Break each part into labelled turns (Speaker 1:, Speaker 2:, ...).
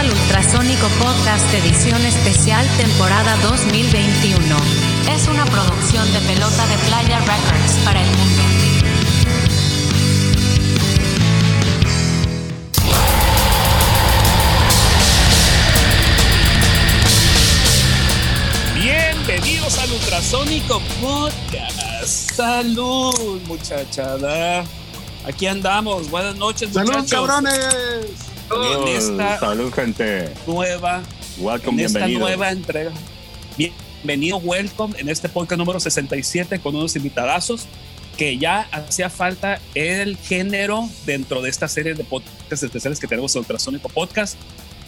Speaker 1: al Ultrasónico Podcast Edición Especial Temporada 2021. Es una producción de Pelota de Playa Records para el mundo.
Speaker 2: Bienvenidos al Ultrasónico Podcast. Salud, muchachada. Aquí andamos. Buenas noches,
Speaker 3: ¡Salud,
Speaker 2: muchachos. En esta
Speaker 4: Salud, gente.
Speaker 2: nueva,
Speaker 4: Welcome,
Speaker 2: en esta nueva entrega. Bienvenido, welcome en este podcast número 67 con unos invitadazos que ya hacía falta el género dentro de esta serie de podcasts especiales que tenemos en Ultrasónico Podcast.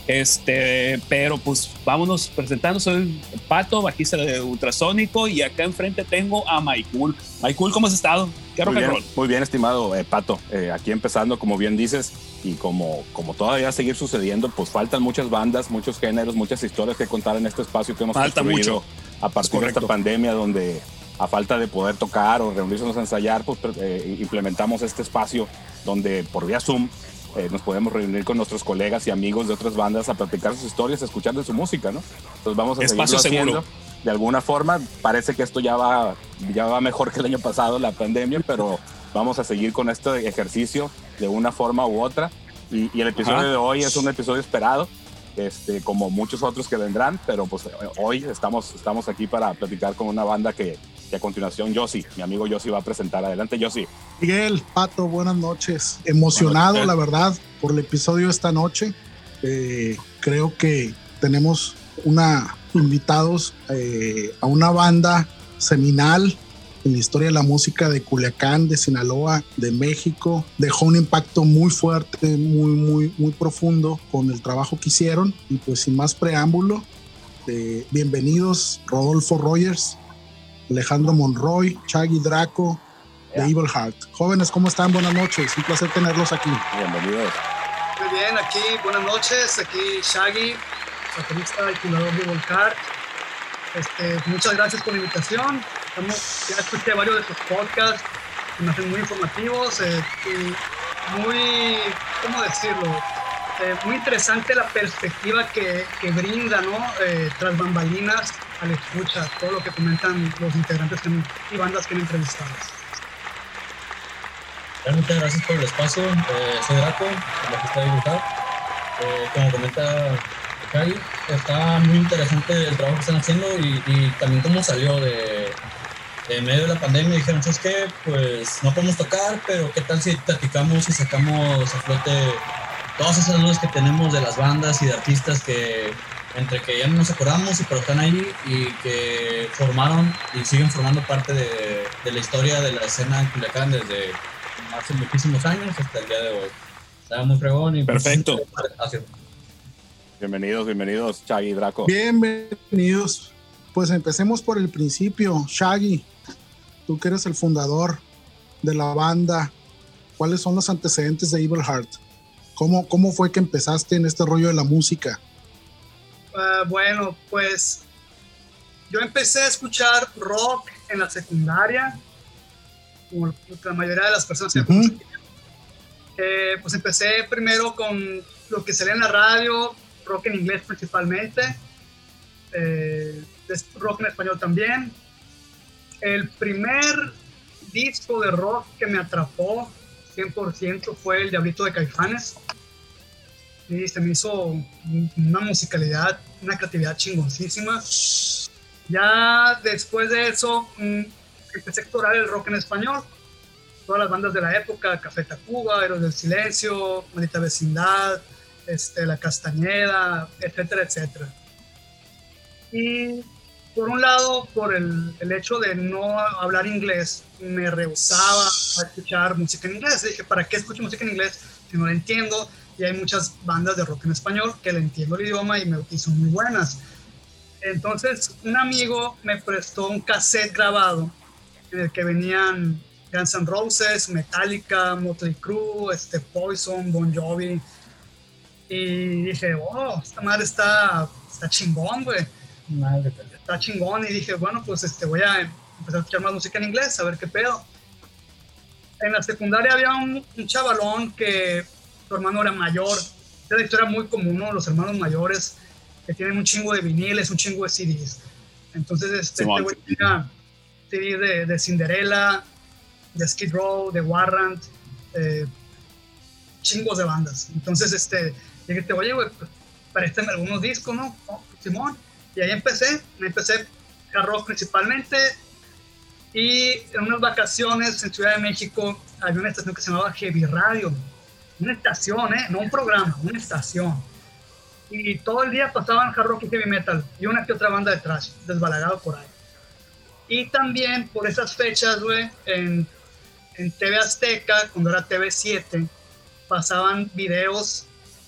Speaker 2: Este, pero pues vámonos presentando. Soy Pato, bajista de Ultrasónico, y acá enfrente tengo a Maikul. Maikul, ¿cómo has estado? ¿Qué rock
Speaker 4: Muy bien,
Speaker 2: roll?
Speaker 4: muy bien, estimado eh, Pato. Eh, aquí empezando, como bien dices, y como, como todavía seguir sucediendo, pues faltan muchas bandas, muchos géneros, muchas historias que contar en este espacio que hemos
Speaker 2: Falta
Speaker 4: construido
Speaker 2: mucho.
Speaker 4: a partir de esta pandemia, donde a falta de poder tocar o reunirnos a ensayar, pues eh, implementamos este espacio donde por vía Zoom eh, nos podemos reunir con nuestros colegas y amigos de otras bandas a platicar sus historias, de su música, ¿no? Entonces vamos a
Speaker 2: Espacio seguro.
Speaker 4: haciendo. De alguna forma, parece que esto ya va, ya va mejor que el año pasado, la pandemia, pero vamos a seguir con este ejercicio de una forma u otra. Y, y el episodio
Speaker 2: Ajá.
Speaker 4: de hoy es un episodio esperado, este, como muchos otros que vendrán, pero pues hoy estamos, estamos aquí para platicar con una banda que, que a continuación Yossi, mi amigo Yossi va a presentar. Adelante Yossi.
Speaker 3: Miguel, Pato, buenas noches. Emocionado,
Speaker 2: Buenas
Speaker 3: la verdad, por el episodio esta noche. Eh, creo que tenemos una invitados eh, a una banda seminal en la historia de la música de Culiacán, de Sinaloa, de México. Dejó un impacto muy fuerte, muy, muy, muy profundo con el trabajo que hicieron. Y pues sin más preámbulo, eh, bienvenidos Rodolfo Rogers, Alejandro Monroy, Chaggy Draco, de Evil Heart. Jóvenes, ¿cómo están? Buenas noches. Un placer tenerlos aquí.
Speaker 4: Bienvenidos.
Speaker 5: Muy bien, aquí buenas noches, aquí Shaggy, baterista y fundador de Volcar. Este, muchas gracias por la invitación. Estamos, ya escuché varios de sus podcasts, que me hacen muy informativos eh, y muy, ¿cómo decirlo? Eh, muy interesante la perspectiva que, que brinda, ¿no? Eh, tras bambalinas al escucha, todo lo que comentan los integrantes que y bandas que han entrevistado.
Speaker 6: Muchas gracias por el espacio. Eh, soy Draco, el bajista de Brutal. Eh, como comenta Shaggy, está muy interesante el trabajo que están haciendo y, y también cómo salió de, de medio de la pandemia. Dijeron, ¿sabes qué? Pues no podemos tocar, pero ¿qué tal si platicamos y sacamos a flote todas esas dudas que tenemos de las bandas y de artistas que entre que ya no nos acordamos y pero están ahí y que formaron y siguen formando parte de, de la historia de la escena en Culiacán desde hace muchísimos años hasta el día de hoy. Está muy fregón y pues,
Speaker 2: Perfecto.
Speaker 6: Así.
Speaker 4: Bienvenidos, bienvenidos, Chaggy Draco.
Speaker 3: Bienvenidos. Pues empecemos por el principio. Shaggy, tú que eres el fundador de la banda, ¿cuáles son los antecedentes de Evil Heart? ¿Cómo, cómo fue que empezaste en este rollo de la música?
Speaker 5: Ah, bueno, pues yo empecé a escuchar rock en la secundaria, como la mayoría de las personas conocen. Eh, pues empecé primero con lo que salía en la radio, rock en inglés principalmente, eh, rock en español también. El primer disco de rock que me atrapó 100% fue el Diablito de Caifanes. Y se me hizo una musicalidad, una creatividad chingoncísima. Ya después de eso, mm, empecé a explorar el rock en español. Todas las bandas de la época, Café Tacuba, Héroes del Silencio, Maldita Vecindad, este, La Castañeda, etcétera, etcétera. Y por un lado, por el, el hecho de no hablar inglés, me rehusaba a escuchar música en inglés. Dije, ¿para qué escucho música en inglés si no la entiendo? Y hay muchas bandas de rock en español que le entiendo el idioma y, me, y son muy buenas. Entonces, un amigo me prestó un cassette grabado en el que venían Guns N' Roses, Metallica, Motley Crue, este, Poison, Bon Jovi. Y dije, oh, esta madre está, chingón, güey
Speaker 6: Madre,
Speaker 5: está chingón y dije, bueno, pues este, voy a empezar a escuchar más música en inglés, a ver qué pedo. En la secundaria había un, un chavalón que su hermano era mayor, es la historia muy común, ¿no? Los hermanos mayores que tienen un chingo de viniles, un chingo de CDs. Entonces, este, este güey tenía CDs de, de Cinderella, de Skid Row, de Warrant, eh, chingos de bandas. Entonces, este, dije, oye, güey, pues, préstame algunos discos, ¿no? Oh, Simón. Y ahí empecé, me empecé hard rock principalmente. Y en unas vacaciones en Ciudad de México había una estación que se llamaba Heavy Radio. Una estación, ¿eh? No un programa, una estación. Y todo el día pasaban hard rock y heavy metal. Y una que otra banda de trash, desbalagado por ahí. Y también por esas fechas, güey, en, en TV Azteca, cuando era TV7, pasaban videos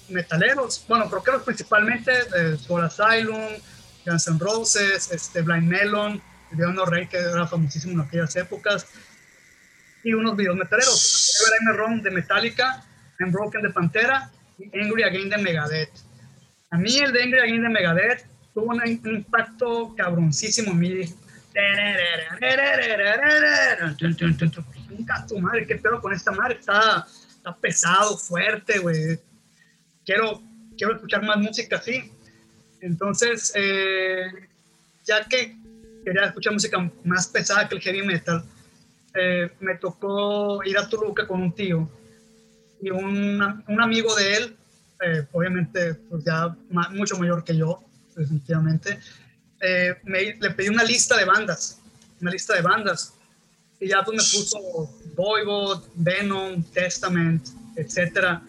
Speaker 5: metaleros, bueno, rockeros principalmente, eh, Soul Asylum, Guns N' Roses, este, Blind Melon, el No Rey, que era famosísimo en aquellas épocas, y unos videos metaleros, Ever Wrong de Metallica, I'm Broken de Pantera, y Angry Again de Megadeth. A mí el de Angry Again de Megadeth tuvo un, impacto cabroncísimo en mí. Venga, tu madre, qué pedo con esta madre, está, está pesado, fuerte, güey. Quiero, quiero escuchar más música así. Entonces, eh, ya que quería escuchar música más pesada que el heavy metal, eh, me tocó ir a Toluca con un tío y un, un amigo de él, eh, obviamente pues ya mucho mayor que yo, definitivamente, eh, me- le pedí una lista de bandas, una lista de bandas, y ya pues me puso Voivod, Venom, Testament, etcétera,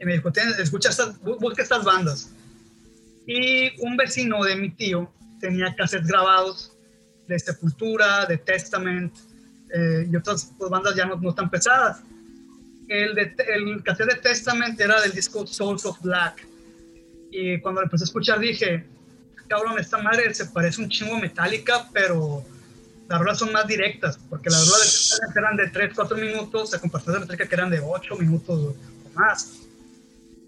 Speaker 5: y me dijo, "Ten- escucha estas, bu- busca estas bandas. Y un vecino de mi tío tenía cassettes grabados de Sepultura, de Testament, eh, y otras pues, bandas ya no, no tan pesadas. El, de, el cassette de Testament era del disco Souls of Black. Y cuando lo empecé a escuchar dije, cabrón, esta madre se parece un chingo a Metallica, pero las rolas son más directas, porque las rolas de eran de 3, 4 minutos, a comparación de Metallica que eran de 8 minutos o más.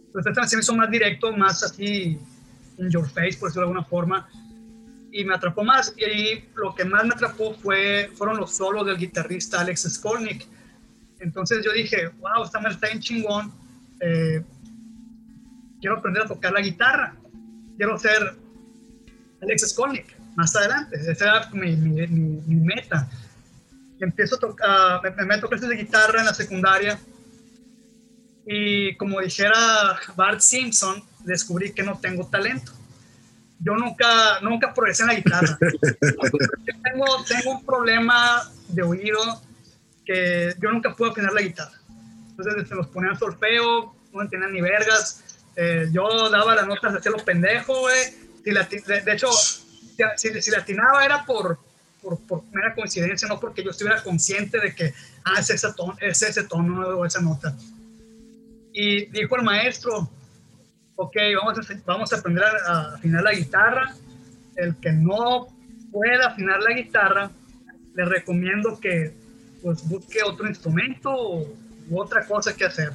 Speaker 5: Entonces Testament se me hizo más directo, más así in your face, por decirlo de alguna forma y me atrapó más. Y ahí lo que más me atrapó fue, fueron los solos del guitarrista Alex Skolnick. Entonces yo dije, wow, esta madre está bien chingón. eh, quiero aprender a tocar la guitarra. Quiero ser Alex Skolnick más adelante. Esa era mi, mi- mi- mi meta. Y empiezo a tocar, me, me meto clases de guitarra en la secundaria. Y como dijera Bart Simpson, descubrí que no tengo talento yo nunca, nunca progresé en la guitarra. Yo tengo, tengo un problema de oído que yo nunca pude afinar la guitarra. Entonces se los ponía en solfeo, no entendían ni vergas. Eh, yo daba las notas hacer los pendejos, güey. Si la ati- de, de hecho, si, si, si la atinaba era por, por, por mera coincidencia, no porque yo estuviera consciente de que, ah, es ese tono, es ese tono o esa nota. Y dijo el maestro, ok, vamos a, vamos a aprender a, afinar la guitarra. El que no pueda afinar la guitarra, le recomiendo que pues, busque otro instrumento o, u otra cosa que hacer.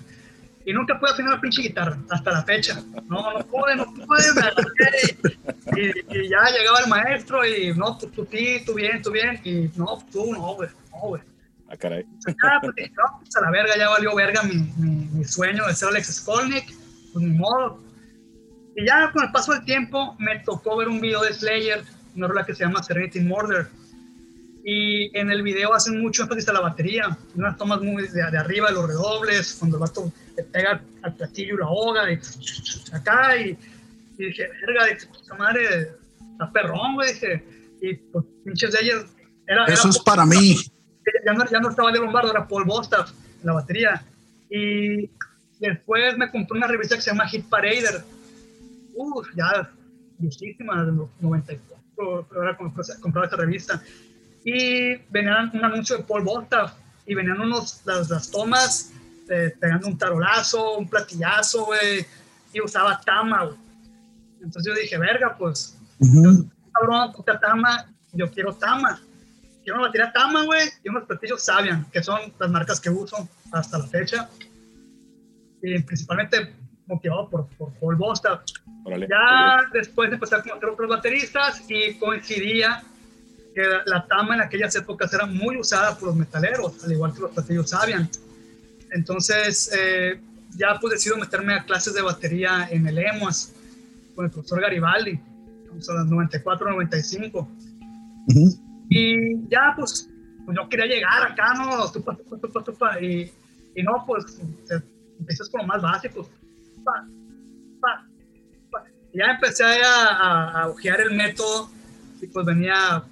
Speaker 5: Y nunca pude afinar la pinche guitarra, hasta la fecha. No, no pude, no pude. me. Y, y ya llegaba el maestro y no, tú, tú sí, tú bien, tú bien. Y no, tú no, güey, no, güey.
Speaker 4: Ah, caray.
Speaker 5: Pues dije, no, pues a la verga, ya valió verga mi, mi, mi sueño de ser Alex Skolnick, pues ni modo. Y ya con el paso del tiempo me tocó ver un video de Slayer, una rola que se llama Serenity Murder. Y en el video hacen mucho énfasis a la batería, unas tomas muy de, de arriba, los redobles, cuando el vato le pega al platillo y lo ahoga, y acá, y, y dije, verga, puta madre, está perrón, güey, dije, y pues pinche Slayer, era,
Speaker 3: Eso
Speaker 5: era
Speaker 3: es para mí.
Speaker 5: ya no, ya no estaba Leo Lombardo, era Paul Bostaff en la batería. Y después me compré una revista que se llama Hit Parader. Uf, ya los 94, pero era cuando compraba esta revista. Y venían un anuncio de Paul Bostaff y venían unos, las, las tomas eh, pegando un tarolazo, un platillazo, güey, y usaba tama, güey. Entonces yo dije, verga, pues,
Speaker 3: Ujú.
Speaker 5: cabrón, toca tama, yo quiero tama quiero una batería Tama, güey, y unos platillos Sabian, que son las marcas que uso hasta la fecha. Y principalmente motivado por, por Paul Bostaff.
Speaker 4: Órale.
Speaker 5: Ya después empecé a conocer otros bateristas y coincidía que la, la Tama en aquellas épocas era muy usada por los metaleros, al igual que los platillos Sabian. Entonces, eh, ya pues decido meterme a clases de batería en el EMOAS con el profesor Garibaldi, a las 94, 95. Y ya pues, pues, yo quería llegar acá, ¿no? Tupa, tupa, tupa, tupa, y, y no, pues empiezas con lo más básico. Pa, pa, pa. Y ya empecé a, a, a ojear el método y pues venía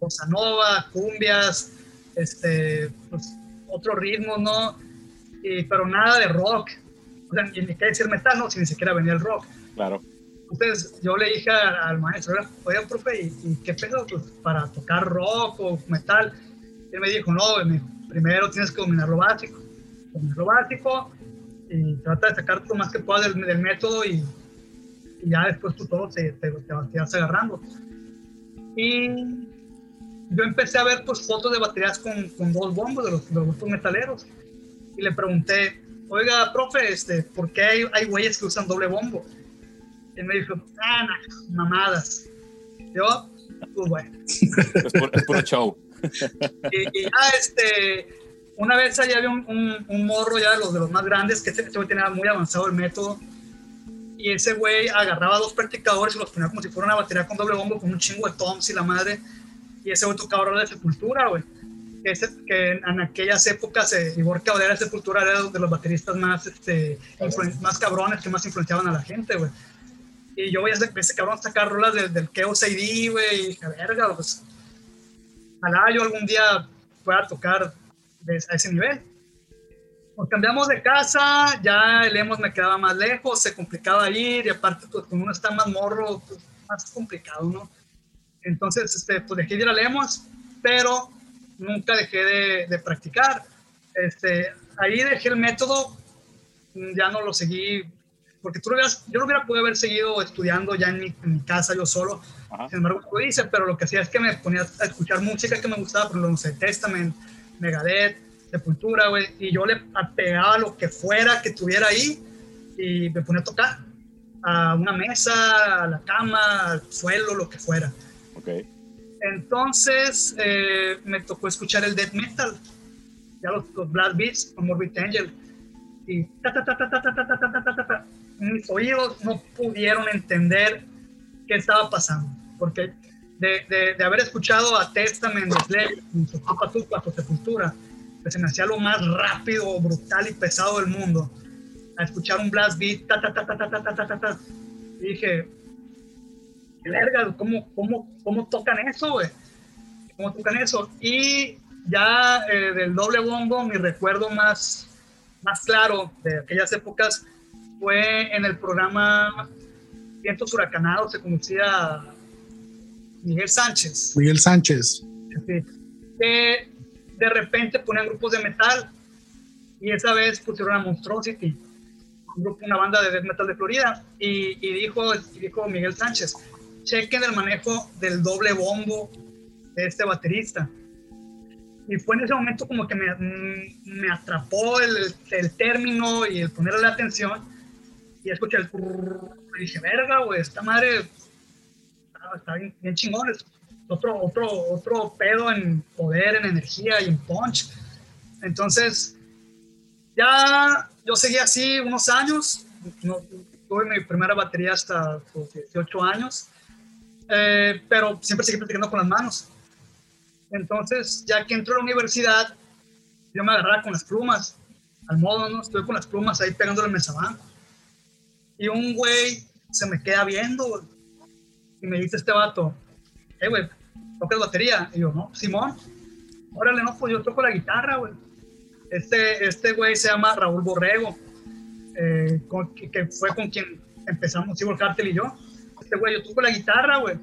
Speaker 5: bossa nova, cumbias, este, pues otro ritmo, ¿no? Y, pero nada de rock. O sea, ni, qué decir metal, ¿no? Si ni siquiera venía el rock.
Speaker 4: Claro.
Speaker 5: Entonces yo le dije al maestro, oye, profe, ¿y, qué pedo pues, para tocar rock o metal? Y él me dijo, no, primero tienes que dominar lo básico. Dominar lo básico y trata de sacar lo más que puedas del, del método y, y, ya después tú todo te, te, te, vas agarrando. Y yo empecé a ver pues, fotos de baterías con, con dos bombos de los, de los grupos metaleros y le pregunté, oiga, profe, este, ¿por qué hay, hay güeyes que usan doble bombo? Y me dijo, ah, mamadas. Yo, pues bueno.
Speaker 4: Es puro, show.
Speaker 5: Y, y, ah, este, una vez allá había un, un, un, morro ya de los, de los más grandes, que este, este tenía muy avanzado el método, y ese güey agarraba dos practicadores y los ponía como si fuera una batería con doble bombo, con un chingo de toms y la madre, y ese güey tocaba rola de sepultura, güey. Que, que, en aquellas épocas, eh, Igor Cabrera Sepultura era de los bateristas más, este, más cabrones que más influenciaban a la gente, güey. Y yo voy a ese cabrón sacar rolas del, del Chaos ID, güey, y dije, verga, pues, ojalá yo algún día pueda tocar a ese nivel. Nos cambiamos de casa, ya el Emos me quedaba más lejos, se complicaba ir, y aparte, pues, cuando uno está más morro, pues, más complicado, ¿no? Entonces, este, pues dejé de ir a Lemos, pero nunca dejé de, de, practicar. Este, ahí dejé el método, ya no lo seguí, porque tú lo hubieras, yo lo hubiera podido haber seguido estudiando ya en mi, en mi casa yo solo, Ajá. sin embargo lo hice, pero lo que hacía es que me ponía a escuchar música que me gustaba, por ejemplo, no sé, Testament, Megadeth, Sepultura, güey, y yo le pegaba lo que fuera que tuviera ahí y me ponía a tocar a una mesa, a la cama, al suelo, lo que fuera.
Speaker 4: Okay.
Speaker 5: Entonces eh, me tocó escuchar el death metal, ya los, los blast beats con Morbid Angel. Y ta, ta, ta, ta, ta, ta, ta, ta, ta, ta. mis oídos no pudieron entender qué estaba pasando, porque de, de, de haber escuchado a Testament, Slayer, Tupa Tupa, Sepultura, que se me hacía lo más rápido, brutal y pesado del mundo, a escuchar un blast beat, ta, ta, ta, ta, ta, ta, ta, ta, ta, y dije, verga, ¿cómo, cómo, cómo tocan eso, güey? ¿Cómo tocan eso? Y ya eh, del doble bombo, mi recuerdo más, más claro de aquellas épocas fue en el programa Vientos Huracanados, se conocía Miguel Sánchez.
Speaker 3: Miguel Sánchez.
Speaker 5: Sí. Que de repente ponían grupos de metal y esa vez pusieron a Monstrosity, un grupo, una banda de death metal de Florida, y, y dijo, y dijo Miguel Sánchez, chequen el manejo del doble bombo de este baterista. Y fue en ese momento como que me, me atrapó el, el, término y el ponerle la atención. Y escuché el... Y dije, verga, güey, esta madre está, bien, bien, chingón. Es otro, otro, otro pedo en poder, en energía y en punch. Entonces, ya yo seguí así unos años. No, tuve mi primera batería hasta los 18 años. Eh, pero siempre seguí practicando con las manos. Entonces, ya que entró a la universidad, yo me agarraba con las plumas, al modo, ¿no? Estoy con las plumas ahí pegándole el mesabanco. Y un güey se me queda viendo, y me dice este vato, hey, güey, ¿tocas batería? Y yo, no, Simón, órale, no, pues yo toco la guitarra, güey. Este, este güey se llama Raúl Borrego, eh, con, que, fue con quien empezamos Civil Cartel y yo este güey, yo toco la guitarra, güey.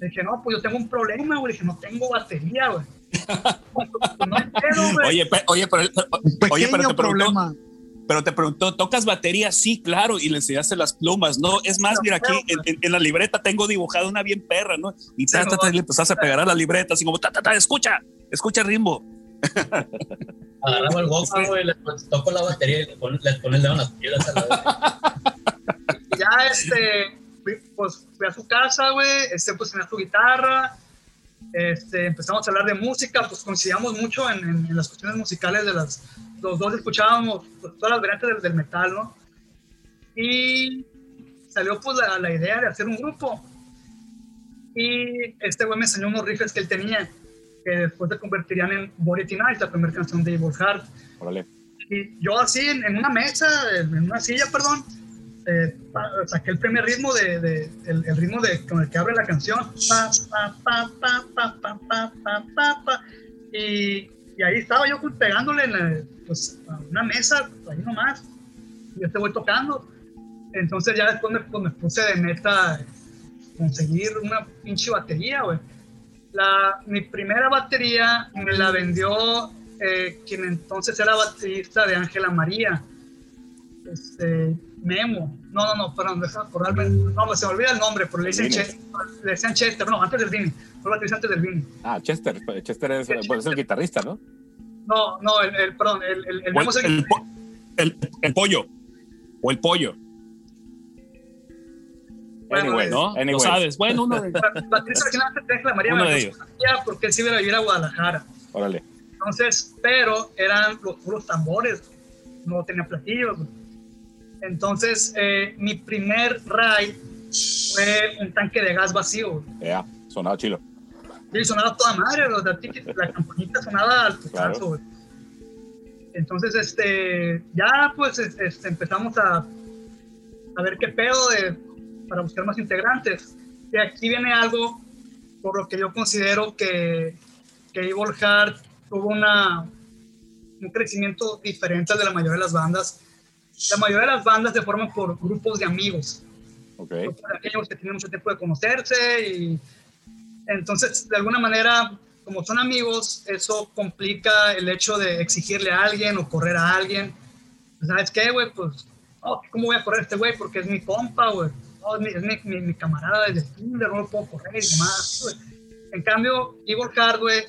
Speaker 5: Le dije, no, pues yo tengo un problema, güey. Le dije, no tengo batería, güey. pues, no entiendo, güey.
Speaker 2: Oye, pe oye, pero, oye, pero te problema. Pero te preguntó, ¿tocas batería? Sí, claro, y le enseñaste las plumas, ¿no? Es más, mira, aquí en, en, en la libreta tengo dibujada una bien perra, ¿no? Y ta, ta, ta, le empezaste a pegar a la libreta, así como, ta, ta, ta, escucha, escucha el ritmo.
Speaker 6: Agarraba el Walkman, güey, le toco la batería y le pone, le pone el dedo en las pilas a la
Speaker 5: Ya, este, pues fui a su casa, güey, este, pues tenía su guitarra, este, empezamos a hablar de música, pues coincidíamos mucho en, en, en, las cuestiones musicales de las, los dos escuchábamos pues, todas las variantes del, del, metal, ¿no? Y salió pues la, la, idea de hacer un grupo. Y este güey me enseñó unos riffs que él tenía, que después se convertirían en Borety Night, la primera canción de Evil Heart.
Speaker 4: Órale.
Speaker 5: Y yo así, en, en, una mesa, en una silla, perdón, eh, saqué el primer ritmo, de, de el, el, ritmo de, con el que abre la canción. Pa, pa, pa, y y ahí estaba yo pues, pegándole en la- pues, a una mesa ahí nomás. Y yo te voy tocando. Entonces ya después me, pues, puse de meta conseguir una pinche batería güey. La, mi primera batería me la vendió eh, quien entonces era baterista de Ángela María este, Memo. No, no, no, perdón, déjame acordarme. No, se me olvida el nombre, pero le dicen. Chester, le decían Chester, no, antes del Vini. Fue baterista antes del Vini.
Speaker 4: Ah, Chester. Chester es, pues, es el guitarrista, ¿no?
Speaker 5: No, no, el, el perdón, el, el, el
Speaker 2: el,
Speaker 5: el,
Speaker 2: el po- el- el pollo. O el pollo,
Speaker 5: Bueno,
Speaker 4: Anyways,
Speaker 2: ¿no?
Speaker 4: anyways.
Speaker 2: Lo sabes. Bueno, uno de
Speaker 5: la baterista original María. La
Speaker 2: ellos.
Speaker 5: conocía porque él se iba a vivir a Guadalajara.
Speaker 4: Órale.
Speaker 5: Entonces, pero eran los puros tambores, no tenía platillos. Entonces, eh, mi primer ride fue un tanque de gas vacío.
Speaker 4: Ya, sonaba chilo.
Speaker 5: Sí, sonaba toda madre, los de la campanita sonaba al putazo,
Speaker 4: Claro.
Speaker 5: Entonces, este, ya pues es- este, empezamos a, a ver qué pedo de, para buscar más integrantes. Y aquí viene algo por lo que yo considero que, que Evil Heart tuvo una, un crecimiento diferente al de la mayoría de las bandas. La mayoría de las bandas se forman por grupos de amigos.
Speaker 4: Ok.
Speaker 5: para aquellos que tienen mucho tiempo de conocerse y entonces de alguna manera como son amigos eso complica el hecho de exigirle a alguien o correr a alguien. Sabes qué güey pues oh, cómo voy a correr a este güey porque es mi compa güey. Oh, es mi, es mi, mi- mi camarada desde kinder no lo puedo correr y demás güey. en cambio Evil Hard güey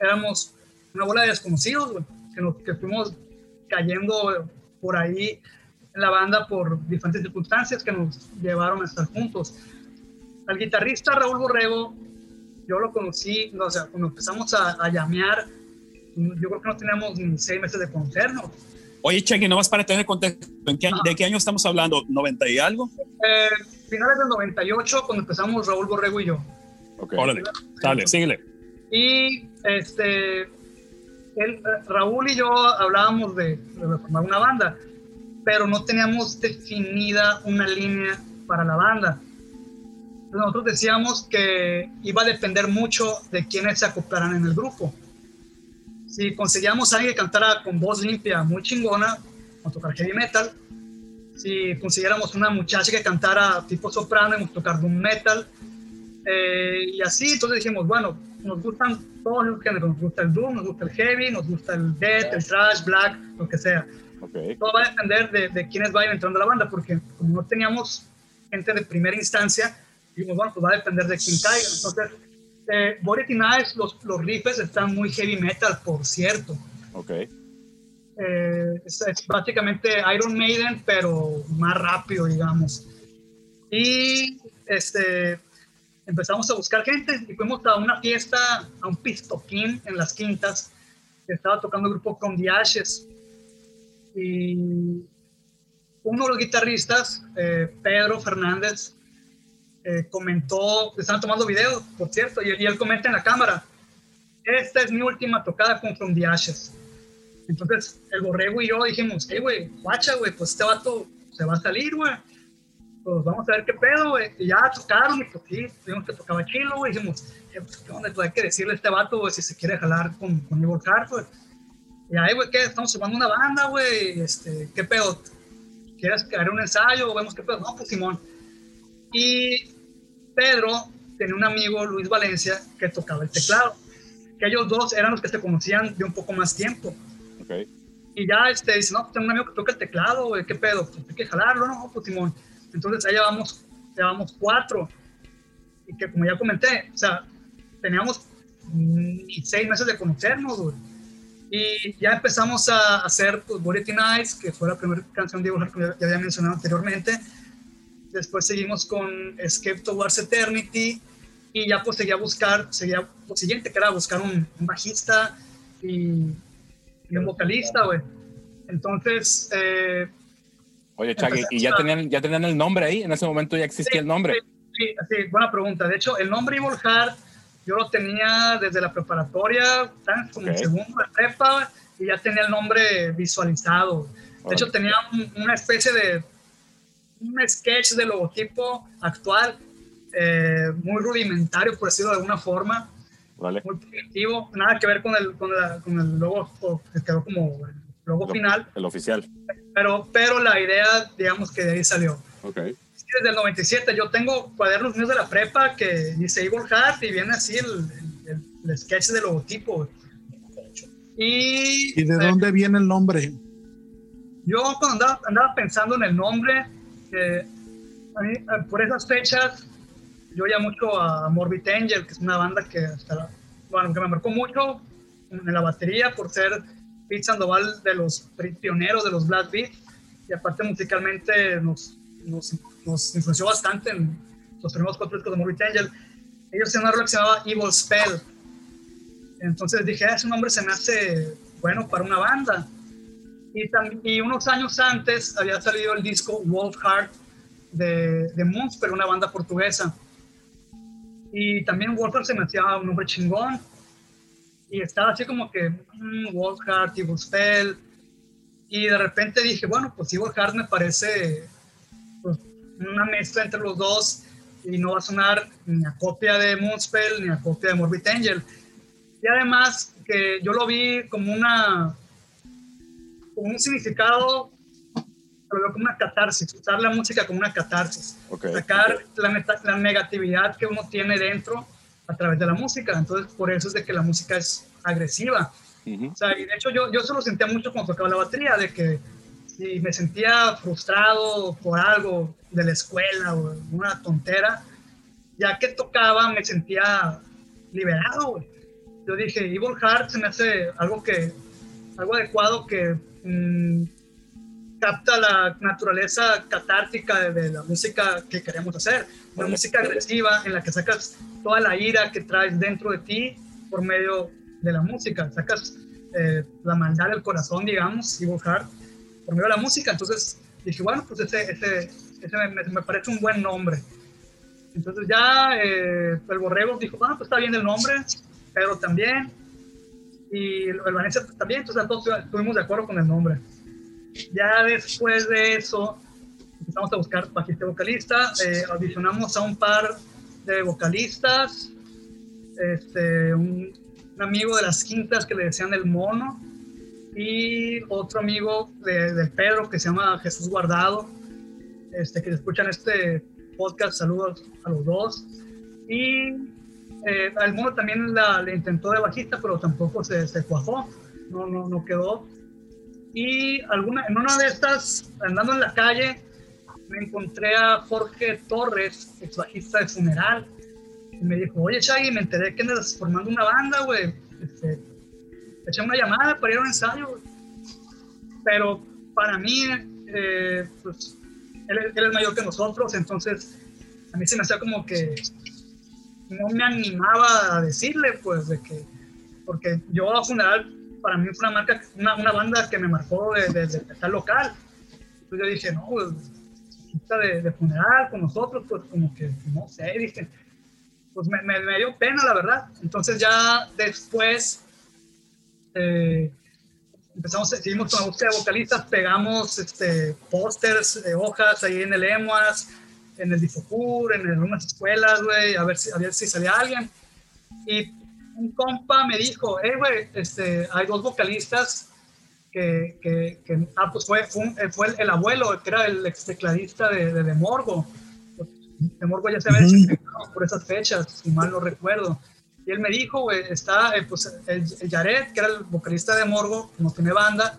Speaker 5: éramos una bola de desconocidos güey que, nos, que fuimos cayendo por ahí en la banda por diferentes circunstancias que nos llevaron a estar juntos. Al guitarrista Raúl Borrego, yo lo conocí, o sea, cuando empezamos a, a llamear, yo creo que no teníamos ni seis meses de conocernos.
Speaker 2: Oye, Chequi, nomás para tener contexto, ¿en qué- ¿de qué año estamos hablando? ¿90 y algo?
Speaker 5: Eh, finales del 98, cuando empezamos Raúl Borrego y yo.
Speaker 4: Ok.
Speaker 2: Órale, dale, síguele.
Speaker 5: Y este, él, Raúl y yo hablábamos de, de formar una banda, pero no teníamos definida una línea para la banda. Nosotros decíamos que iba a depender mucho de quiénes se acoplaran en el grupo. Si conseguíamos a alguien que cantara con voz limpia, muy chingona, a tocar heavy metal. Si consiguiéramos una muchacha que cantara tipo soprano, a tocar doom metal. Eh, y así, entonces dijimos, bueno, nos gustan todos los géneros, nos gusta el doom, nos gusta el heavy, nos gusta el death, el thrash, black, lo que sea.
Speaker 4: Ok.
Speaker 5: Todo va a depender de, de quiénes vayan entrando a la banda, porque como no teníamos gente de primera instancia, dijimos, bueno, pues va a depender de quién caiga. Entonces, eh, Body Knives, los, los riffs están muy heavy metal, por cierto.
Speaker 4: Ok.
Speaker 5: Eh, es, es básicamente Iron Maiden, pero más rápido, digamos. Y este, empezamos a buscar gente y fuimos a una fiesta, a un pistoquín en las quintas, que estaba tocando el grupo From the Ashes. Y uno de los guitarristas, eh, Pedro Fernández, eh, comentó, estaban tomando video, por cierto, y, y él comenta en la cámara, esta es mi última tocada con From the Ashes. Entonces, el borrego y yo dijimos, hey, güey, guacha, güey, pues este vato se va a salir, güey. Pues vamos a ver qué pedo, güey. Y ya tocaron y pues sí, vimos que tocaba chilo, güey. Dijimos, eh, pues, ¿qué onda? Pues hay que decirle a este vato, güey, si se quiere jalar con, con Evil Heart, güey. Y ahí, güey, ¿qué? Estamos sumando una banda, güey. Este, ¿Qué pedo? ¿Quieres crear un ensayo? ¿Vemos qué pedo? No, pues Simón. Y Pedro tenía un amigo, Luis Valencia, que tocaba el teclado. Que ellos dos eran los que se conocían de un poco más tiempo.
Speaker 4: Ok.
Speaker 5: Y ya este, dice, no, pues tengo un amigo que toca el teclado, güey, ¿qué pedo? Pues hay que jalarlo, ¿no? Pues Simón. Entonces ahí llevamos, llevamos cuatro. Y que como ya comenté, o sea, teníamos seis meses de conocernos, güey. Y ya empezamos a hacer pues, Bulletin Eyes, que fue la primera canción de Heart que ya- había mencionado anteriormente. Después seguimos con Escape Towards Eternity. Y ya pues seguía a buscar, seguía lo siguiente, que era buscar un, un bajista y, y un vocalista, güey. Entonces, eh,
Speaker 4: Oye, Chagui, ¿y ya tenían, ya tenían el nombre ahí? ¿En ese momento ya existía el nombre?
Speaker 5: Sí, sí, buena pregunta. De hecho, el nombre Evil Heart yo lo tenía desde la preparatoria, ¿sabes? como en segundo de prepa, y ya tenía el nombre visualizado. De hecho, tenía una especie de un sketch de logotipo actual, eh, muy rudimentario, por decirlo de alguna forma. Vale. Muy primitivo, nada que ver con el, con, la, con el logo que quedó como el logo final.
Speaker 4: El oficial.
Speaker 5: Pero, pero la idea, digamos que de ahí salió.
Speaker 4: Ok.
Speaker 5: Desde el 97 yo tengo cuadernos míos de la prepa que dice Evil Heart y viene así el, el, sketch de logotipo.
Speaker 3: Y, ¿Y de dónde viene el nombre?
Speaker 5: Yo cuando andaba, andaba pensando en el nombre, eh, a mí, por esas fechas, yo ya mucho a Morbid Angel, que es una banda que, hasta, bueno, que me marcó mucho en la batería por ser Pete Sandoval de los pioneros de los Black Beat y aparte musicalmente nos, nos, nos influenció bastante en los primeros cuatro discos de Morbid Angel. Ellos tenían una rola que se llamaba Evil Spell. Entonces dije, ah, ese nombre se me hace bueno para una banda. Y, y unos años antes había salido el disco Wolf Heart de, de Moonspell, una banda portuguesa. Y también Wolf Heart se me hacía un nombre chingón y estaba así como que mmm, Wolfhard, Evil Spell, y de repente dije, bueno, pues Evil Heart me parece una mezcla entre los dos y no va a sonar ni a copia de Moonspell ni a copia de Morbid Angel. Y además que yo lo vi como una como un significado, lo veo como una catarsis, usar la música como una catarsis, sacar La, la negatividad que uno tiene dentro a través de la música. Entonces, por eso es de que la música es agresiva. O sea, y de hecho yo, yo solo sentía mucho cuando tocaba la batería, de que si me sentía frustrado por algo de la escuela o una tontera, ya que tocaba me sentía liberado. Yo dije, Evil Heart se me hace algo que, algo adecuado que mm, capta la naturaleza catártica de, la música que queremos hacer. Una música agresiva en la que sacas toda la ira que traes dentro de ti por medio de la música. Sacas eh, la maldad del corazón, digamos, y Heart, por medio de la música. Entonces dije, bueno, pues ese, ese, ese me, parece un buen nombre. Entonces ya eh, el Borrego dijo, bueno, pues está bien el nombre, pero también. Y el Vanessa también, entonces todos estuvimos de acuerdo con el nombre. Ya después de eso, empezamos a buscar bajista vocalista, eh, audicionamos a un par de vocalistas, este, un, amigo de las quintas que le decían el mono y otro amigo de, del Pedro que se llama Jesús Guardado, este, que escuchan este podcast, saludos a los dos. Y eh, al mono también la, intentó de bajista, pero tampoco se, se cuajó, no, no, no quedó. Y alguna, en una de estas, andando en la calle, me encontré a Jorge Torres, ex bajista de Funeral. Y me dijo, oye, Shaggy, me enteré que andas formando una banda, güey. Este, eché una llamada para ir a un ensayo, Pero para mí, eh, pues, él, él, es mayor que nosotros, entonces a mí se me hacía como que no me animaba a decirle, pues, de que, porque yo a Funeral para mí fue una marca, una, una banda que me marcó desde de, tal local. Entonces yo dije, no, pues, de, de, funeral con nosotros, pues como que, no sé, dije, pues me, me, dio pena, la verdad. Entonces ya después eh, empezamos, seguimos con la búsqueda de vocalistas, pegamos este, pósters, de hojas ahí en el EMUAS, en el Difocur, en algunas escuelas, güey, a ver si, a ver si salía alguien. Y un compa me dijo, hey, güey, este, hay dos vocalistas que, que, que ah, pues fue, fue, el, abuelo, que era el ex tecladista de, de, de Morgo. De Morgo ya se había uh por esas fechas, si mal no recuerdo. Él me dijo, güey, está eh, pues, el, el, Jared, que era el vocalista de Morgo, no tiene banda,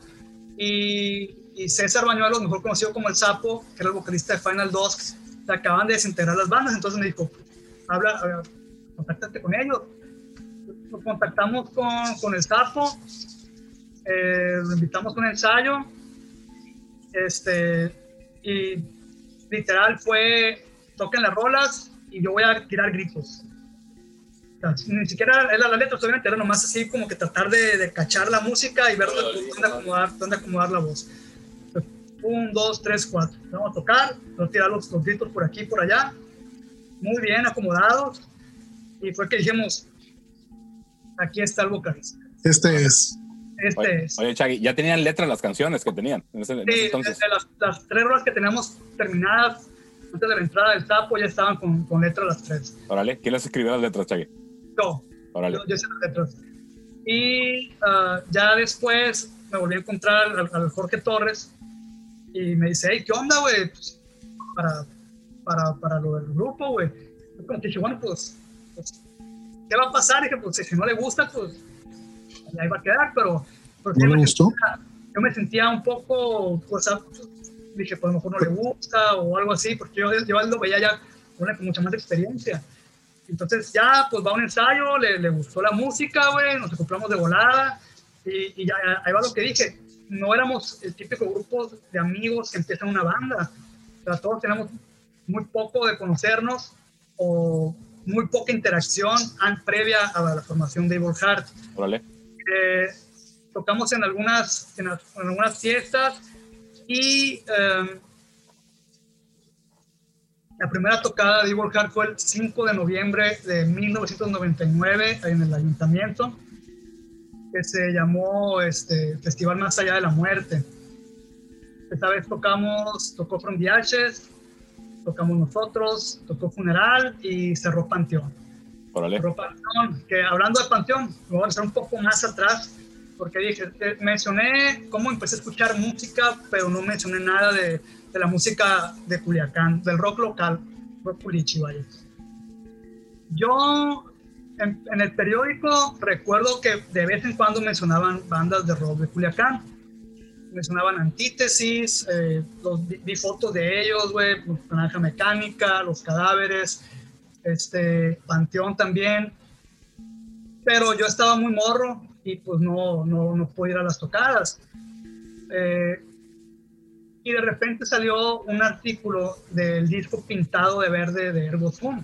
Speaker 5: y, y César Bañuelos, mejor conocido como El Sapo, que era el vocalista de Final Dusk, se acaban de desintegrar las bandas, entonces me dijo, habla, contáctate con ellos nos contactamos con, con el Sapo, eh, lo invitamos a un ensayo, este, y literal fue, toquen las rolas y yo voy a tirar gritos. Ni siquiera era la letra, obviamente era nomás así como que tratar de, de cachar la música y ver dónde acomodar, dónde acomodar la voz. Un, dos, tres, cuatro. Vamos a tocar, vamos a tirar los, los gritos por aquí, por allá. Muy bien acomodados. Y fue que dijimos, aquí está el vocalista.
Speaker 3: Este es.
Speaker 5: Este
Speaker 4: Oye,
Speaker 5: es.
Speaker 4: oye, Chagui, ya tenían letra las canciones que tenían en ese, en ese
Speaker 5: Sí,
Speaker 4: entonces.
Speaker 5: de las, las tres horas que teníamos terminadas antes de la entrada del sapo ya estaban con, con letra las tres.
Speaker 4: Órale, ¿quién les escribió las letras, Chagui?
Speaker 5: Yo,
Speaker 4: Órale.
Speaker 5: yo, yo hice las letras. Y ah, ya después me volví a encontrar al, al Jorge Torres y me dice, hey, ¿qué onda, güey? Pues, para, para, para lo del grupo, güey. Dije, bueno, pues, pues, ¿qué va a pasar? Dije, pues, si no le gusta, pues, ahí va a quedar, pero...
Speaker 3: ¿No le gustó?
Speaker 5: sentía- yo me sentía un poco, pues, dije, pues a lo mejor no le gusta o algo así, porque yo, yo lo veía ya con mucha más experiencia. Entonces ya, pues va un ensayo, le, le gustó la música, güey, nos acoplamos de volada y, y ya ahí va lo que dije. No éramos el típico grupo de amigos que empiezan una banda. O sea, todos tenemos muy poco de conocernos o muy poca interacción previa a la formación de Evil Heart.
Speaker 4: Órale.
Speaker 5: Eh, tocamos en algunas, en, en algunas fiestas y eh, la primera tocada de Evil Heart fue el 5 de noviembre de 1999 en el ayuntamiento que se llamó este, Festival Más Allá de la Muerte. Esta vez tocamos, tocó From the Ashes, tocamos nosotros, tocó Funeral y cerró Panteón. Cerró Panteón, que hablando de Panteón, me voy a regresar un poco más atrás, porque dije, mencioné cómo empecé a escuchar música, pero no mencioné nada de, de la música de Culiacán, del rock local, rock culichi, vaya. Yo en, el periódico recuerdo que de vez en cuando mencionaban bandas de rock de Culiacán. Mencionaban Antítesis, eh, los, vi, fotos de ellos, güey, Naranja Mecánica, Los Cadáveres, este, Panteón también. Pero yo estaba muy morro y pues no, no, no pude ir a las tocadas. Eh, y de repente salió un artículo del disco pintado de verde de Ergo Zoom.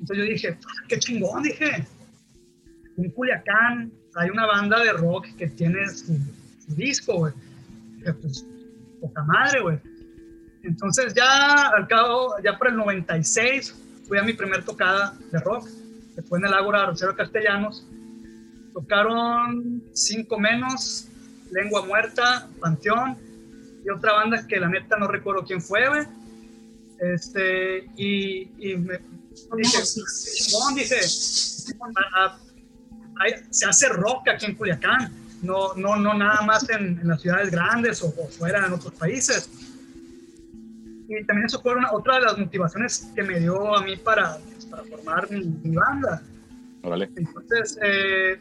Speaker 5: Entonces yo dije, "Ah, qué chingón, dije. En Culiacán hay una banda de rock que tiene su, su disco, güey. Pues, poca madre, güey. Entonces ya al cabo, ya por el 96, fui a mi primer tocada de rock, que fue en el Ágora Rosero Castellanos. Tocaron Cinco Menos, Lengua Muerta, Panteón, y otra banda que la neta no recuerdo quién fue, güey. Este, y, y me dije, chingón, dije, a- a- hay- se hace rock aquí en Culiacán, no, no, no nada más en, en las ciudades grandes o, o fuera en otros países. Y también eso fue una- otra de las motivaciones que me dio a mí para, para formar mi, mi banda.
Speaker 4: Órale.
Speaker 5: Entonces, eh,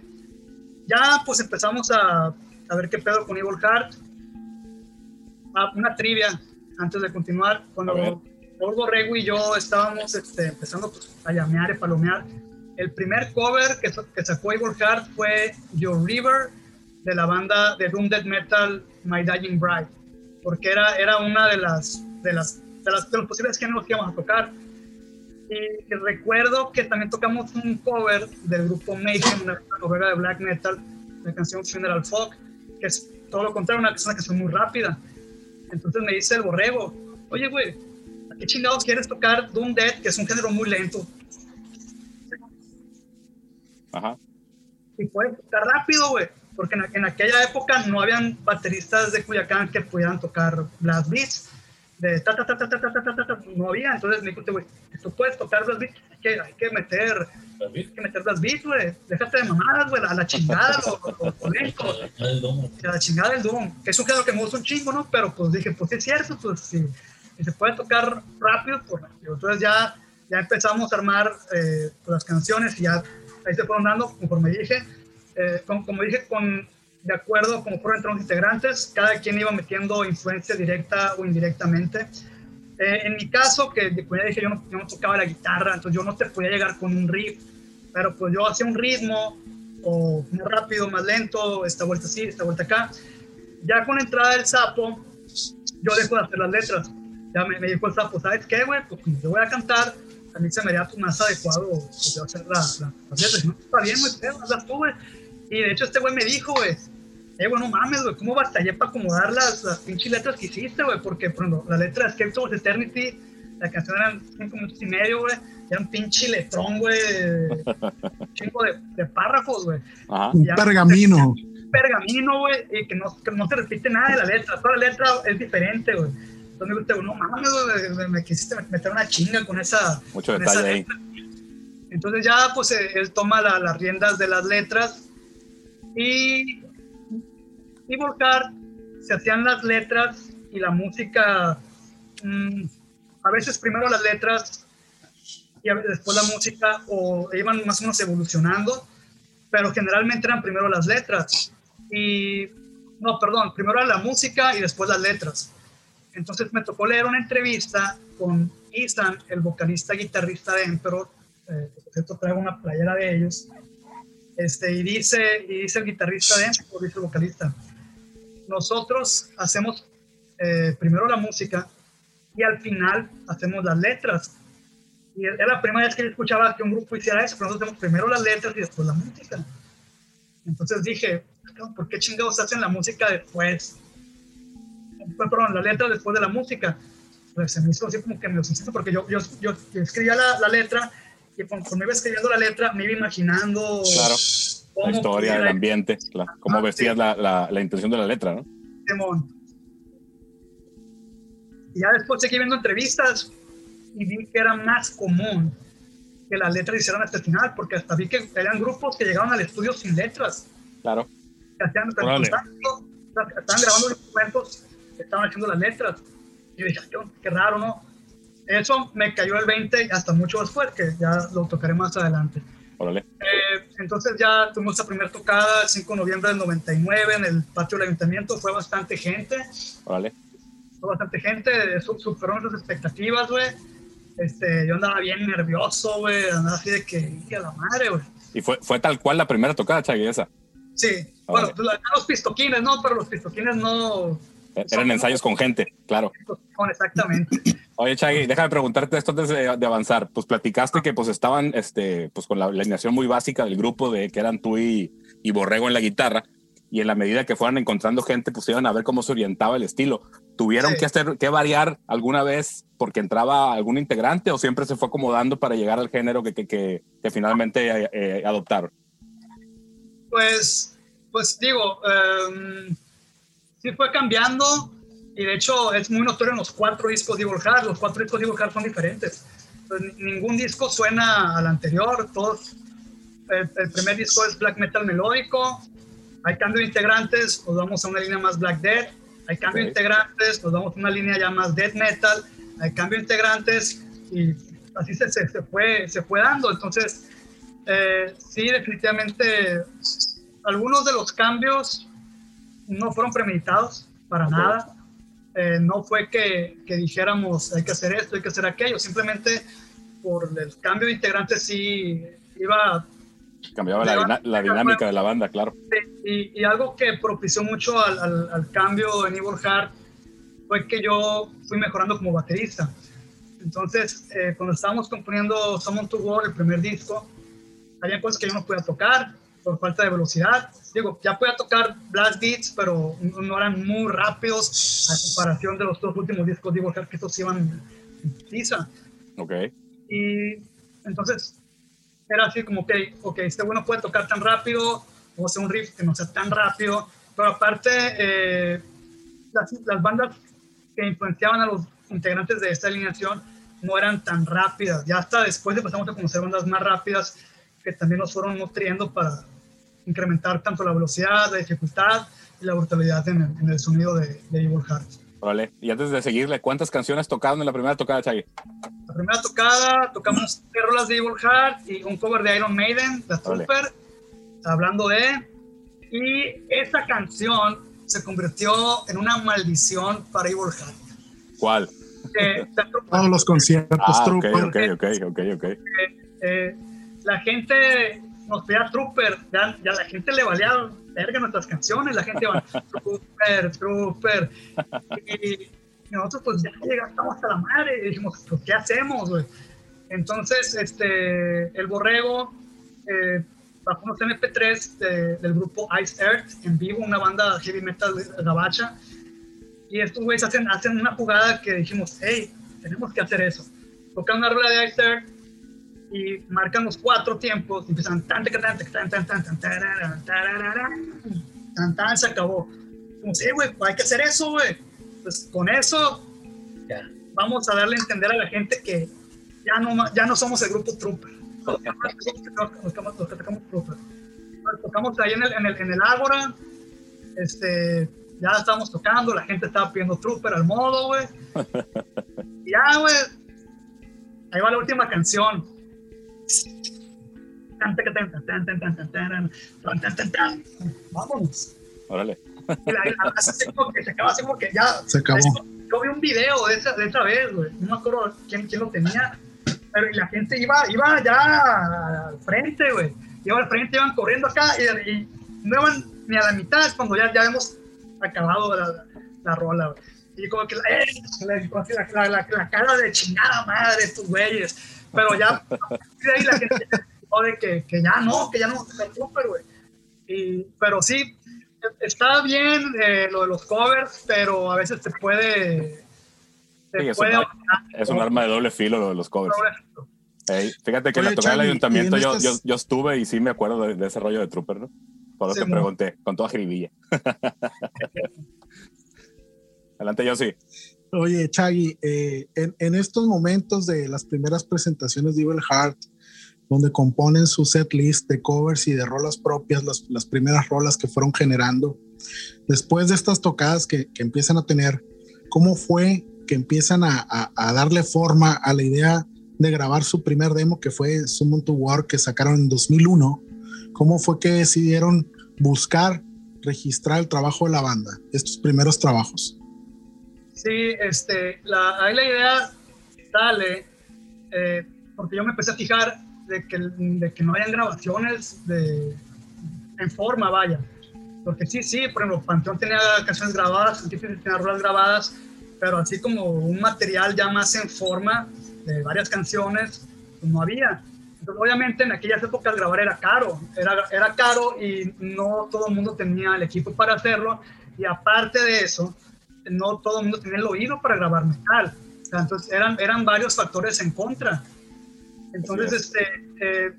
Speaker 5: ya pues empezamos a, a ver qué pedo con Evil Heart. Ah, una trivia antes de continuar. Cuando Paul Borrego y yo estábamos este, empezando pues, a llamear y palomear, el primer cover que, que sacó Evil Heart fue Your River de la banda de Doom Death Metal My Dying Bride, porque era, era una de las, de, las, de, las, de los posibles géneros que íbamos a tocar. Y, recuerdo que también tocamos un cover del grupo Mayhem, una noruega de black metal, la canción Funeral Folk, que es todo lo contrario, una, una canción muy rápida. Entonces me dice el borrego, oye, güey, ¿a qué chingados quieres tocar Doom Death, que es un género muy lento?
Speaker 4: Ajá.
Speaker 5: Y puedes tocar rápido, güey, porque en, en aquella época no habían bateristas de Culiacán que pudieran tocar blast beats. De ta, ta, ta, ta, ta, ta, ta, ta, ta, no había. Entonces me dijo, güey, tú puedes tocar blast beats, que, hay que meter que meter las beats, güey. Déjate de mamadas, güey. A la chingada, lo, lo, lo lento.
Speaker 6: El domo.
Speaker 5: A la chingada del Doom. Que es un género que me gusta un chingo, ¿no? Pero pues dije, pues es cierto, pues sí. Si se puede tocar rápido, pues rápido. Entonces ya, ya empezamos a armar eh, pues, las canciones y ya ahí se fueron dando, conforme dije. Eh, como, como dije, con, de acuerdo como fueron entre los integrantes, cada quien iba metiendo influencia directa o indirectamente. Eh, en mi caso, que como ya dije, yo no, yo no tocaba la guitarra, entonces yo no te podía llegar con un riff, pero pues yo hacía un ritmo, o más rápido, más lento, esta vuelta así, esta vuelta acá. Ya con la entrada del sapo, yo dejo de hacer las letras. Ya me, me dijo el sapo, ¿sabes qué, güey? Pues como yo voy a cantar, a mí se me haría pues, más adecuado pues, yo hacer la, la, las letras. No, está bien, güey, hazlas tú, güey. Y de hecho este güey me dijo, güey, eh, güey, no mames, güey, ¿cómo batallé para acomodar las, las pinches letras que hiciste, güey? Porque, por ejemplo, la letra de Escape Eternity, la canción eran cinco minutos y medio, güey, era un pinche letrón, güey, un chingo de, de párrafos, güey.
Speaker 3: Un pergamino.
Speaker 5: pergamino, güey, y que no, que no se repite nada de la letra. Toda la letra es diferente, güey. Entonces me gusta, no mames, güey, me, me quisiste meter una chinga con esa.
Speaker 4: Mucho
Speaker 5: con esa
Speaker 4: detalle ahí.
Speaker 5: letra. Entonces ya, pues él toma la- las riendas de las letras y. Y Volcar se hacían las letras y la música. mm, a veces primero las letras y después la música, o iban más o menos evolucionando pero generalmente eran primero las letras. Y, no, perdón, primero la música y después las letras. Entonces me tocó leer una entrevista con Ethan, el vocalista guitarrista de Emperor, eh, por cierto traigo una playera de ellos, este, y, dice, y dice el guitarrista de Emperor, dice el vocalista, nosotros hacemos eh, primero la música y al final hacemos las letras. Y era la primera vez que yo escuchaba que un grupo hiciera eso, pero nosotros hacemos primero las letras y después la música. Entonces dije, "Cabrón, ¿por qué chingados hacen la música después? Perdón, la letra después de la música. Pues se me hizo así como que me lo sentí, porque yo, yo, yo, escribía la, la letra y cuando iba escribiendo la letra me iba imaginando
Speaker 4: Claro. La historia, el ambiente, la- cómo
Speaker 5: Ah,
Speaker 4: vestías
Speaker 5: sí.
Speaker 4: la, la, la intención de la letra, ¿no?
Speaker 5: Simón. Y ya después seguí viendo entrevistas y vi que era más común que las letras hicieran hasta el final, porque hasta vi que eran grupos que llegaban al estudio sin letras,
Speaker 4: Claro.
Speaker 5: que hacían
Speaker 2: Órale.
Speaker 5: estaban grabando los instrumentos, estaban haciendo las letras. Y yo dije, "Qué- raro, ¿no? Eso me cayó el 20 y hasta mucho después, que ya lo tocaré más adelante.
Speaker 4: Órale.
Speaker 5: Eh, entonces ya tuvimos la primera tocada el 5 de noviembre del 99 en el patio del ayuntamiento, fue bastante gente
Speaker 4: Órale.
Speaker 5: fue bastante gente, su- superaron sus expectativas, güey. Este, yo andaba bien nervioso, güey, andaba así de que, "Y a la madre, güey.
Speaker 4: Y fue, fue tal cual la primera tocada, Chagui, esa.
Speaker 5: Sí, bueno, pues, los pistoquines, ¿no? Pero los pistoquines no,
Speaker 4: Eran ensayos con gente, claro.
Speaker 5: exactamente.
Speaker 4: Oye, Chagui, déjame preguntarte esto antes de, de avanzar. Pues platicaste que pues estaban este, pues, con la alineación muy básica del grupo, de que eran tú y, y Borrego en la guitarra. Y en la medida que fueran encontrando gente, pues iban a ver cómo se orientaba el estilo. ¿Tuvieron
Speaker 5: Sí.
Speaker 4: que hacer, que variar alguna vez porque entraba algún integrante o siempre se fue acomodando para llegar al género que, que, que, que finalmente eh, eh, adoptaron?
Speaker 5: Pues, pues digo, em, sí fue cambiando y de hecho es muy notorio en los cuatro discos de Evil Heart. Los cuatro discos de Evil Heart son diferentes. Pues, ni- ningún disco suena al anterior. Todos, el, el primer disco es black metal melódico. Hay cambio de integrantes, nos vamos a una línea más black death. Hay cambio de integrantes, nos vamos a una línea ya más death metal. Hay cambio de integrantes y así se, se, se fue, se fue dando. Entonces, eh, sí, definitivamente algunos de los cambios no fueron premeditados para nada. Eh, no fue que, que dijéramos hay que hacer esto, hay que hacer aquello. Simplemente por el cambio de integrantes sí iba
Speaker 4: Cambiaba la, dinámica de la banda, claro.
Speaker 5: y, y algo que propició mucho al, al- al cambio en Evil Heart fue que yo fui mejorando como baterista. Entonces, eh, cuando estábamos componiendo Summon to War, el primer disco, había cosas que yo no podía tocar por falta de velocidad. Digo, ya podía tocar blast beats, pero no eran muy rápidos a comparación de los dos últimos discos de Heart, que estos iban en pizza.
Speaker 4: Ok.
Speaker 5: Y entonces era así como que, ok, este bueno puede tocar tan rápido, a hacer un riff que no sea tan rápido, pero aparte eh, las, las bandas que influenciaban a los integrantes de esta alineación no eran tan rápidas, ya hasta después empezamos a conocer bandas más rápidas que también nos fueron nutriendo para incrementar tanto la velocidad, la dificultad y la brutalidad en el, en el sonido de, de Evil Heart.
Speaker 4: Órale. Y antes de seguirle, ¿cuántas canciones tocaron en la primera tocada, Chagui?
Speaker 5: La primera tocada tocamos tres rolas de Evil Heart y un cover de Iron Maiden, La
Speaker 4: Vale.
Speaker 5: Trooper, hablando de. Y esa canción se convirtió en una maldición para Evil Heart.
Speaker 4: ¿Cuál?
Speaker 5: Eh,
Speaker 3: Todos los conciertos,
Speaker 4: Ah, ok,
Speaker 3: Trooper.
Speaker 4: ok, ok, ok, ok.
Speaker 5: eh, la gente nos pedía Trooper, ya, ya la gente le valía verga nuestras canciones, la gente iba Trooper, Trooper. Y, nosotros pues ya llegamos hasta la madre y dijimos, pues ¿qué hacemos, güey? Entonces, este, el borrego eh, bajó unos MP3 de- del grupo Ice Earth en vivo, una banda heavy metal gabacha. Y estos güeyes hacen, hacen una jugada que dijimos, hey, tenemos que hacer eso. Tocan una rola de Ice Earth y marcamos cuatro tiempos, empezaban tan, tan, tan, tan, tan, tan, tan, tararara, tararara, tan, tan, se acabó. Como, sí, güey, hay que hacer eso, güey. Pues con eso vamos a darle a entender a la gente que ya no, ya no somos el grupo Trooper. Tocamos, nos tocamos Trooper. Nos tocamos ahí en el, en el, en el Ágora, este, ya estábamos tocando, la gente estaba pidiendo Trooper al modo, güey. ya, güey, ahí va la última canción Vámonos.
Speaker 4: Órale.
Speaker 5: Y la, la así como que se acaba así como que ya.
Speaker 3: Se acabó.
Speaker 5: Yo vi un video de esa, de esa vez, güey. No me acuerdo quién, quién lo tenía. Pero y la gente iba, iba ya al frente, güey. Iba al frente, iban corriendo acá y, y no iban ni a la mitad cuando ya, ya hemos acabado la, la rola, güey. Y como que la, eh, la, la, la, la cara de chingada madre, estos güeyes. Pero ya, de ahí la gente empezó de que, que ya no, que ya no tocar Trooper, güey. Y, pero sí, está bien eh, lo de los covers, pero a veces te puede. Te
Speaker 4: Sí, es
Speaker 5: puede
Speaker 4: un, es un arma de doble filo lo de los covers. Fíjate que en
Speaker 3: Oye,
Speaker 4: la tocada del ayuntamiento
Speaker 3: en
Speaker 4: yo,
Speaker 3: estas-
Speaker 4: yo, yo estuve y sí me acuerdo de, de ese rollo de Trooper, ¿no? Por lo
Speaker 5: Sí,
Speaker 4: que pregunté, con toda jiribilla. Adelante, yo sí.
Speaker 3: Oye, Chagui, eh, en, estos momentos de las primeras presentaciones de Evil Heart, donde componen su set list de covers y de rolas propias, las, las primeras rolas que fueron generando, después de estas tocadas que, que empiezan a tener, ¿cómo fue que empiezan a, a- a darle forma a la idea de grabar su primer demo, que fue Summon to War, que sacaron en 2001? ¿Cómo fue que decidieron buscar, registrar el trabajo de la banda, estos primeros trabajos?
Speaker 5: Sí, este, la, ahí la idea sale eh, porque yo me empecé a fijar de que, de que no hayan grabaciones de, en forma, vaya. Porque sí, sí, por ejemplo, Panteón tenía canciones grabadas, Antítesis tenía rolas grabadas, pero así como un material ya más en forma de varias canciones, pues no había. Entonces, obviamente en aquellas épocas grabar era caro, era, era caro y no todo el mundo tenía el equipo para hacerlo. Y aparte de eso, no todo el mundo tenía el oído para grabar metal. O sea, entonces eran, eran varios factores en contra. Entonces,
Speaker 4: Así
Speaker 5: este, eh,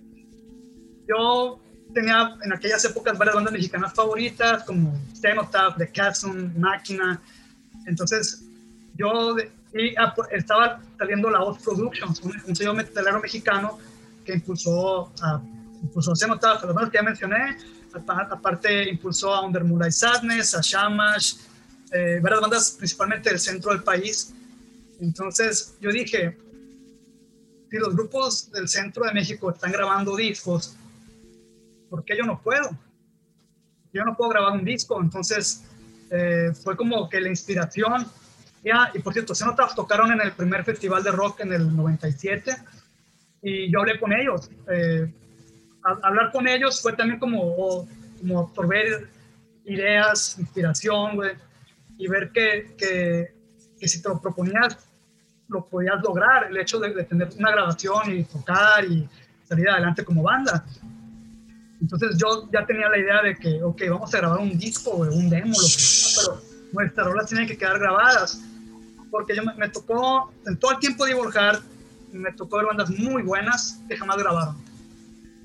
Speaker 5: yo tenía en aquellas épocas varias bandas mexicanas favoritas, como Cenotaph, The Chasm, Máquina. Entonces, yo de- y, pues, estaba saliendo la Oz Productions, un, un sello metalero mexicano que impulsó a, impulsó a Cenotaph, las bandas que ya mencioné. Apa- Aparte, impulsó a Under Moonlight Sadness, a Shamash, eh, varias bandas principalmente del centro del país. Entonces, yo dije, si los grupos del centro de México están grabando discos, ¿por qué yo no puedo? Yo no puedo grabar un disco, entonces eh, fue como que la inspiración. Ya, y por cierto, Cenotaph tocaron en el primer festival de rock en el 97 y yo hablé con ellos. Eh, hablar con ellos fue también como, como absorber ideas, inspiración, güey, y ver que, que, que si te lo proponías, lo podías lograr, el hecho de, de tener una grabación y tocar y salir adelante como banda. Entonces yo ya tenía la idea de que, ok, vamos a grabar un disco, güey, un demo, lo que sea, pero nuestras rolas tienen que quedar grabadas. Porque yo me, me tocó, en todo el tiempo de Heart, me tocó ver bandas muy buenas que jamás grabaron.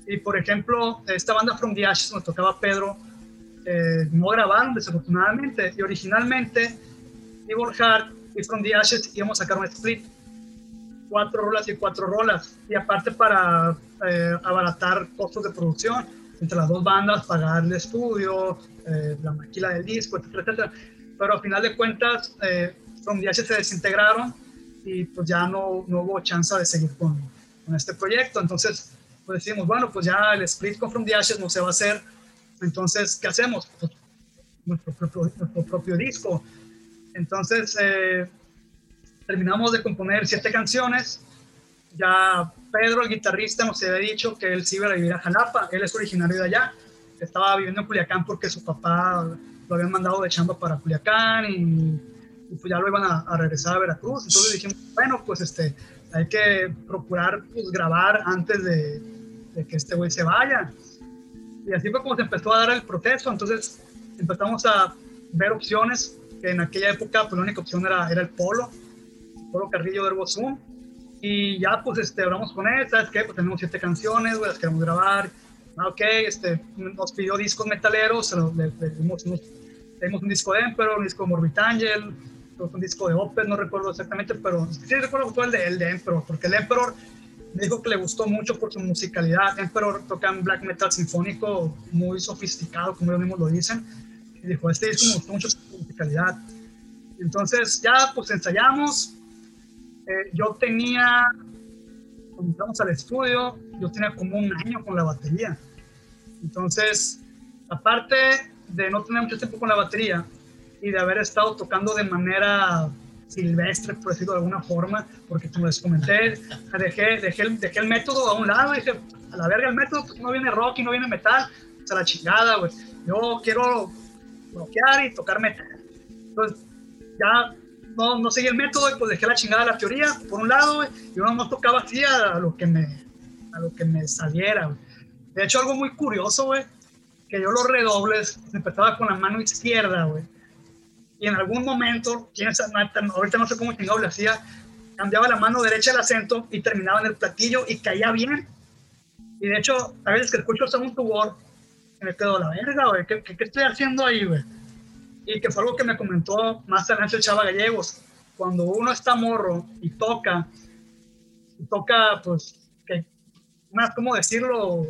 Speaker 5: Y por ejemplo, esta banda From the Ashes, nos tocaba Pedro, eh, no grabaron desafortunadamente. Y originalmente, Evil Heart y From the Ashes íbamos a sacar un split. Cuatro rolas y cuatro rolas. Y aparte para eh, abaratar costos de producción entre las dos bandas, pagar el estudio, eh, la maquila del disco, etcétera. Pero al final de cuentas, eh, From the Ashes se desintegraron y pues ya no, no hubo chance de seguir con, con este proyecto. Entonces, pues decimos, bueno, pues ya el split con From the Ashes no se va a hacer. Entonces, ¿qué hacemos? Nuestro propio, disco. Entonces, eh, terminamos de componer siete canciones. Ya Pedro, el guitarrista, nos había dicho que él sí iba a vivir a Jalapa. Él es originario de allá. Estaba viviendo en Culiacán porque su papá lo habían mandado de chamba para Culiacán y y pues ya lo iban a, a regresar a Veracruz. Entonces dijimos, bueno, pues este, hay que procurar pues, grabar antes de, de que este güey se vaya. Y así fue como se empezó a dar el proceso. Entonces empezamos a ver opciones, que en aquella época pues la única opción era, era el Polo, Polo Carrillo de Herbosum. Y ya pues este, hablamos con él, ¿sabes qué? Pues tenemos siete canciones, güey, las queremos grabar. Ah, ok, este, nos pidió discos metaleros, le, le dimos, le dimos un disco de Emperor, un disco de Morbid Angel, creo que un disco de Opeth, no recuerdo exactamente, pero sí recuerdo que fue el de, el de Emperor, porque el Emperor me dijo que le gustó mucho por su musicalidad. Emperor toca un black metal sinfónico muy sofisticado, como ellos mismos lo dicen. Y dijo, este disco me gustó mucho su musicalidad. Entonces ya pues ensayamos. Eh, yo tenía, cuando entramos al estudio, yo tenía como un año con la batería. Entonces, aparte de no tener mucho tiempo con la batería y de haber estado tocando de manera silvestre, por decirlo de alguna forma, porque como les comenté, dejé, dejé, el, dejé el método a un lado dije, a la verga el método, pues no viene rock y no viene metal, o sea, la chingada, güey. Yo quiero bloquear y tocar metal. Entonces, ya no, no seguí el método y pues dejé la chingada de la teoría, por un lado, güey, y uno no tocaba así a lo que me, a lo que me saliera, güey. De hecho, algo muy curioso, güey, que yo los redobles empezaba con la mano izquierda, güey. Y en algún momento, quién sabe, ahorita no sé cómo chingado le hacía, cambiaba la mano derecha del acento y terminaba en el platillo y caía bien. Y de hecho, a veces que escucho to War, me quedo la verga, güey, ¿qué, qué, qué estoy haciendo ahí, güey? Y que fue algo que me comentó más adelante el Chava Gallegos. Cuando uno está morro y toca, y toca, pues, que, más, ¿cómo decirlo?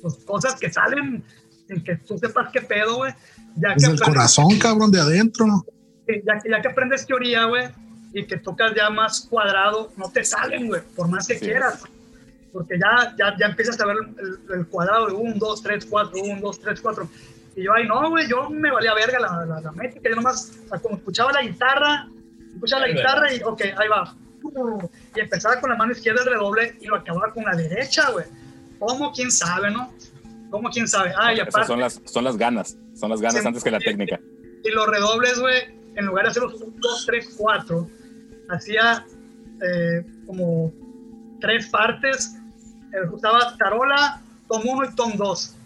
Speaker 5: Pues cosas que salen sin que tú sepas qué pedo, güey. Ya que
Speaker 3: Desde el
Speaker 5: aprendes-
Speaker 3: corazón, cabrón, de adentro.
Speaker 5: que ya, que- ya que aprendes teoría, güey, y que tocas ya más cuadrado, no te salen, güey, por más que
Speaker 4: Sí.
Speaker 5: quieras. Porque ya, ya, ya empiezas a ver el, el cuadrado de 1, 2, 3, 4, 1, 2, 3, 4. Y yo, ay, no, güey, yo me valía verga la, la, la métrica. Yo nomás, o sea, como escuchaba la guitarra, escuchaba la guitarra y, ok, ahí va. Y empezaba con la mano izquierda el redoble y lo acababa con la derecha, güey. ¿Cómo? ¿Quién sabe, no? ¿Cómo? ¿Quién sabe? Ay,
Speaker 4: Esas
Speaker 5: aparte.
Speaker 4: son las, son las ganas, son las ganas antes que la técnica.
Speaker 5: Y los redobles, güey, en lugar de hacer los 1, 2, 3, 4, hacía eh, como tres partes. Eh, usaba tarola, tom 1 y tom 2.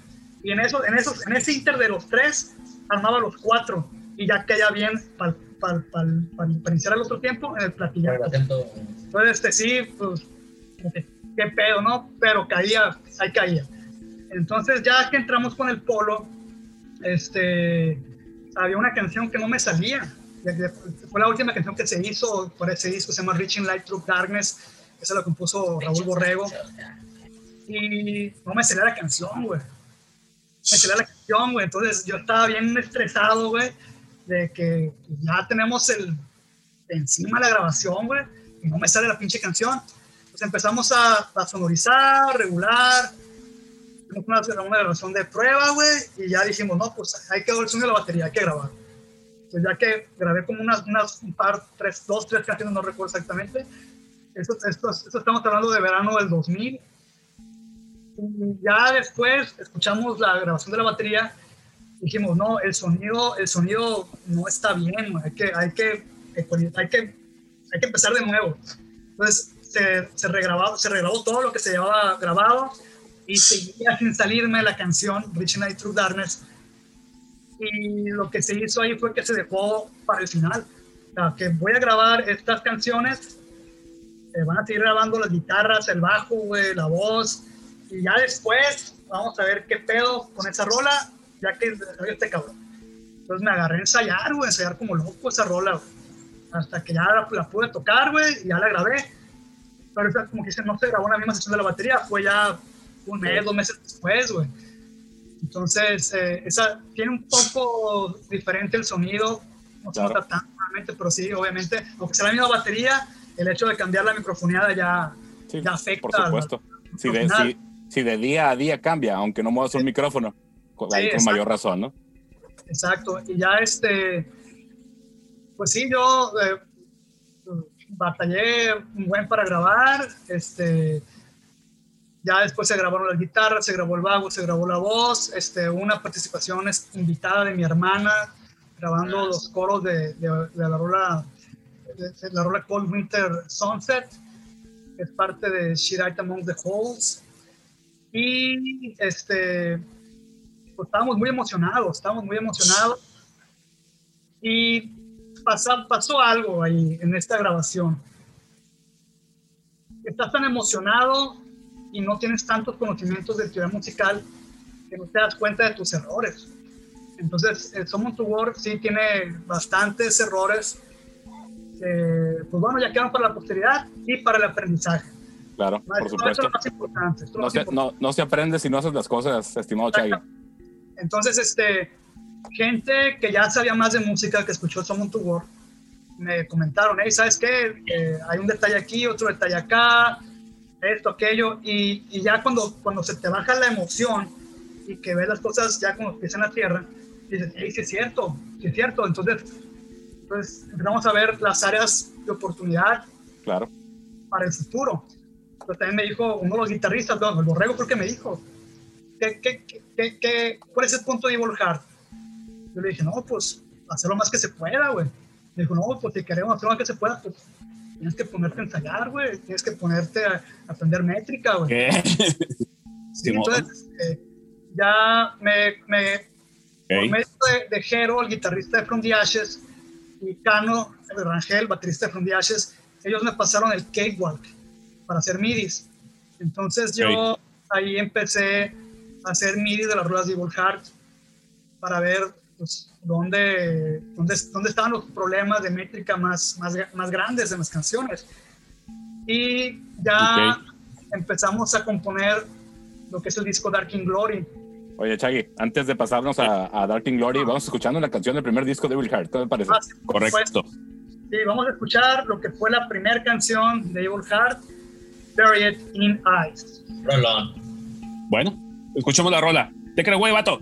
Speaker 5: Y en, eso, en, esos, en ese inter de los tres, armaba los cuatro. Y ya caía bien para iniciar el otro tiempo en el platillazo. Entonces, este sí, pues, qué pedo, ¿no? Pero caía, ahí caía. Entonces, ya que entramos con el polo, este, había una canción que no me salía. Fue la última canción que se hizo por ese disco, se llama Reaching Light Through Darkness. Esa la compuso Raúl Borrego. Y no me salía la canción, güey. Me salía la canción, güey. Entonces, yo estaba bien estresado, güey, de que ya tenemos el, encima la grabación, güey, y no me sale la pinche canción. Pues empezamos a, a sonorizar, regular, una, una grabación de prueba, güey, y ya dijimos, no, pues hay que el sonido de la batería, hay que grabar. Pues ya que grabé como unas, unas un par, tres, dos, tres canciones, no recuerdo exactamente. Esto, esto, esto estamos hablando de verano del 2000. Y ya después escuchamos la grabación de la batería dijimos, no, el sonido, el sonido no está bien, hay que, hay que, hay que, hay que empezar de nuevo. Entonces se, se, regrabó, se regrabó todo lo que se llevaba grabado y seguía sin salirme la canción Reaching Night Through Darkness. Y lo que se hizo ahí fue que se dejó para el final. O sea, que voy a grabar estas canciones, eh, van a seguir grabando las guitarras, el bajo, güey, la voz, y ya después vamos a ver qué pedo con esa rola ya que este cabrón. Entonces me agarré a ensayar, güey, ensayar como loco esa rola. Hasta que ya la, la pude tocar, güey, y ya la grabé. Pero esa, como que no se grabó en la misma sesión de la batería, fue ya un mes, dos meses después, güey. Entonces, eh, esa tiene un poco diferente el sonido, no se nota tanto, realmente, pero sí, obviamente, aunque sea la misma batería, el hecho de cambiar la microfoneada ya,
Speaker 4: Sí,
Speaker 5: ya afecta.
Speaker 4: por supuesto.
Speaker 5: la-
Speaker 4: Si de, si, si de día a día cambia, aunque no muevas un micrófono, con,
Speaker 5: Sí,
Speaker 4: con mayor razón, ¿no?
Speaker 5: Exacto. Y ya este, pues sí, yo eh, batallé un buen para grabar. Este, ya después se grabaron las guitarras, se grabó el bajo, se grabó la voz. Este, una participación es- invitada de mi hermana, grabando los coros de, de, de la rola de, la rola Cold Winter Sunset, que es parte de Shirite Among the Holes. Y este, pues estábamos muy emocionados, estábamos muy emocionados. Y pasa, pasó algo ahí en esta grabación. Estás tan emocionado y no tienes tantos conocimientos de teoría musical que no te das cuenta de tus errores. Entonces, el Summon to War sí tiene bastantes errores. Eh, pues bueno, ya quedan para la posteridad y para el aprendizaje.
Speaker 4: Claro, por
Speaker 5: esto- esto
Speaker 4: supuesto.
Speaker 5: es lo más importante, es lo
Speaker 4: No
Speaker 5: más
Speaker 4: se,
Speaker 5: importante.
Speaker 4: no, no se aprende si no haces las cosas, estimado Chagui.
Speaker 5: Entonces, este, gente que ya sabía más de música, que escuchó Summon to War, me comentaron, hey, ¿sabes qué? Eh, hay un detalle aquí, otro detalle acá, esto, aquello, y, y ya cuando, cuando se te baja la emoción y que ves las cosas ya como empiezan a tierra, dices, hey, sí es cierto, sí es cierto. Entonces, pues empezamos a ver las áreas de oportunidad
Speaker 4: Claro.
Speaker 5: para el futuro. Pero también me dijo uno de los guitarristas, no, el borrego creo que me dijo, ¿qué, qué, qué, qué, cuál es el punto de Heart? Yo le dije, no, pues hacer lo más que se pueda, güey. Me dijo, no, pues si queremos hacer lo más que se pueda, pues tienes que ponerte a ensayar, güey, tienes que ponerte a, a aprender métrica, güey.
Speaker 2: ¿Qué?
Speaker 5: Sí, entonces, eh, ya me, me por
Speaker 2: Ok.
Speaker 5: medio de, de Jero, el guitarrista de From the Ashes, y Cano, el Rangel, baterista de From the Ashes, ellos me pasaron el Cakewalk para hacer midis. Entonces yo ahí empecé a hacer midi de las ruedas de Evil Heart para ver pues, dónde, dónde, dónde estaban los problemas de métrica más, más, más grandes en las canciones. Y ya empezamos a componer lo que es el disco Dark in Glory.
Speaker 4: Oye, Chagui, antes de pasarnos a, a Dark in Glory, vamos escuchando la canción del primer disco de Evil Heart. ¿Qué te parece?
Speaker 5: Ah, sí.
Speaker 2: Correcto.
Speaker 5: Sí, vamos a escuchar lo que fue la primera canción de Evil Heart, Buried in Ice.
Speaker 6: Rolón.
Speaker 2: Bueno, escuchemos la rola. ¿Te crees, güey, vato?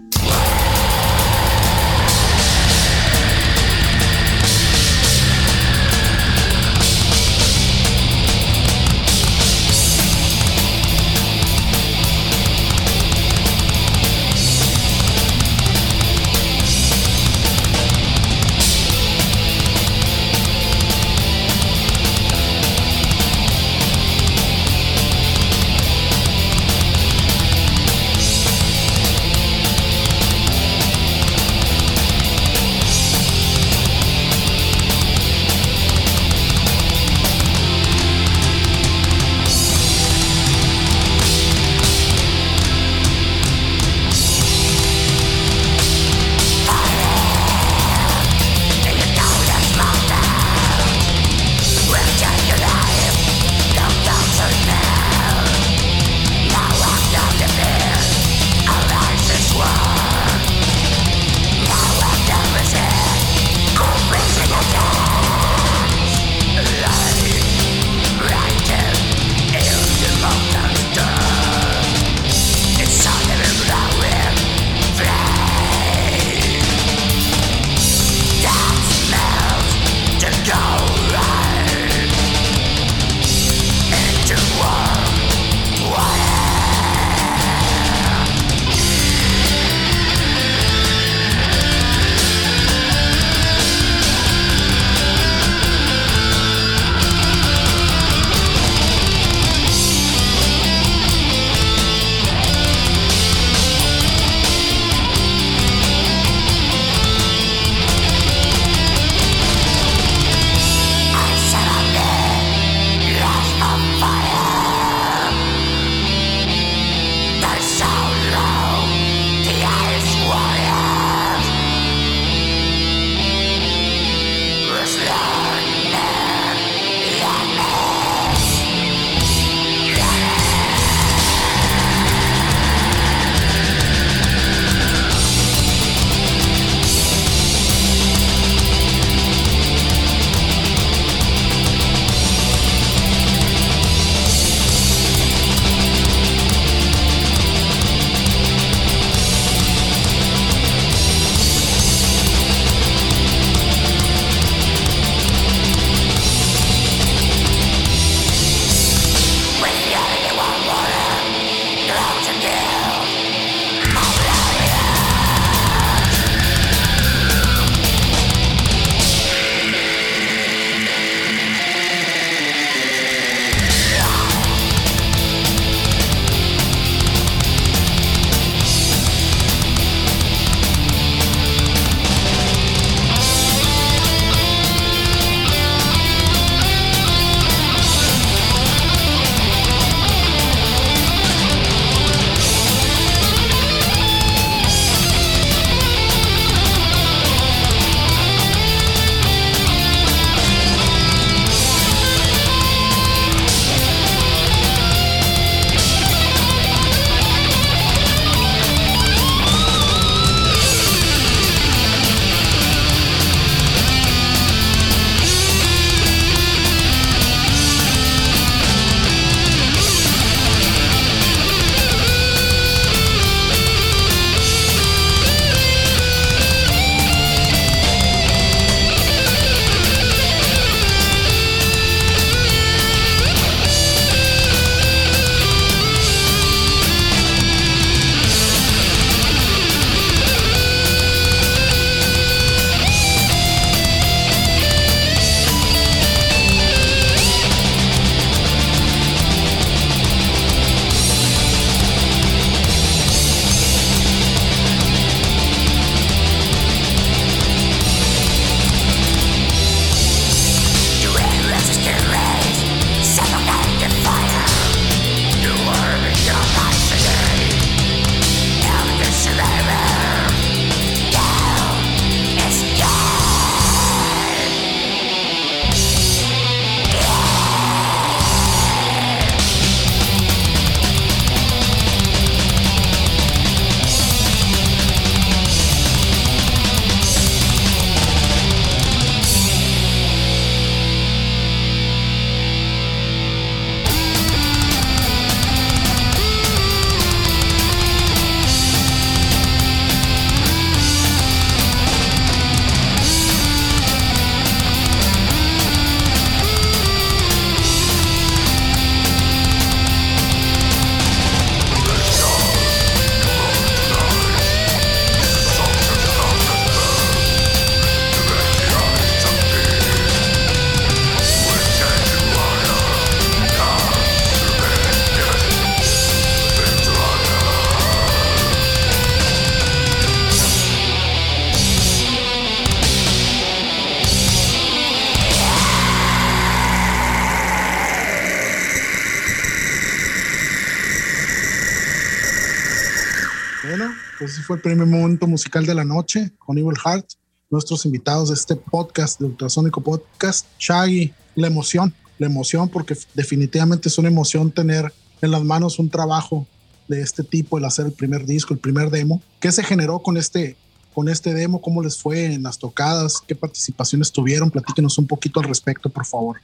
Speaker 3: Fue primer momento musical de la noche con Evil Heart. Nuestros invitados de este podcast, de Ultrasónico Podcast, Shaggy, la emoción, la emoción, porque definitivamente es una emoción tener en las manos un trabajo de este tipo, el hacer el primer disco, el primer demo. ¿Qué se generó con este, con este demo? ¿Cómo les fue en las tocadas? ¿Qué participaciones tuvieron? Platíquenos un poquito al respecto, por favor.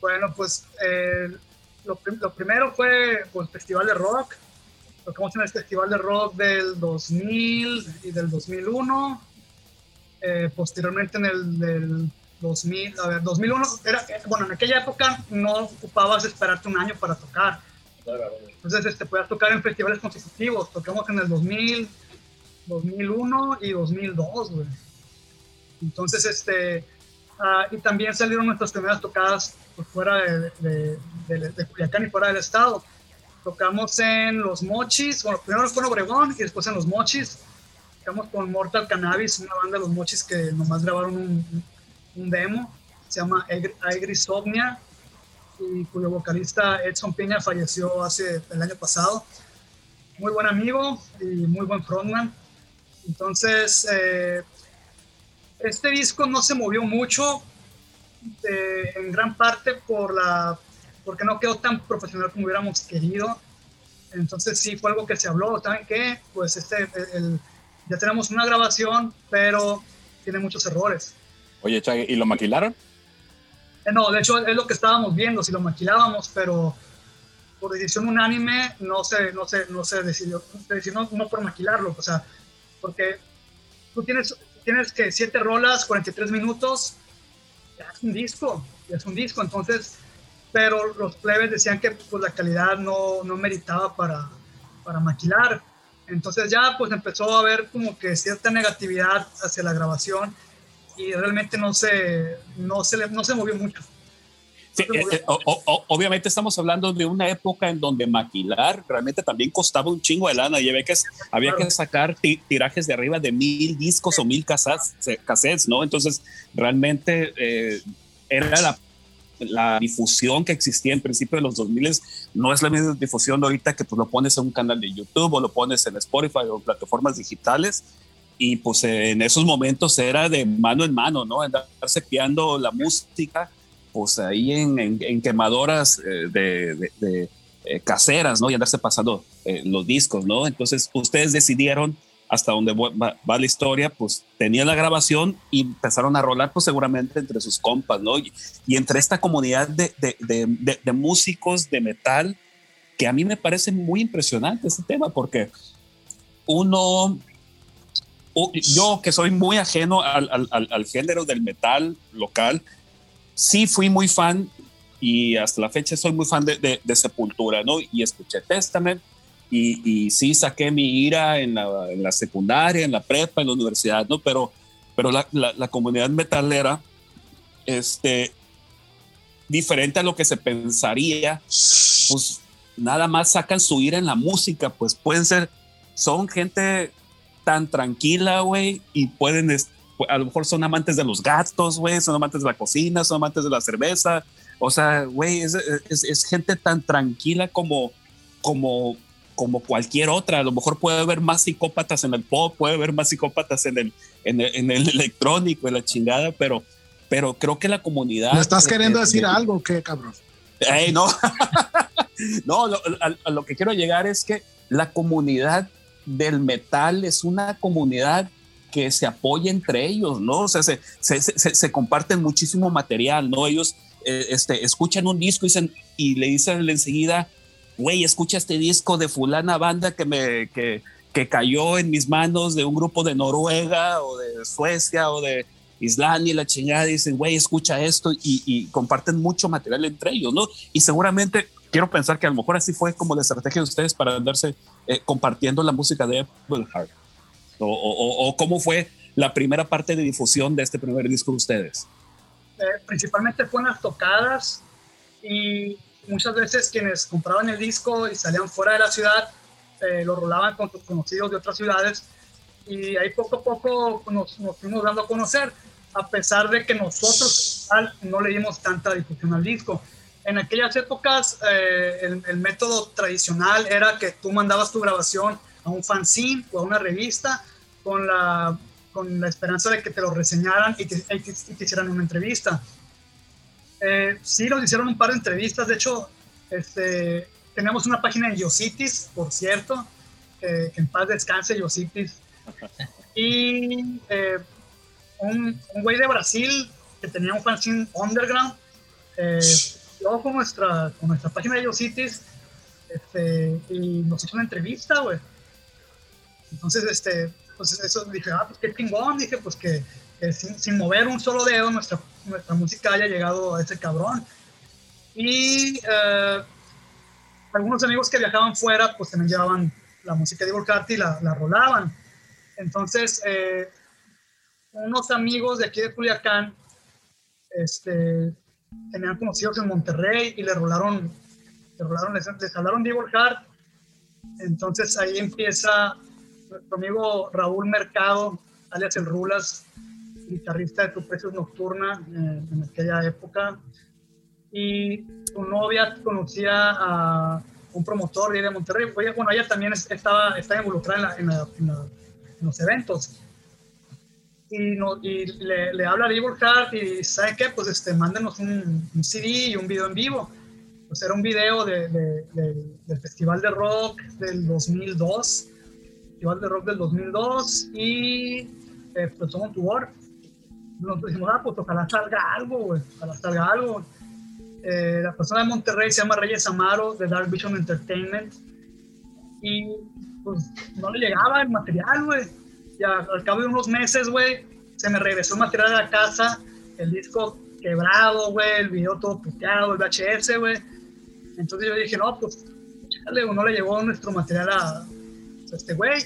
Speaker 5: Bueno, pues eh, lo, primero fue el pues, Festival de Rock. Tocamos en el Festival de Rock del 2000 y del 2001. Eh, posteriormente en el del 2000, a ver, 2001, era, bueno, en aquella época no ocupabas esperarte un año para tocar. Entonces, este, podías tocar en festivales consecutivos. Tocamos en el 2000, 2001 y 2002, güey. Entonces, este, ah, y también salieron nuestras primeras tocadas fuera de, de, de, Culiacán y fuera del estado. Tocamos en Los Mochis, bueno, primero fue en Obregón y después en Los Mochis. Tocamos con Mortal Cannabis, una banda de Los Mochis que nomás grabaron un, un demo, se llama Aegrisomnia, y cuyo vocalista Edson Piña falleció hace el año pasado. Muy buen amigo y muy buen frontman. Entonces, eh, este disco no se movió mucho, eh, en gran parte por la, porque no quedó tan profesional como hubiéramos querido. Entonces sí fue algo que se habló, ¿saben qué? Pues este, ya tenemos una grabación, pero tiene muchos errores.
Speaker 4: Oye, Chagui, ¿y lo maquilaron?
Speaker 5: Eh, no, de hecho es lo que estábamos viendo, si lo maquilábamos, pero por decisión unánime no se, no se, no se decidió, no, no por maquilarlo, o sea, porque tú tienes, tienes que siete rolas, 43 minutos, ya es un disco, ya es un disco, entonces, pero los plebes decían que pues, la calidad no, no meritaba para, para maquilar. Entonces ya pues empezó a haber como que cierta negatividad hacia la grabación y realmente no se, no se, no se movió mucho.
Speaker 2: Eh, eh, obviamente estamos hablando de una época en donde maquilar realmente también costaba un chingo de lana y había que, había que sacar tirajes de arriba de mil discos o mil cassettes, ¿no? Entonces realmente eh, era la, la, difusión que existía en principio de los 2000 no es la misma difusión de ahorita que pues lo pones en un canal de YouTube o lo pones en Spotify o plataformas digitales y pues en esos momentos era de mano en mano, ¿no? Andarse piando la música, pues ahí en, quemadoras eh, de, de, eh, caseras, ¿no? Y andarse pasando eh, los discos, ¿no? Entonces ustedes decidieron hasta donde va, la historia, pues tenían la grabación y empezaron a rolar, pues seguramente entre sus compas, ¿no? Y, entre esta comunidad de, músicos de metal, que a mí me parece muy impresionante este tema, porque uno yo que soy muy ajeno al, al, género del metal local, sí fui muy fan y hasta la fecha soy muy fan de, Sepultura, ¿no? Y escuché Testament y, y sí saqué mi ira en la, en la, secundaria, en la prepa, en la universidad, ¿no? Pero, pero la, la, la comunidad metalera, este, diferente a lo que se pensaría, pues nada más sacan su ira en la música, pues pueden ser, son gente tan tranquila, güey, y pueden, a lo mejor son amantes de los gatos, güey, son amantes de la cocina, son amantes de la cerveza, o sea, güey, es, es, gente tan tranquila como, como, como cualquier otra. A lo mejor puede haber más psicópatas en el pop, puede haber más psicópatas en el, en el, en el electrónico, en la chingada, pero, pero creo que la comunidad.
Speaker 3: ¿Me estás queriendo decir algo qué, cabrón?
Speaker 2: no, no, a, lo que quiero llegar es que la comunidad del metal es una comunidad que se apoya entre ellos, ¿no? O sea, se, se, se, comparten muchísimo material, ¿no? Ellos eh, este, escuchan un disco y, dicen, y le dicen enseguida, güey, escucha este disco de fulana banda que me que, que cayó en mis manos de un grupo de Noruega o de Suecia o de Islandia y la chingada, dicen, güey, escucha esto y, y, comparten mucho material entre ellos, ¿no? Y seguramente quiero pensar que a lo mejor así fue como la estrategia de ustedes para andarse eh, compartiendo la música de Apple Heart. O, o, cómo fue la primera parte de difusión de este primer disco de ustedes.
Speaker 5: Eh, principalmente fue en las tocadas y muchas veces quienes compraban el disco y salían fuera de la ciudad eh, lo rolaban con sus conocidos de otras ciudades y ahí poco a poco nos, nos fuimos dando a conocer a pesar de que nosotros no le dimos tanta difusión al disco en aquellas épocas eh, el, método tradicional era que tú mandabas tu grabación a un fanzine o a una revista con la, con la esperanza de que te lo reseñaran y te, hicieran una entrevista. Eh, sí, nos hicieron un par de entrevistas. De hecho, este, tenemos una página en Yositis, por cierto, que en paz descanse Yositis. Y eh, un, güey de Brasil que tenía un fanzine underground, eh, con nuestra, con nuestra página de Yositis este, y nos hizo una entrevista, güey. Entonces, este, pues eso dije, ah, pues qué chingón, dije, pues que, sin, sin, mover un solo dedo nuestra, nuestra música haya llegado a ese cabrón. Y eh, algunos amigos que viajaban fuera, pues también llevaban la música de Volcarte y la, la rolaban. Entonces, eh, unos amigos de aquí de Culiacán este, tenían conocidos en Monterrey y le rolaron, le rolaron les, les hablaron de. Entonces ahí empieza nuestro amigo Raúl Mercado, alias El Rulas, guitarrista de Tu Precios Nocturna eh, en aquella época. Y su novia conocía a un promotor de Monterrey. bueno, ella también estaba, estaba involucrada en, en, los eventos. Y, no, y le, le, habla a Evil Heart y ¿sabe qué? Pues este, mándenos un, un CD y un video en vivo. Pues era un video de, de, del Festival de Rock del 2002 Festival de Rock del 2002 y eh, pues somos tour. Nos dijimos, ah, pues ojalá salga algo, güey, ojalá salga algo. Eh, la persona de Monterrey se llama Reyes Amaro de Dark Vision Entertainment y pues no le llegaba el material, güey. Ya al cabo de unos meses, güey, se me regresó el material a la casa, el disco quebrado, güey, el video todo puteado, el VHS, güey. Entonces yo dije, no, pues, chale, no le llegó nuestro material a, este güey.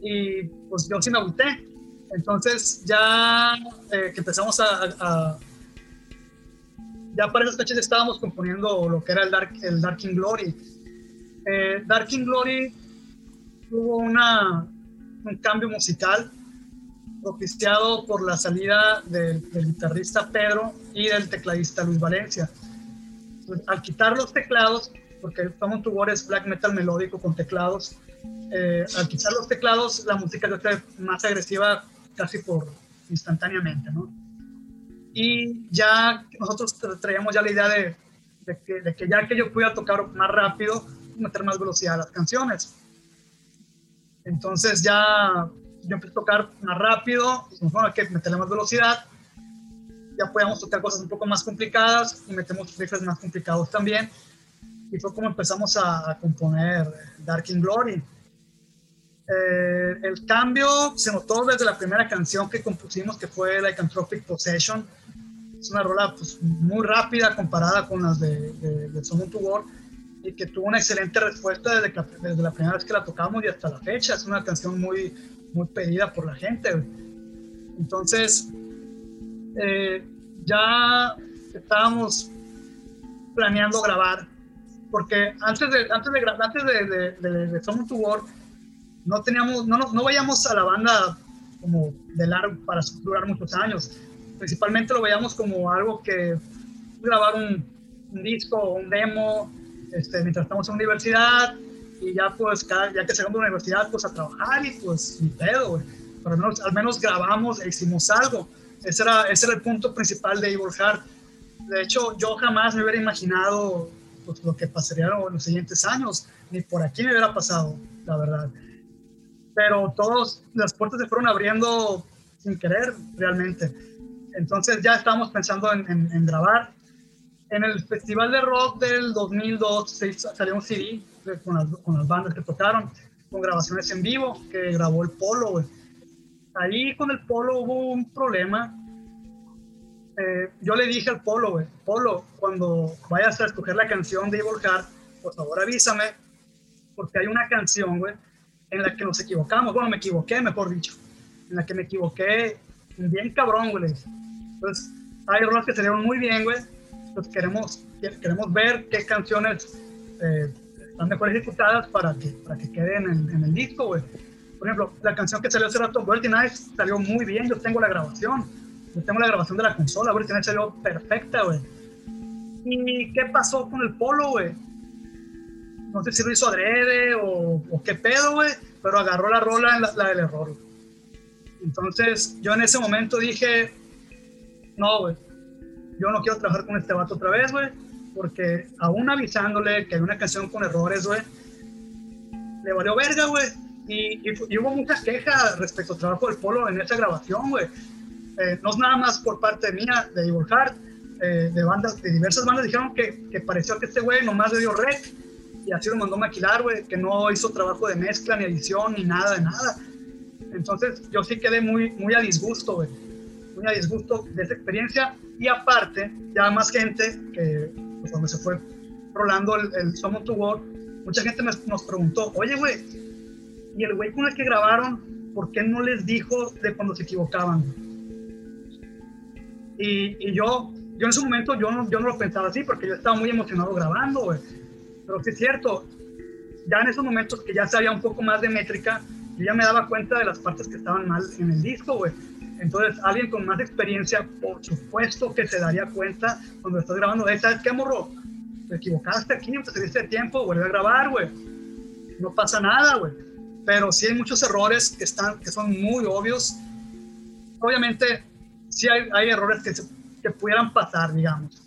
Speaker 5: Y pues yo sí me agüité. Entonces ya eh, que empezamos a, Ya para esas fechas estábamos componiendo lo que era el Dark, el Dark Glory. Eh, Dark Glory tuvo una, un cambio musical propiciado por la salida del, guitarrista Pedro y del tecladista Luis Valencia. al quitar los teclados, porque to War es black metal melódico con teclados, eh, al quitar los teclados, la música se hace más agresiva casi por instantáneamente, ¿no? Y ya nosotros traíamos ya la idea de, de, que, ya que yo pudiera tocar más rápido, meter más velocidad a las canciones. Entonces ya yo empecé a tocar más rápido, pues bueno, hay que meterle más velocidad, ya podíamos tocar cosas un poco más complicadas y metemos riffs más complicados también. Y fue como empezamos a, a componer Dark in Glory. Eh, el cambio se notó desde la primera canción que compusimos, que fue Like Anthropic Possession. Es una rola pues, muy rápida comparada con las de, de, de to War y que tuvo una excelente respuesta desde, desde, la primera vez que la tocamos y hasta la fecha. Es una canción muy, muy pedida por la gente. Entonces, eh, ya estábamos planeando grabar, porque antes de, antes de, antes de, de, de, to War, no teníamos, no, no vayamos a la banda como de largo para durar muchos años. Principalmente lo veíamos como algo que grabar un, un disco un demo este, mientras estamos en universidad y ya pues cada, ya que llegamos de la universidad pues a trabajar y pues ni pedo, güey. Pero al menos, al menos grabamos e hicimos algo. Ese era, ese era el punto principal de Evil Heart. De hecho, yo jamás me hubiera imaginado pues, lo que pasaría en los siguientes años. Ni por aquí me hubiera pasado, la verdad pero todas las puertas se fueron abriendo sin querer realmente. Entonces ya estábamos pensando en, en, grabar. En el Festival de Rock del 2002 salió un CD con las, con las, bandas que tocaron, con grabaciones en vivo, que grabó el Polo. Ahí con el Polo hubo un problema. Eh, yo le dije al Polo, güey, Polo, cuando vayas a escoger la canción de Evil Heart, por favor avísame, porque hay una canción, güey, en la que nos equivocamos. Bueno, me equivoqué, mejor dicho. En la que me equivoqué bien cabrón, güey. Entonces, hay rolas que salieron muy bien, güey. Entonces, queremos, queremos ver qué canciones eh, están mejor ejecutadas para que, para que queden en, en el disco, güey. Por ejemplo, la canción que salió hace rato, Dirty Nights, salió muy bien. Yo tengo la grabación. Yo tengo la grabación de la consola. Dirty Nights salió perfecta, güey. ¿Y qué pasó con el polo, güey? No sé si lo hizo adrede o, o qué pedo, güey, pero agarró la rola, la, la del error. güey. Entonces, yo en ese momento dije, no, güey, yo no quiero trabajar con este vato otra vez, güey, porque aún avisándole que hay una canción con errores, güey, le valió verga, güey. Y, y y hubo muchas quejas respecto al trabajo del Polo en esa grabación, güey. Eh, no es nada más por parte mía, de Evil Heart, eh, de bandas, de diversas bandas dijeron que, que pareció que este güey nomás le dio rec y así lo mandó maquilar, güey, que no hizo trabajo de mezcla, ni edición, ni nada de nada. Entonces yo sí quedé muy, muy a disgusto, güey. Muy a disgusto de esa experiencia. Y aparte, ya más gente, que pues, cuando se fue rolando el, el Summon to War, mucha gente nos, nos preguntó, oye, güey, ¿y el güey con el que grabaron, por qué no les dijo de cuando se equivocaban? güey?" Y, y yo, yo en ese momento, yo no, yo no lo pensaba así, porque yo estaba muy emocionado grabando, güey. Pero sí es cierto, ya en esos momentos que ya sabía un poco más de métrica, yo ya me daba cuenta de las partes que estaban mal en el disco, güey. Entonces, alguien con más experiencia, por supuesto que se daría cuenta cuando estás grabando, "Eh, ¿sabes qué, morro? Te equivocaste aquí, te saliste de tiempo, vuelve a grabar, güey. No pasa nada, güey. Pero sí hay muchos errores que, están, que son muy obvios. Obviamente, sí hay, hay errores que, se- que pudieran pasar, digamos.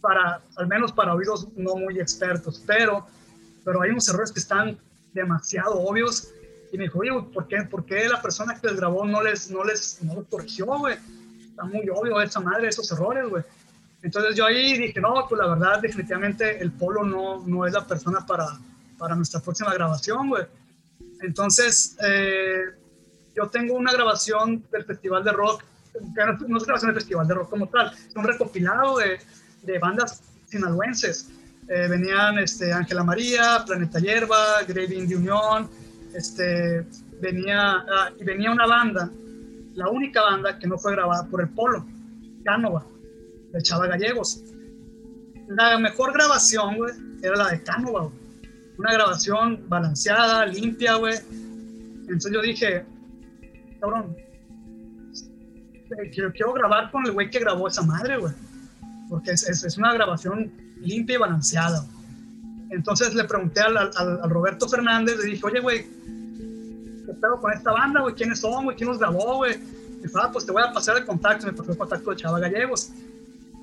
Speaker 5: Para, al menos para oídos no muy expertos, pero, pero hay unos errores que están demasiado obvios y me dijo, oye, ¿por qué, ¿por qué la persona que les grabó no les, no les, no corrigió, güey? Está muy obvio esa madre, esos errores, güey. Entonces yo ahí dije, no, pues la verdad, definitivamente el Polo no, no es la persona para, para nuestra próxima grabación, güey. Entonces, eh, yo tengo una grabación del Festival de Rock, que no, no es grabación del Festival de Rock como tal, es un recopilado de, de bandas sinaloenses. Eh, venían este, Ángela María, Planeta Hierba, Grave Indie Unión, este, venía, ah, y venía una banda, la única banda que no fue grabada por el Polo, Cánova, de Chava Gallegos. La mejor grabación, güey, era la de Cánova. Una grabación balanceada, limpia, güey. Entonces yo dije, cabrón, eh, quiero, quiero grabar con el güey que grabó esa madre, güey. Porque es, es, es una grabación limpia y balanceada. Entonces le pregunté al, al, al Roberto Fernández, le dije, oye, güey, ¿qué pedo con esta banda, güey? ¿Quiénes son, güey? ¿Quién los grabó, güey? Dijo, ah, pues te voy a pasar el contacto. Me pasó el contacto de Chava Gallegos.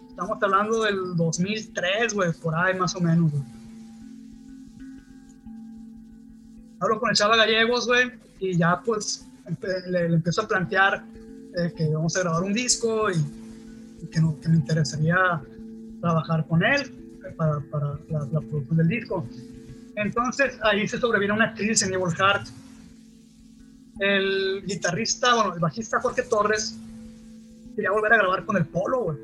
Speaker 5: Estamos hablando del 2003, güey, por ahí más o menos, güey. Hablo con el Chava Gallegos, güey, y ya pues le, le empiezo a plantear eh, que vamos a grabar un disco y, y que, no- que me interesaría trabajar con él para, para la, la producción del disco. Entonces ahí se sobreviene una crisis en Evil Heart. El guitarrista, bueno, el bajista Jorge Torres quería volver a grabar con el Polo, güey.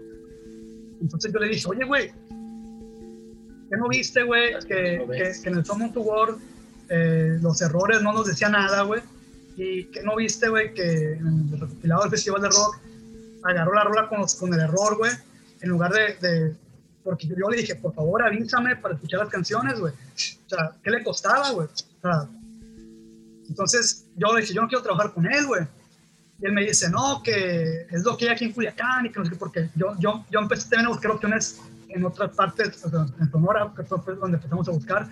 Speaker 5: Entonces yo le dije, oye, güey, ¿qué no viste, güey? Que, que, que en el Summon to War eh, los errores no nos decía nada, güey. Y que no viste, güey, que en el recopilado del Festival de Rock agarró la rola con, con el error, güey, en lugar de, de- Porque yo le dije, por favor, avísame para escuchar las canciones, güey. O sea, ¿qué le costaba, güey? O sea, entonces yo le dije, yo no quiero trabajar con él, güey. Y él me dice, no, que es lo que hay aquí en Culiacán y que no sé qué, porque yo, yo, yo empecé también a buscar opciones en otras partes, en Sonora, que fue donde empezamos a buscar.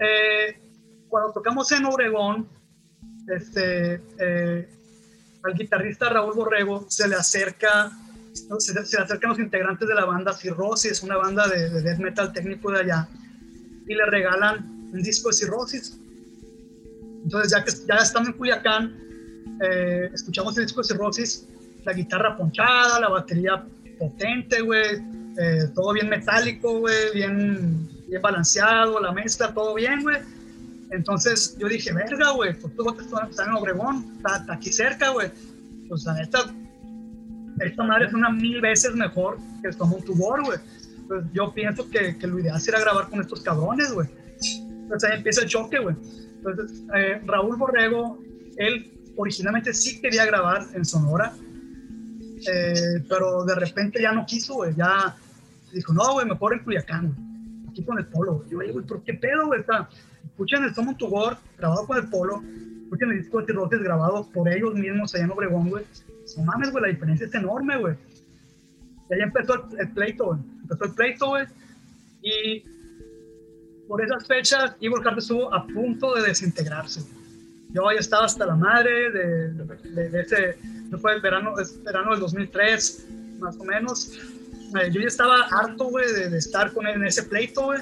Speaker 5: Eh, cuando tocamos en Obregón, este, eh, al guitarrista Raúl Borrego se le acerca, se, se acercan los integrantes de la banda Cirrosis, una banda de, de death metal técnico de allá, y le regalan un disco de Cirrosis. Entonces, ya que ya estando en Culiacán, eh, escuchamos el disco de Cirrosis, la guitarra ponchada, la batería potente, güey, eh, todo bien metálico, güey, bien, bien balanceado, la mezcla, todo bien, güey. Entonces yo dije, verga, güey, pues tú estás están en Obregón, está, está aquí cerca, güey. Pues la neta, esta madre es una mil veces mejor que el Tomón Tubor, güey. Pues yo pienso que, que lo ideal sería grabar con estos cabrones, güey. Entonces ahí empieza el choque, güey. Entonces, eh, Raúl Borrego, él originalmente sí quería grabar en Sonora, eh, pero de repente ya no quiso, güey. Ya dijo, no, güey, mejor en Culiacán. Aquí con el polo. Yo, "Oye, güey, ¿por qué pedo, güey? Está, escuchen el Summon to War, grabado con el polo, escuchen el disco de Cirrosis grabado por ellos mismos allá en Obregón, güey. No mames, güey, la diferencia es enorme, güey. Y ahí empezó el, el pleito, güey. Empezó el pleito, güey. Y por esas fechas, Evil Heart estuvo a punto de desintegrarse. Yo ya estaba hasta la madre de, de, ese, fue el verano, el verano del 2003, más o menos. Yo ya estaba harto, güey, de, estar con él en ese pleito, güey.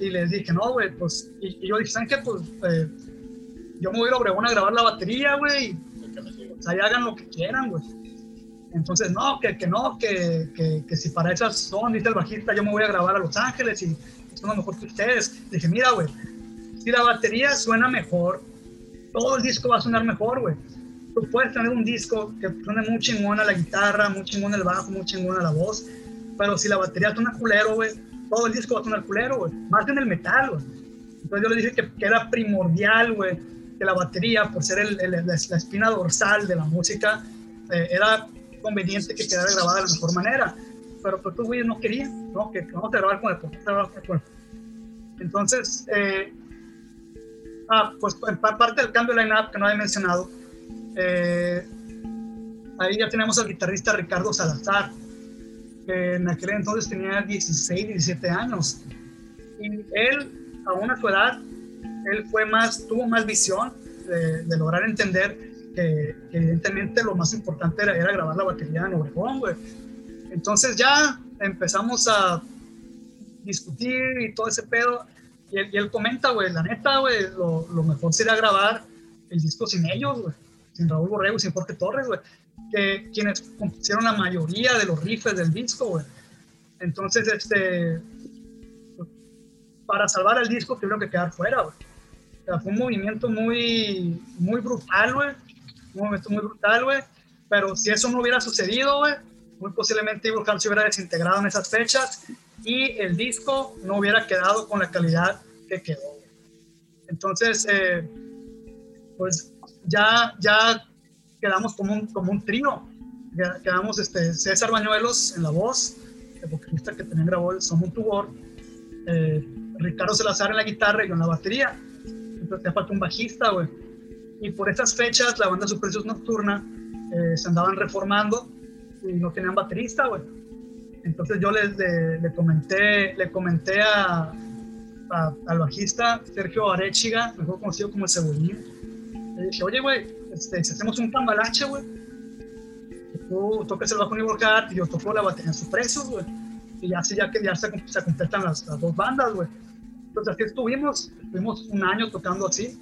Speaker 5: Y les dije, no, güey, pues, y, yo dije, ¿saben qué? Pues, eh, yo me voy a Obregón a grabar la batería, güey. O sea, hagan lo que quieran, güey. Entonces, no, que, no, que, que, si para esas son, dice el bajista, yo me voy a grabar a Los Ángeles y son mejor que ustedes. Dije, mira, güey, si la batería suena mejor, todo el disco va a sonar mejor, güey. Tú puedes tener un disco que suene muy chingón a la guitarra, muy chingón el bajo, muy chingón a la voz, pero si la batería suena culero, güey, todo el disco va a sonar culero, güey. Más en el metal, güey. Entonces yo le dije que, que era primordial, güey, que la batería, por ser el, la, espina dorsal de la música, eh, era conveniente que quedara grabada de la mejor manera. Pero pues, tú, güey, no querían, ¿no? Que, vamos a grabar con el, Entonces, eh, Ah, pues en parte del cambio de line-up que no había mencionado, eh, ahí ya tenemos al guitarrista Ricardo Salazar, que en aquel entonces tenía 16, 17 años. Y él, aún a su edad, él fue más, tuvo más visión de, lograr entender que, evidentemente lo más importante era, era, grabar la batería en Obregón, güey. Entonces ya empezamos a discutir y todo ese pedo y él, comenta, güey, la neta, güey, lo, lo, mejor sería grabar el disco sin ellos, güey. Sin Raúl Borrego, sin Jorge Torres, güey. Que quienes compusieron la mayoría de los riffs del disco. Entonces, este. Para salvar el disco, tuvieron que quedar fuera. O sea, fue un movimiento muy, muy brutal, güey. Un movimiento muy brutal. Pero si eso no hubiera sucedido, muy posiblemente Evil se hubiera desintegrado en esas fechas y el disco no hubiera quedado con la calidad que quedó. Entonces, eh, pues ya, ya quedamos como un, como un trío. Quedamos este, César Bañuelos en la voz, el vocalista que también grabó el Son Tubor, eh, Ricardo Salazar en la guitarra y yo en la batería. Entonces, te falta un bajista, güey. Y por esas fechas, la banda Supercios Nocturna eh, se andaban reformando y no tenían baterista, güey. Entonces yo les le, comenté, le comenté a, al bajista Sergio Arechiga, mejor conocido como el Cebollín. Le dije, oye, güey, este, si hacemos un cambalache, güey, tú tocas el bajo nivel y yo toco la batería en sus precios, güey. Y así ya que ya se, se completan las, las, dos bandas, güey. Entonces así estuvimos, estuvimos un año tocando así.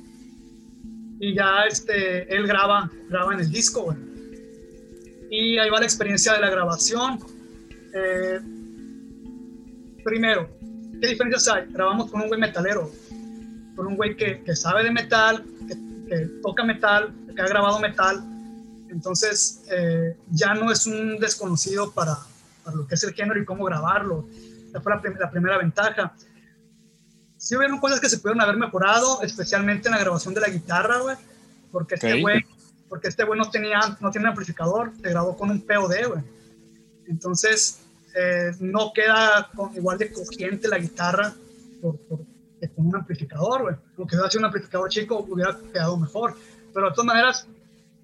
Speaker 5: Y ya este, él graba, graba en el disco, güey. Y ahí va la experiencia de la grabación eh, primero, ¿qué diferencias hay? Grabamos con un güey metalero, con un güey que, que sabe de metal, que, toca metal, que ha grabado metal. Entonces, eh, ya no es un desconocido para, para, lo que es el género y cómo grabarlo. Esa fue la, primera ventaja. Sí hubieron cosas que se pudieron haber mejorado, especialmente en la grabación de la guitarra, güey, porque este güey porque este güey no tenía no tiene amplificador, se grabó con un POD, güey. Entonces, eh, no queda igual de cogiente la guitarra por, por, con un amplificador, güey. Aunque hubiera sido un amplificador chico, hubiera quedado mejor. Pero de todas maneras,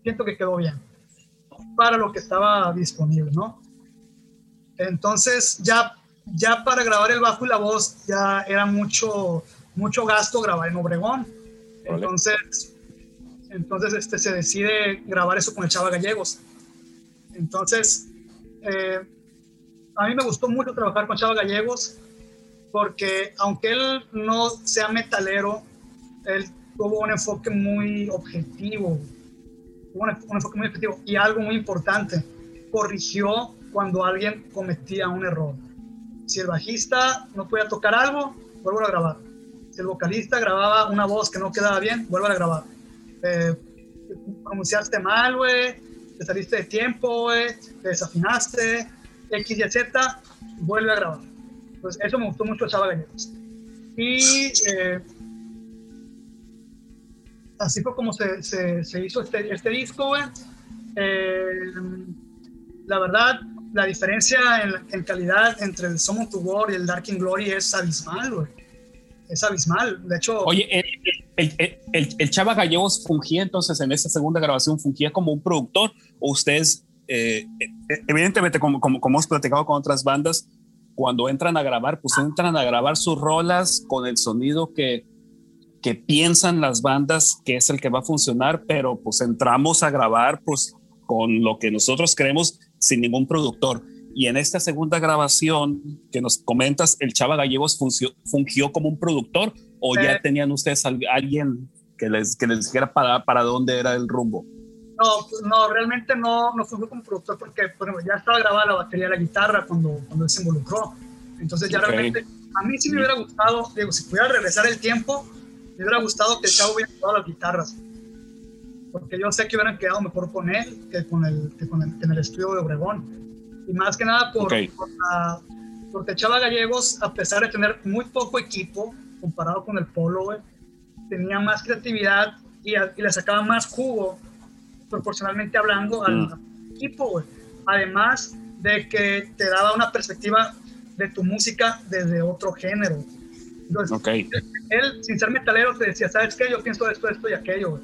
Speaker 5: siento que quedó bien para lo que estaba disponible, ¿no? Entonces, ya, ya para grabar el bajo y la voz, ya era mucho, mucho gasto grabar en Obregón. Entonces, entonces este, se decide grabar eso con el Chava Gallegos. Entonces, eh, a mí me gustó mucho trabajar con Chava Gallegos porque aunque él no sea metalero, él tuvo un enfoque muy objetivo, un, enfoque muy objetivo y algo muy importante, corrigió cuando alguien cometía un error. Si el bajista no podía tocar algo, vuelvo a grabar. Si el vocalista grababa una voz que no quedaba bien, vuelvo a grabar. Eh, anunciaste mal, güey, te saliste de tiempo, te desafinaste, X y Z, vuelve a grabar. Pues eso me gustó mucho Chava Y eh, así fue como se, se, hizo este, este disco, güey. Eh, la verdad, la diferencia en, calidad entre el Summon to War y el Dark in Glory es abismal, güey. Es abismal. De hecho.
Speaker 2: Oye, el, el, Chava Gallegos fungía entonces en esa segunda grabación, fungía como un productor o ustedes, eh, eh, evidentemente como, como, como, hemos platicado con otras bandas, cuando entran a grabar, pues entran a grabar sus rolas con el sonido que, que piensan las bandas que es el que va a funcionar, pero pues entramos a grabar pues con lo que nosotros creemos sin ningún productor. Y en esta segunda grabación que nos comentas, el Chava Gallegos fungió como un productor o ya tenían ustedes alguien que les, que les dijera para, para dónde era el rumbo.
Speaker 5: No, pues, no, realmente no, no fungió como productor porque ya estaba grabada la batería la guitarra cuando, cuando él se involucró. Entonces ya realmente, a mí sí me hubiera gustado, digo, si pudiera regresar el tiempo, me hubiera gustado que el chavo hubiera grabado las guitarras. Porque yo sé que hubieran quedado mejor con él que con el, que con el, en el estudio de Obregón. Y más que nada por, porque Chava Gallegos, a pesar de tener muy poco equipo comparado con el Polo, tenía más creatividad y, y, le sacaba más jugo proporcionalmente hablando al mm. equipo, Además de que te daba una perspectiva de tu música desde otro género. Entonces, él, sin ser metalero, te decía, ¿sabes qué? Yo pienso esto, esto y aquello,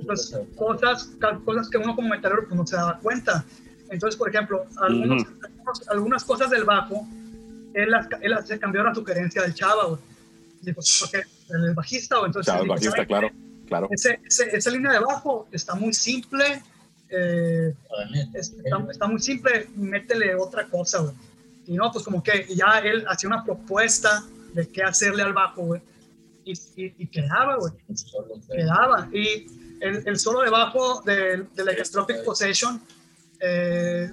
Speaker 5: Entonces, cosas, cosas que uno como metalero pues, no se daba cuenta. Entonces, por ejemplo, algunos, algunas cosas del bajo, él, las, él se cambió a la sugerencia del Chava, güey. porque el bajista, o entonces...
Speaker 4: Chava, el bajista, claro, claro.
Speaker 5: Ese, esa línea de bajo está muy simple, eh, está, está, muy simple, métele otra cosa, güey. Y no, pues como que ya él hacía una propuesta de qué hacerle al bajo, güey. Y, y, quedaba, güey. Quedaba. Y el, el, solo de bajo del de Electropic Possession eh,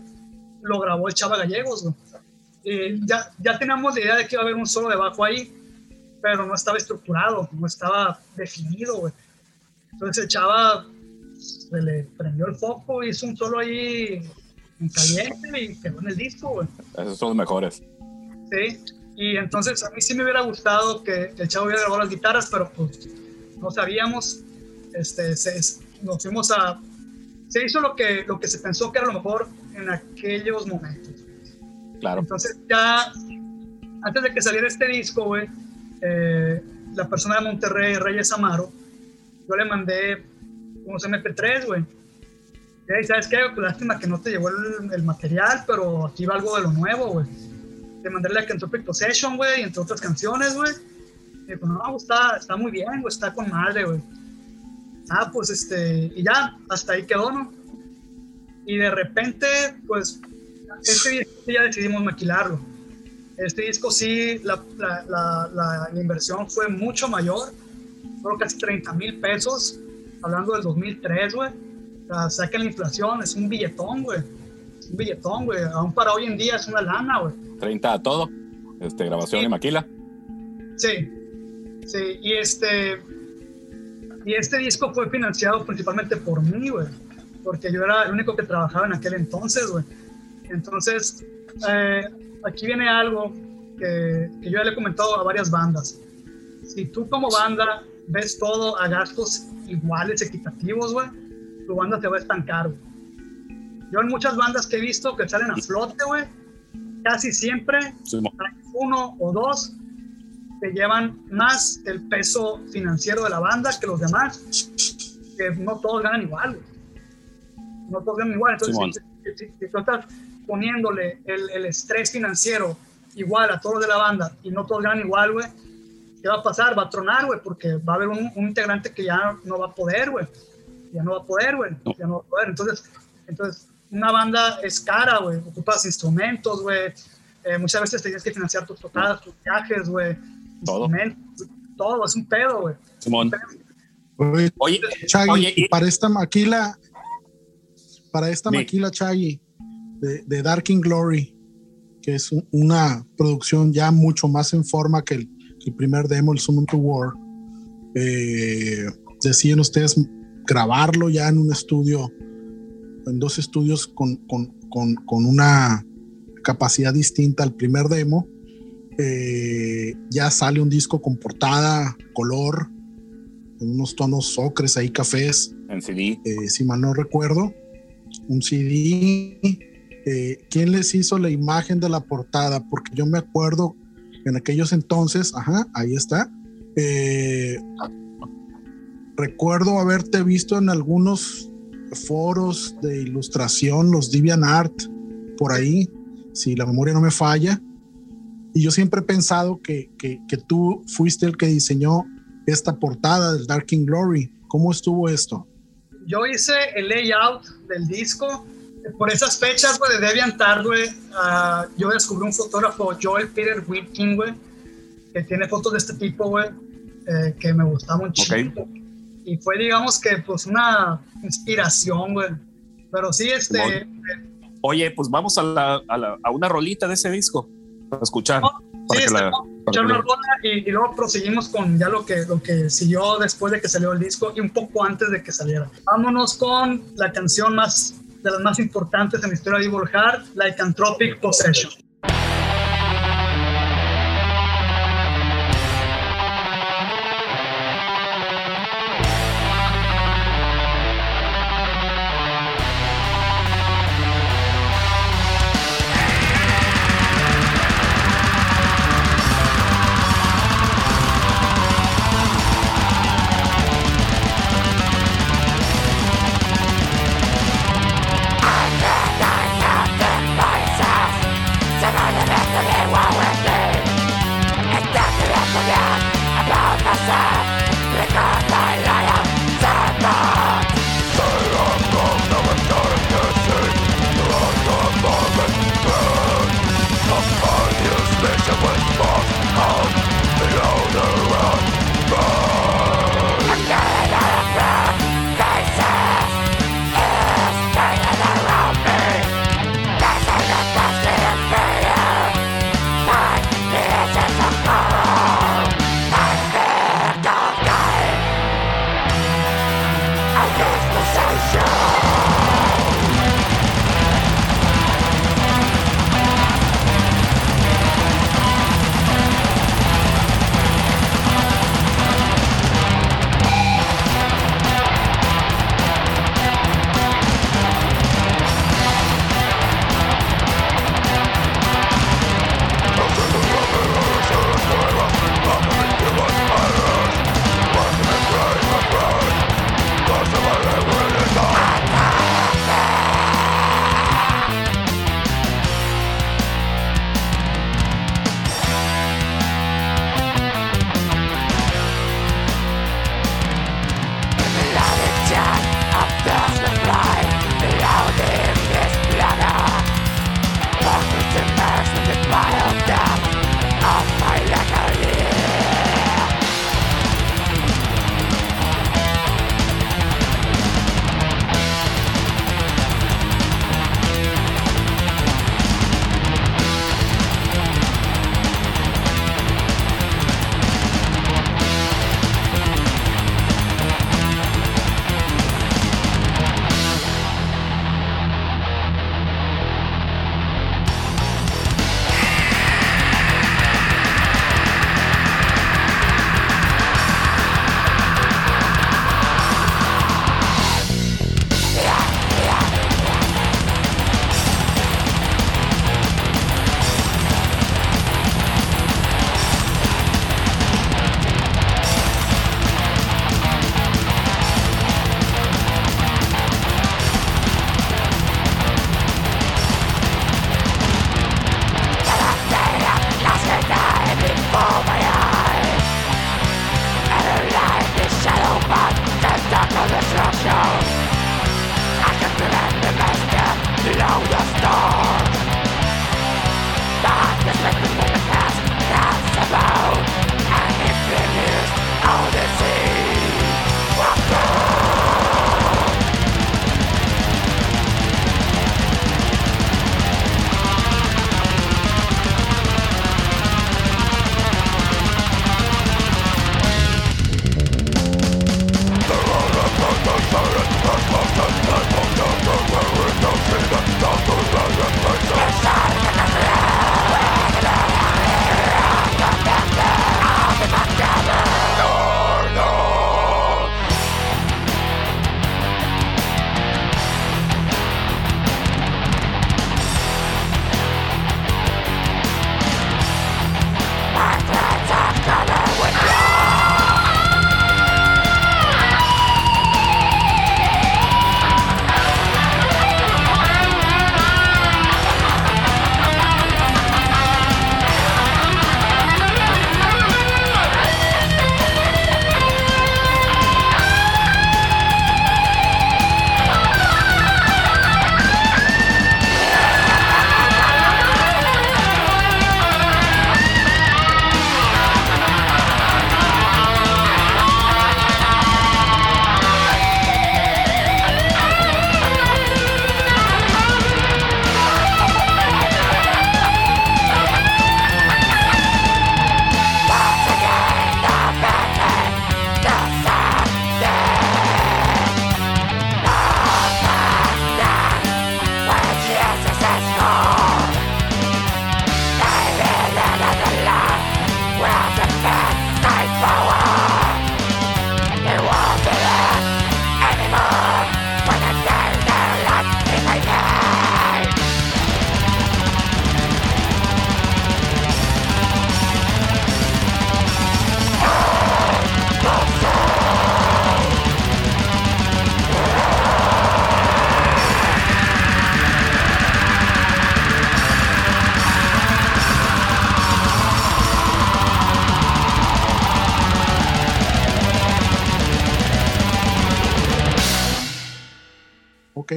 Speaker 5: lo grabó el Chava Gallegos, Y ya, ya teníamos la idea de que iba a haber un solo de bajo ahí, pero no estaba estructurado, no estaba definido, güey. Entonces el Chava se le prendió el foco, hizo un solo ahí en caliente y quedó en el disco, güey.
Speaker 4: Esos son los mejores.
Speaker 5: Sí, y entonces a mí sí me hubiera gustado que, el Chavo hubiera grabado las guitarras, pero pues no sabíamos. Este, nos fuimos a se hizo lo que, lo que se pensó que era lo mejor en aquellos momentos.
Speaker 4: Claro.
Speaker 5: Entonces ya, antes de que saliera este disco, güey, eh, la persona de Monterrey, Reyes Amaro, yo le mandé unos MP3, güey. Y ¿sabes qué? Pues lástima que no te llegó el, material, pero aquí va algo de lo nuevo, güey. Le mandé la Kentucky Possession, güey, entre otras canciones, güey. Y dijo, no, está, está muy bien, güey, está con madre, güey ah, pues este, y ya, hasta ahí quedó, ¿no? Y de repente, pues, este disco ya decidimos maquilarlo. Este disco sí, la, la, la, inversión fue mucho mayor, fueron casi 30 mil pesos, hablando del 2003, güey. O sea, que la inflación es un billetón, güey. Un billetón, güey. Aún para hoy en día es una lana, güey.
Speaker 4: 30 a todo. Este, grabación y maquila.
Speaker 5: Sí. Sí, y este, y este disco fue financiado principalmente por mí, güey, porque yo era el único que trabajaba en aquel entonces, güey. Entonces, eh, aquí viene algo que, que, yo ya le he comentado a varias bandas. Si tú como banda ves todo a gastos iguales, equitativos, güey, tu banda te va a estancar, güey. Yo en muchas bandas que he visto que salen a flote, güey, casi siempre hay uno o dos que llevan más el peso financiero de la banda que los demás, que no todos ganan igual. No todos ganan igual. Entonces, si, tú estás poniéndole el, el, estrés financiero igual a todos los de la banda y no todos ganan igual, güey, ¿qué va a pasar? Va a tronar, güey, porque va a haber un, integrante que ya no va a poder, güey. Ya no va a poder, güey. Ya no va a poder. Entonces, entonces una banda es cara, güey. Ocupas instrumentos, güey. Eh, muchas veces tienes que financiar tus tocadas, tus viajes, güey
Speaker 4: todo.
Speaker 5: Todo, es un pedo, güey.
Speaker 2: Simón.
Speaker 3: Oye, Chagui, para esta maquila, para esta maquila, Chagui, de, de Dark Glory, que es una producción ya mucho más en forma que el, primer demo, el Summon to War, eh, deciden ustedes grabarlo ya en un estudio, en dos estudios con, con, con, con una capacidad distinta al primer demo eh, ya sale un disco con portada, color, en unos tonos ocres ahí, cafés.
Speaker 4: En CD.
Speaker 3: Eh, si mal no recuerdo. Un CD. Eh, ¿Quién les hizo la imagen de la portada? Porque yo me acuerdo en aquellos entonces, ajá, ahí está. recuerdo haberte visto en algunos foros de ilustración, los Deviant Art, por ahí, si la memoria no me falla Y yo siempre he pensado que, que, que tú fuiste el que diseñó esta portada del Dark King Glory. ¿Cómo estuvo esto?
Speaker 5: Yo hice el layout del disco. Por esas fechas, güey, de DeviantArt, güey, uh, yo descubrí un fotógrafo, Joel Peter Whitkin, güey, que tiene fotos de este tipo, güey, eh, que me gustaba un chico. Y fue, digamos que, pues, una inspiración, güey. Pero sí, este...
Speaker 2: Oye, pues vamos a, la, a, la, a una rolita de ese disco para escuchar.
Speaker 5: Oh, sí, este, la, escuchar una rola y, y, luego proseguimos con ya lo que, lo que siguió después de que salió el disco y un poco antes de que saliera. Vámonos con la canción más de las más importantes en la historia de Evil Heart, Lycanthropic Possession.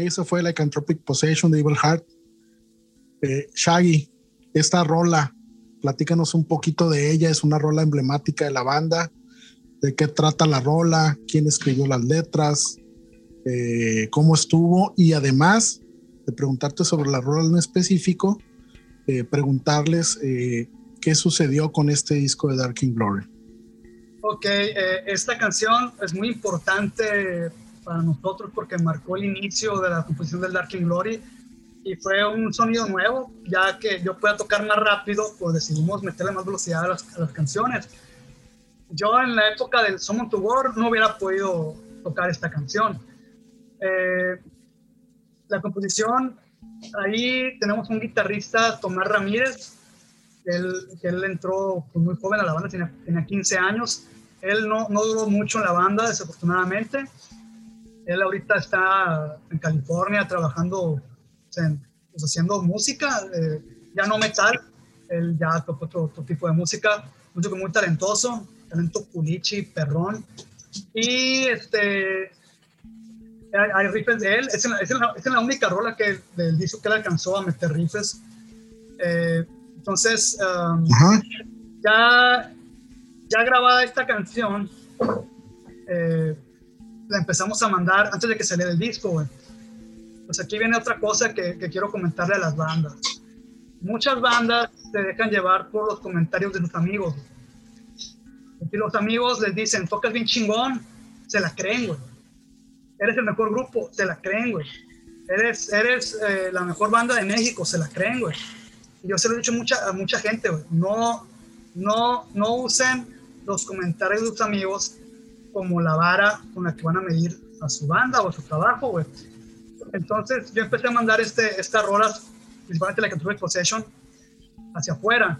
Speaker 3: Ok, eso fue Lycanthropic Possession de Evil Heart. Eh, Shaggy, esta rola, platícanos un poquito de ella. Es una rola emblemática de la banda. ¿De qué trata la rola? ¿Quién escribió las letras? Eh, ¿Cómo estuvo? Y además de preguntarte sobre la rola en específico, eh, preguntarles qué sucedió con este disco de Dark King Glory.
Speaker 5: Ok, esta canción es muy importante para nosotros porque marcó el inicio de la composición del Dark King Glory y fue un sonido nuevo, ya que yo pueda tocar más rápido, pues decidimos meterle más velocidad a las, canciones. Yo en la época del Summon to War no hubiera podido tocar esta canción. Eh, la composición, ahí tenemos un guitarrista, Tomás Ramírez, él, él entró pues, muy joven a la banda, tenía, tenía 15 años. Él no, no duró mucho en la banda, desafortunadamente él ahorita está en California trabajando, pues, haciendo música, eh, ya no metal, él ya toca otro, tipo de música, músico muy talentoso, talento pulichi, perrón. Y este, hay, riffs de él, es en, la, es, la, única rola que, del disco que él alcanzó a meter riffs. Eh, entonces, um, ya, ya grabada esta canción, eh, la empezamos a mandar antes de que saliera el disco, güey. Pues aquí viene otra cosa que, que, quiero comentarle a las bandas. Muchas bandas se dejan llevar por los comentarios de sus amigos. Y los amigos les dicen, tocas bien chingón, se la creen, güey. Eres el mejor grupo, se la creen, güey. Eres, eres eh, la mejor banda de México, se la creen, güey. Y yo se lo he dicho mucha, a mucha gente, güey. No, no, no usen los comentarios de sus amigos como la vara con la que van a medir a su banda o a su trabajo, güey. Entonces yo empecé a mandar este, estas rolas, principalmente la que tuve Possession, hacia afuera.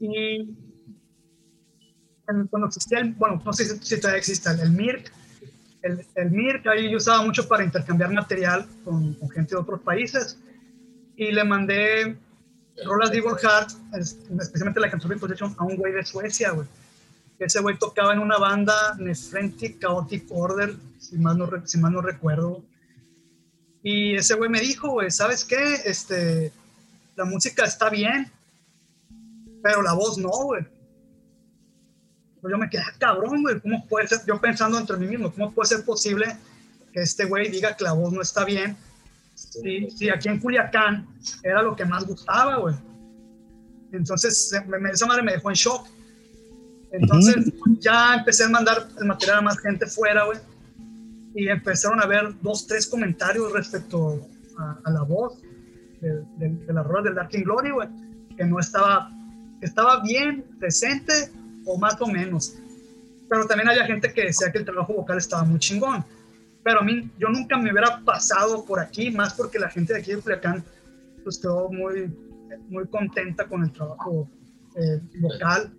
Speaker 5: Y cuando existía el, bueno, no sé si, todavía existe el, MIRC, el, el MIRC ahí yo usaba mucho para intercambiar material con, con gente de otros países y le mandé rolas de Evil Heart, especialmente la que tuve Possession, a un güey de Suecia, güey ese güey tocaba en una banda, Nefrentic Chaotic Order, si mal no, si mal no recuerdo. Y ese güey me dijo, güey, ¿sabes qué? Este, la música está bien, pero la voz no, güey. Pues yo me quedé, ah, cabrón, güey, ¿cómo puede ser? Yo pensando entre mí mismo, ¿cómo puede ser posible que este güey diga que la voz no está bien? Si, si aquí en Culiacán era lo que más gustaba, güey. Entonces, esa madre me dejó en shock. Entonces ya empecé a mandar el material a más gente fuera, güey. Y empezaron a ver dos, tres comentarios respecto a, la voz de, de, rueda del Dark Glory, güey. Que no estaba, estaba bien, decente o más o menos. Pero también había gente que decía que el trabajo vocal estaba muy chingón. Pero a mí, yo nunca me hubiera pasado por aquí, más porque la gente de aquí de Culiacán pues quedó muy, muy contenta con el trabajo eh, vocal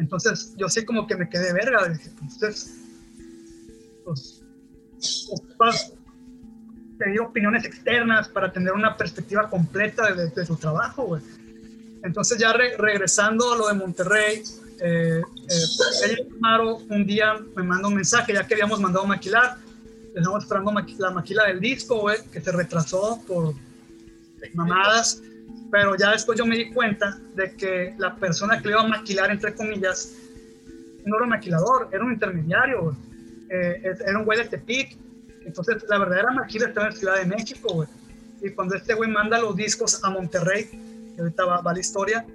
Speaker 5: entonces, yo sí como que me quedé verga. Entonces, pues, pues pedir opiniones externas para tener una perspectiva completa de, su trabajo, güey. Entonces, ya regresando a lo de Monterrey, eh, eh, un día me mandó un mensaje, ya que habíamos mandado maquilar. Estamos esperando la maquila del disco, güey, que se retrasó por mamadas pero ya después yo me di cuenta de que la persona que le iba a maquilar, entre comillas, no era un maquilador, era un intermediario, eh, era un güey de Tepic. Entonces, la verdadera maquila estaba en Ciudad de México, güey. Y cuando este güey manda los discos a Monterrey, que ahorita va, va la historia,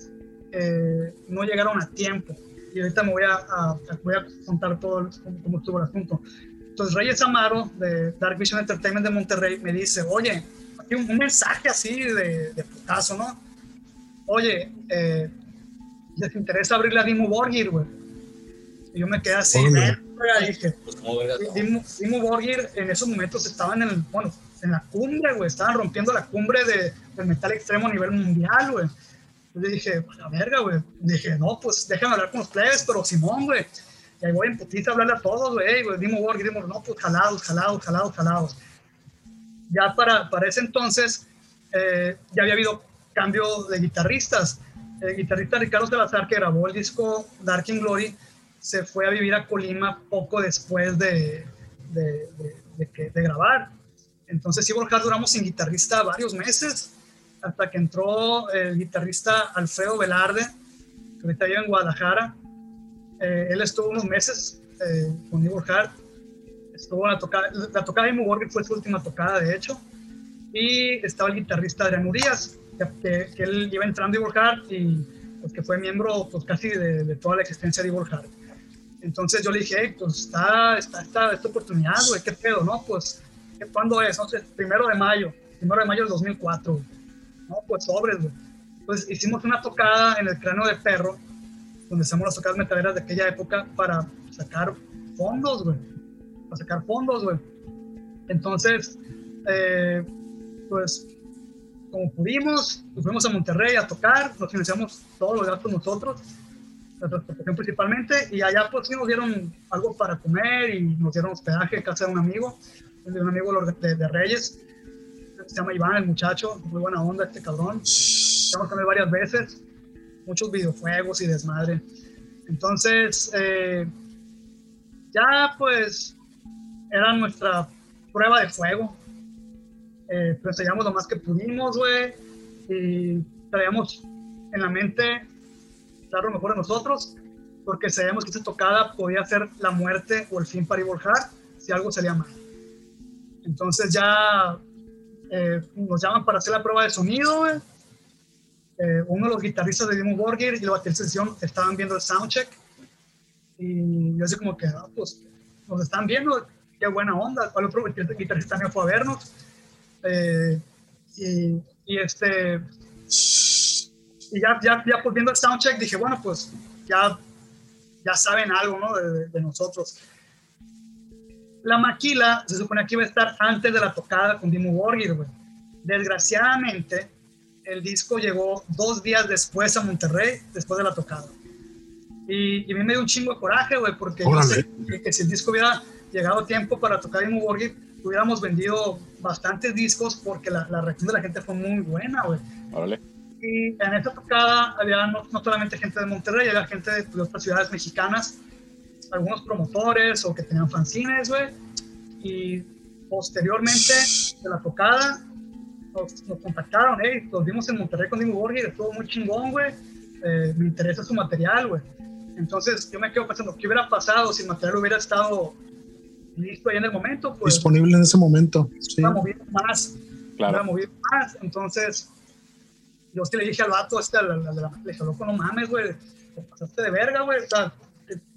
Speaker 5: eh, no llegaron a tiempo. Y ahorita me voy a, voy a contar todo cómo, estuvo el asunto. Entonces, Reyes Amaro, de Dark Vision Entertainment de Monterrey, me dice, oye, un, mensaje así de, de, putazo, ¿no? Oye, eh, ¿les interesa abrir la Dimo Borgir, güey? Y yo me quedé así, y dije, pues, Dimo, Borgir en esos momentos estaban en el, bueno, en la cumbre, güey, estaban rompiendo la cumbre de, del metal extremo a nivel mundial, güey. Yo dije, pues la verga, güey. Dije, no, pues déjame hablar con los plebes, pero Simón, güey. Y ahí voy en putita a hablarle a todos, güey, güey, Dimo Borgir, Dimo, no, pues jalados, jalados, jalados, jalados ya para, para ese entonces eh, ya había habido cambio de guitarristas. El guitarrista Ricardo Salazar, que grabó el disco Dark in Glory, se fue a vivir a Colima poco después de, de, grabar. Entonces Evil Heart duramos sin guitarrista varios meses, hasta que entró el guitarrista Alfredo Velarde, que ahorita vive en Guadalajara. Eh, él estuvo unos meses eh, con Evil Heart. Estuvo la tocada, la tocada de Imo fue su última tocada, de hecho. Y estaba el guitarrista Adrián Urias, que, que, él iba entrando a Heart y pues, que fue miembro pues, casi de, de toda la existencia de Heart. Entonces yo le dije, hey, pues está, está, está esta oportunidad, güey, qué pedo, ¿no? Pues, ¿cuándo es? Entonces, primero de mayo, primero de mayo del 2004, No, pues sobres, güey. Pues hicimos una tocada en el cráneo de perro, donde hacemos las tocadas metaleras de aquella época para sacar fondos, güey. Para sacar fondos, güey. Entonces, eh, pues, como pudimos, nos fuimos a Monterrey a tocar, nos financiamos todos los gastos nosotros la transportación principalmente, y allá pues sí nos dieron algo para comer y nos dieron hospedaje en casa de un amigo, de un amigo de, de Reyes, se llama Iván, el muchacho, muy buena onda este cabrón, hemos comido varias veces, muchos videojuegos y desmadre. Entonces, eh, ya pues era nuestra prueba de fuego. Eh, lo más que pudimos, güey, y traíamos en la mente lo mejor de nosotros, porque sabíamos que esta tocada podía ser la muerte o el fin para Evil Heart si algo salía mal. Entonces ya eh, nos llaman para hacer la prueba de sonido. Eh, uno de los guitarristas de Dimmu Borgir y la batería sesión estaban viendo el soundcheck. Y yo así como que, ah, pues, nos están viendo, qué buena onda. ¿Cuál otro guitarrista también fue a vernos? Eh, y, y este y ya, ya, ya pues viendo el soundcheck dije, bueno, pues ya, ya saben algo, ¿no? De, de nosotros. La maquila se supone que iba a estar antes de la tocada con Dimmu Borgir, güey. Desgraciadamente, el disco llegó dos días después a Monterrey, después de la tocada. Y, y a mí me dio un chingo de coraje, güey, porque yo sé que, que, si el disco hubiera llegado tiempo para tocar Dimmu Borgir, hubiéramos vendido bastantes discos porque la, la reacción de la gente fue muy buena, güey.
Speaker 4: Órale
Speaker 5: y en esta tocada había no, no, solamente gente de Monterrey, había gente de, de, otras ciudades mexicanas, algunos promotores o que tenían fanzines, güey. Y posteriormente de la tocada nos, nos contactaron, hey, los vimos en Monterrey con Dimmu Borgir, estuvo muy chingón, güey. Eh, me interesa su material, güey. Entonces yo me quedo pensando, ¿qué hubiera pasado si el material hubiera estado listo ahí en el momento?
Speaker 3: Pues, Disponible en ese momento.
Speaker 5: Sí. Hubiera movido más. Claro. Movido más. Entonces yo sí le dije al vato, este, la, la, la, le dije, loco, no mames, güey, te pasaste de verga, güey, o sea,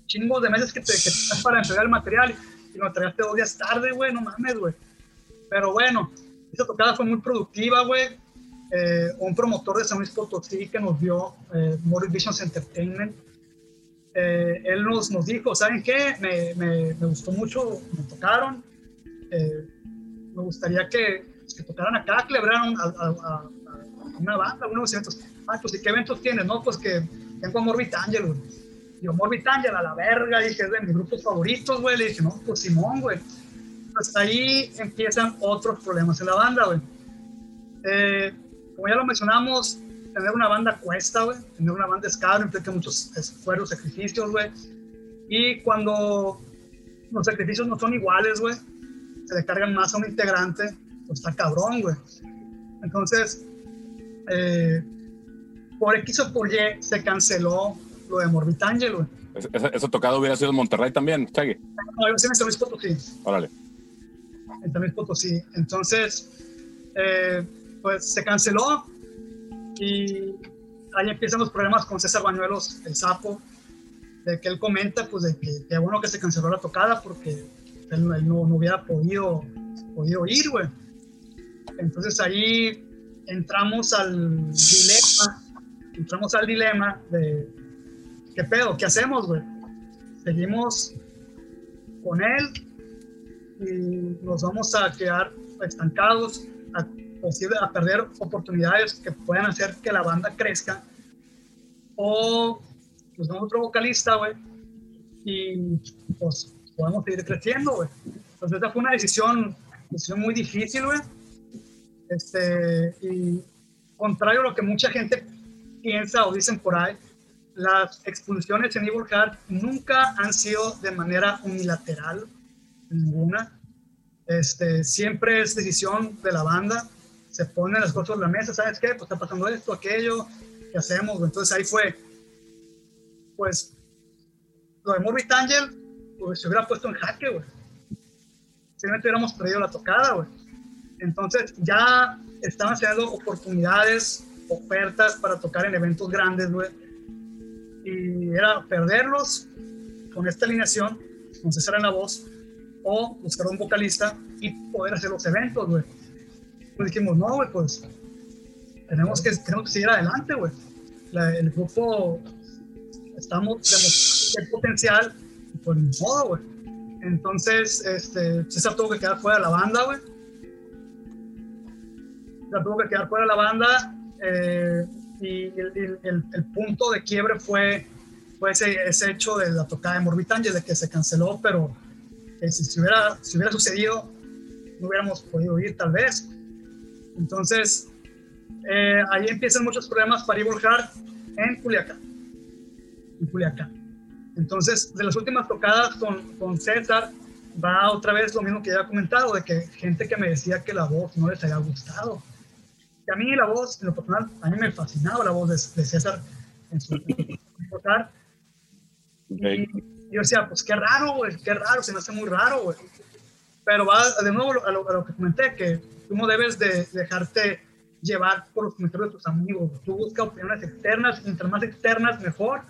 Speaker 5: chingos de meses que te, que te para entregar el material y lo entregaste dos días tarde, güey, no mames, güey. Pero bueno, esa tocada fue muy productiva, güey. Eh, un promotor de San Luis Potosí que nos dio, eh, Morris Visions Entertainment, eh, él nos, nos dijo, ¿saben qué? Me, me, me gustó mucho, me tocaron, eh, me gustaría que, que tocaran acá, que le abrieran a, a, a una banda, unos eventos. Ah, pues, ¿y qué eventos tienes? No, pues que tengo a Morbid Angel, güey. Yo, Morbid Angel, a la verga, dije, es de mis grupos favoritos, güey. Le dije, no, pues Simón, güey. Pues ahí empiezan otros problemas en la banda, güey. Eh, como ya lo mencionamos, tener una banda cuesta, güey. Tener una banda es caro, implica muchos esfuerzos, sacrificios, güey. Y cuando los sacrificios no son iguales, güey, se le cargan más a un integrante, pues está cabrón, güey. Entonces, eh, por X o por Y se canceló lo de Morbid Angel, güey.
Speaker 4: ¿Eso, ¿Eso, tocado hubiera sido en Monterrey también, Chagui?
Speaker 5: No, a ser en San Luis Potosí.
Speaker 4: Órale.
Speaker 5: En San Luis Potosí. Entonces, eh, pues se canceló y ahí empiezan los problemas con César Bañuelos, el sapo, de que él comenta, pues, de que, que bueno que se canceló la tocada porque él, él no, no, hubiera podido, podido ir, güey. Entonces ahí entramos al dilema, entramos al dilema de, ¿qué pedo? ¿Qué hacemos, güey? Seguimos con él y nos vamos a quedar estancados, posible, a perder oportunidades que puedan hacer que la banda crezca, o pues otro vocalista, güey, y pues podemos seguir creciendo, güey. Entonces esa fue una decisión, decisión muy difícil, güey este, y contrario a lo que mucha gente piensa o dicen por ahí, las expulsiones en Evil Heart nunca han sido de manera unilateral. ninguna. Este, siempre es decisión de la banda, se ponen las cosas en la mesa, ¿sabes qué? Pues está pasando esto, aquello, ¿qué hacemos? Entonces ahí fue, pues, lo de Morbid Angel, pues se hubiera puesto en jaque, güey. Simplemente hubiéramos perdido la tocada, güey. Entonces ya estaban haciendo oportunidades, ofertas para tocar en eventos grandes, güey. Y era perderlos con esta alineación, con César en la voz, o buscar un vocalista y poder hacer los eventos, güey. Pues dijimos, no, güey, pues tenemos que, tenemos que seguir adelante, güey. El grupo, estamos demostrando el potencial, pues ni modo, güey. Entonces, este, César tuvo que quedar fuera de la banda, güey. César tuvo que quedar fuera de la banda eh, y el, punto de quiebre fue, fue ese, ese, hecho de la tocada de Morbid Angel, de que se canceló, pero eh, si, si, hubiera, si hubiera sucedido, no hubiéramos podido ir tal vez. Entonces, eh, ahí empiezan muchos problemas para Evil Heart en Culiacán. En Culiacán. Entonces, de las últimas tocadas con, con César, va otra vez lo mismo que ya he comentado, de que gente que me decía que la voz no les había gustado. Y a mí la voz, en lo personal, a mí me fascinaba la voz de, de César en su tocar. Okay. Y yo decía, pues qué raro, güey, qué raro, se me hace muy raro, güey. Pero va de nuevo a lo, a lo, que comenté, que tú no debes de dejarte llevar por los comentarios de tus amigos. Tú busca opiniones externas, mientras más externas, mejor,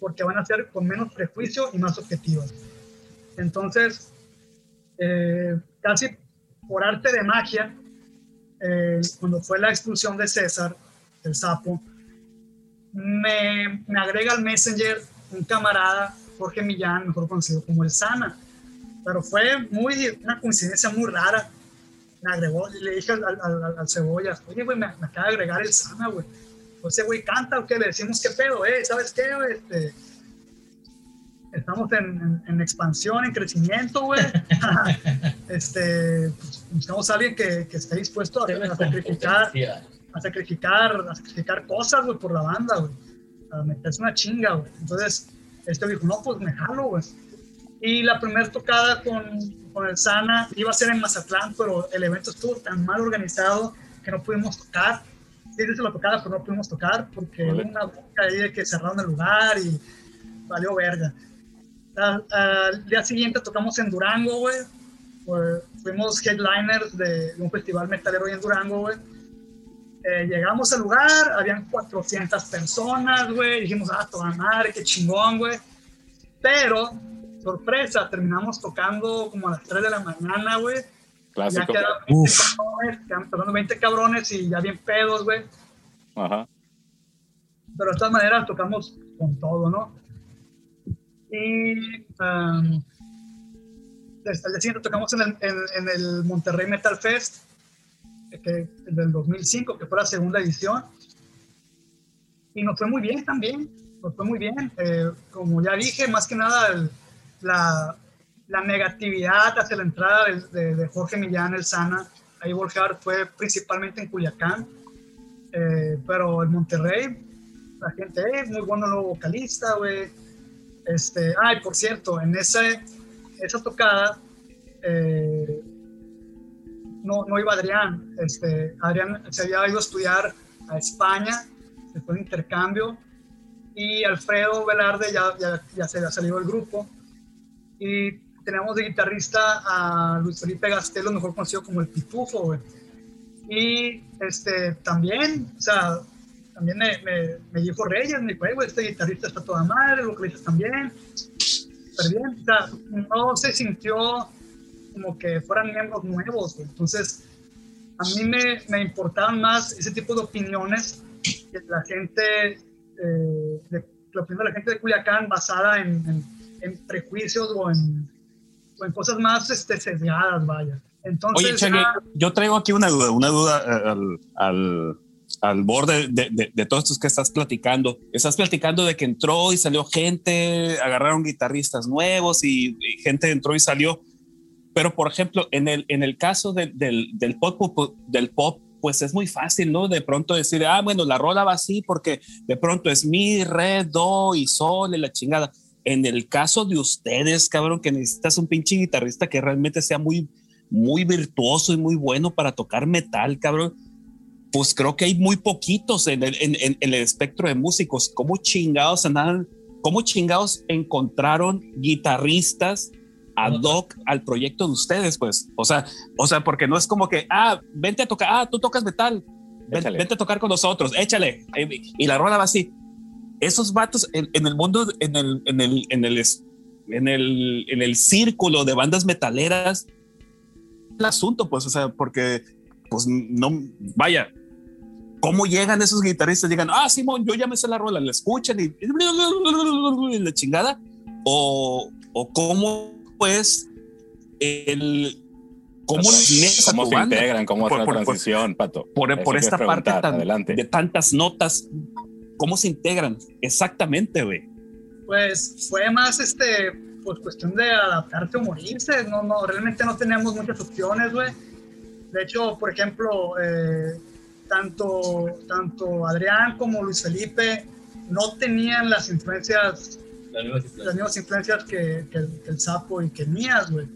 Speaker 5: porque van a ser con menos prejuicio y más objetivas. Entonces, eh, casi por arte de magia, eh, cuando fue la expulsión de César, el sapo, me, me agrega al Messenger un camarada Jorge Millán, mejor conocido como el Sana. Pero fue muy, una coincidencia muy rara. Me agregó, le dije al, al, al Cebollas, oye, güey, me, me, acaba de agregar el Sana, güey. Ese güey canta o qué, le decimos qué pedo, eh, ¿sabes qué? Este, estamos en, en, en, expansión, en crecimiento, güey. este, pues, buscamos a alguien que, que esté dispuesto a, a sacrificar, a sacrificar, a sacrificar cosas, güey, por la banda, güey. A meterse una chinga, güey. Entonces, este dijo, no, pues me jalo, güey. Y la primera tocada con, con, el Sana iba a ser en Mazatlán, pero el evento estuvo tan mal organizado que no pudimos tocar. Sí, se la tocada, pero no pudimos tocar porque hubo una boca ahí de que cerraron el lugar y valió verga. Al, al día siguiente tocamos en Durango, güey. Fuimos headliners de, de, un festival metalero en Durango, güey. Eh, llegamos al lugar, habían 400 personas, güey. Dijimos, ah, toda madre, qué chingón, güey. Pero, sorpresa, terminamos tocando como a las 3 de la mañana, güey.
Speaker 4: Clásico.
Speaker 5: Ya quedaron 20 cabrones, quedaron 20 cabrones y ya bien pedos, güey.
Speaker 4: Ajá.
Speaker 5: Pero de todas maneras tocamos con todo, ¿no? Y um, desde el siguiente tocamos en el, en, en el Monterrey Metal Fest que, del 2005, que fue la segunda edición. Y nos fue muy bien también, nos fue muy bien. Eh, como ya dije, más que nada el, la, la, negatividad hacia la entrada de, de, de Jorge Millán, el Sana, ahí Volcar fue principalmente en Culiacán, eh, pero en Monterrey, la gente es muy bueno nuevo vocalista, güey. Este, ay, por cierto, en ese, esa tocada, eh, no, no iba Adrián. Este, Adrián se había ido a estudiar a España, fue de intercambio, y Alfredo Velarde ya, ya, ya se había salido del grupo. Y tenemos de guitarrista a Luis Felipe Gastelo, mejor conocido como el Pitufo, güey. Y este, también, o sea, también me, me, me dijo Reyes, me dijo, güey, este guitarrista está toda madre, el vocalista también. Súper bien, o sea, no se sintió como que fueran miembros nuevos. Güey. Entonces, a mí me, me, importaban más ese tipo de opiniones que la gente, eh, de, la la gente de Culiacán basada en, en, en prejuicios o en, o en, cosas más este, sesgadas, vaya. Entonces,
Speaker 2: Oye, Chagui, ah, yo traigo aquí una duda, una duda eh, al, al, al borde de, de, de todos estos que estás platicando. Estás platicando de que entró y salió gente, agarraron guitarristas nuevos y, y gente entró y salió pero, por ejemplo, en el, en el caso de, del, del, pop, del pop, pues es muy fácil, ¿no? De pronto decir, ah, bueno, la rola va así porque de pronto es mi, re, do y sol y la chingada. En el caso de ustedes, cabrón, que necesitas un pinche guitarrista que realmente sea muy, muy virtuoso y muy bueno para tocar metal, cabrón, pues creo que hay muy poquitos en el, en, el espectro de músicos. ¿Cómo chingados andan? ¿Cómo chingados encontraron guitarristas ad hoc al proyecto de ustedes? Pues, o sea, o sea, porque no es como que, ah, vente a tocar, ah, tú tocas metal, vente a tocar con nosotros, échale. Y la rola va así. Esos vatos en, el mundo, en el, en el, en el, en el, en el círculo de bandas metaleras, el asunto, pues, o sea, porque, pues, no, vaya, ¿cómo llegan esos guitarristas? Llegan, ah, Simón, yo ya me sé la rola, la escuchan y, y la chingada, o, o cómo, pues, el,
Speaker 4: ¿Cómo, ¿Cómo se integran? ¿Cómo es la transición, Pato?
Speaker 2: Por, por esta parte de tantas notas, ¿cómo se integran? Exactamente, güey.
Speaker 5: Pues fue más este, pues cuestión de adaptarse o morirse. No, no, realmente no teníamos muchas opciones, güey. De hecho, por ejemplo, eh, tanto, tanto Adrián como Luis Felipe no tenían las influencias, las mismas influencias, que, que, el sapo y que mías, güey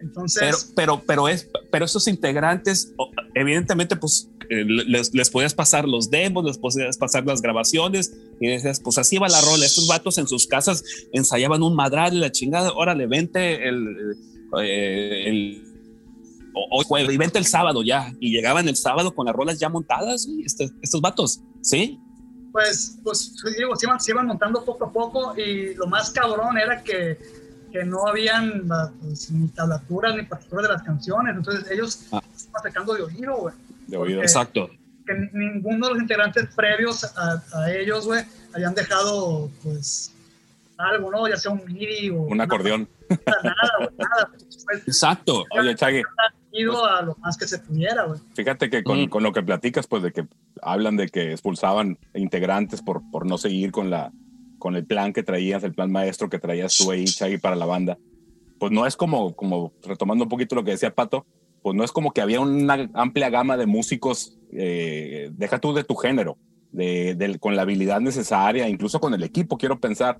Speaker 5: entonces.
Speaker 2: Pero, pero, pero, es, pero esos integrantes, evidentemente, pues les, les, podías pasar los demos, les podías pasar las grabaciones y decías, pues así va la rola. Estos vatos en sus casas ensayaban un madral y la chingada. Órale, vente el. Eh, el o, y vente el sábado ya. Y llegaban el sábado con las rolas ya montadas, este, estos vatos, ¿sí?
Speaker 5: Pues, pues digo, se iban, se iban montando poco a poco y lo más cabrón era que que no habían pues, ni tablaturas ni partituras de las canciones, entonces ellos ah. estaban sacando de oído, güey.
Speaker 2: De oído, exacto.
Speaker 5: Que ninguno de los integrantes previos a, a ellos, güey, habían dejado, pues, algo, ¿no? Ya sea un MIDI o...
Speaker 4: Un acordeón.
Speaker 5: Nada, nada.
Speaker 2: Pues, exacto.
Speaker 4: Oye, Chagui.
Speaker 5: Ido a lo más que se pudiera, güey.
Speaker 4: Fíjate que con, con, lo que platicas, pues de que hablan de que expulsaban integrantes por, por no seguir con la, con el plan que traías, el plan maestro que traías tú ahí, Chagui, para la banda, pues no es como, como retomando un poquito lo que decía Pato, pues no es como que había una amplia gama de músicos, eh, deja tú de tu género, de, con la habilidad necesaria, incluso con el equipo, quiero pensar.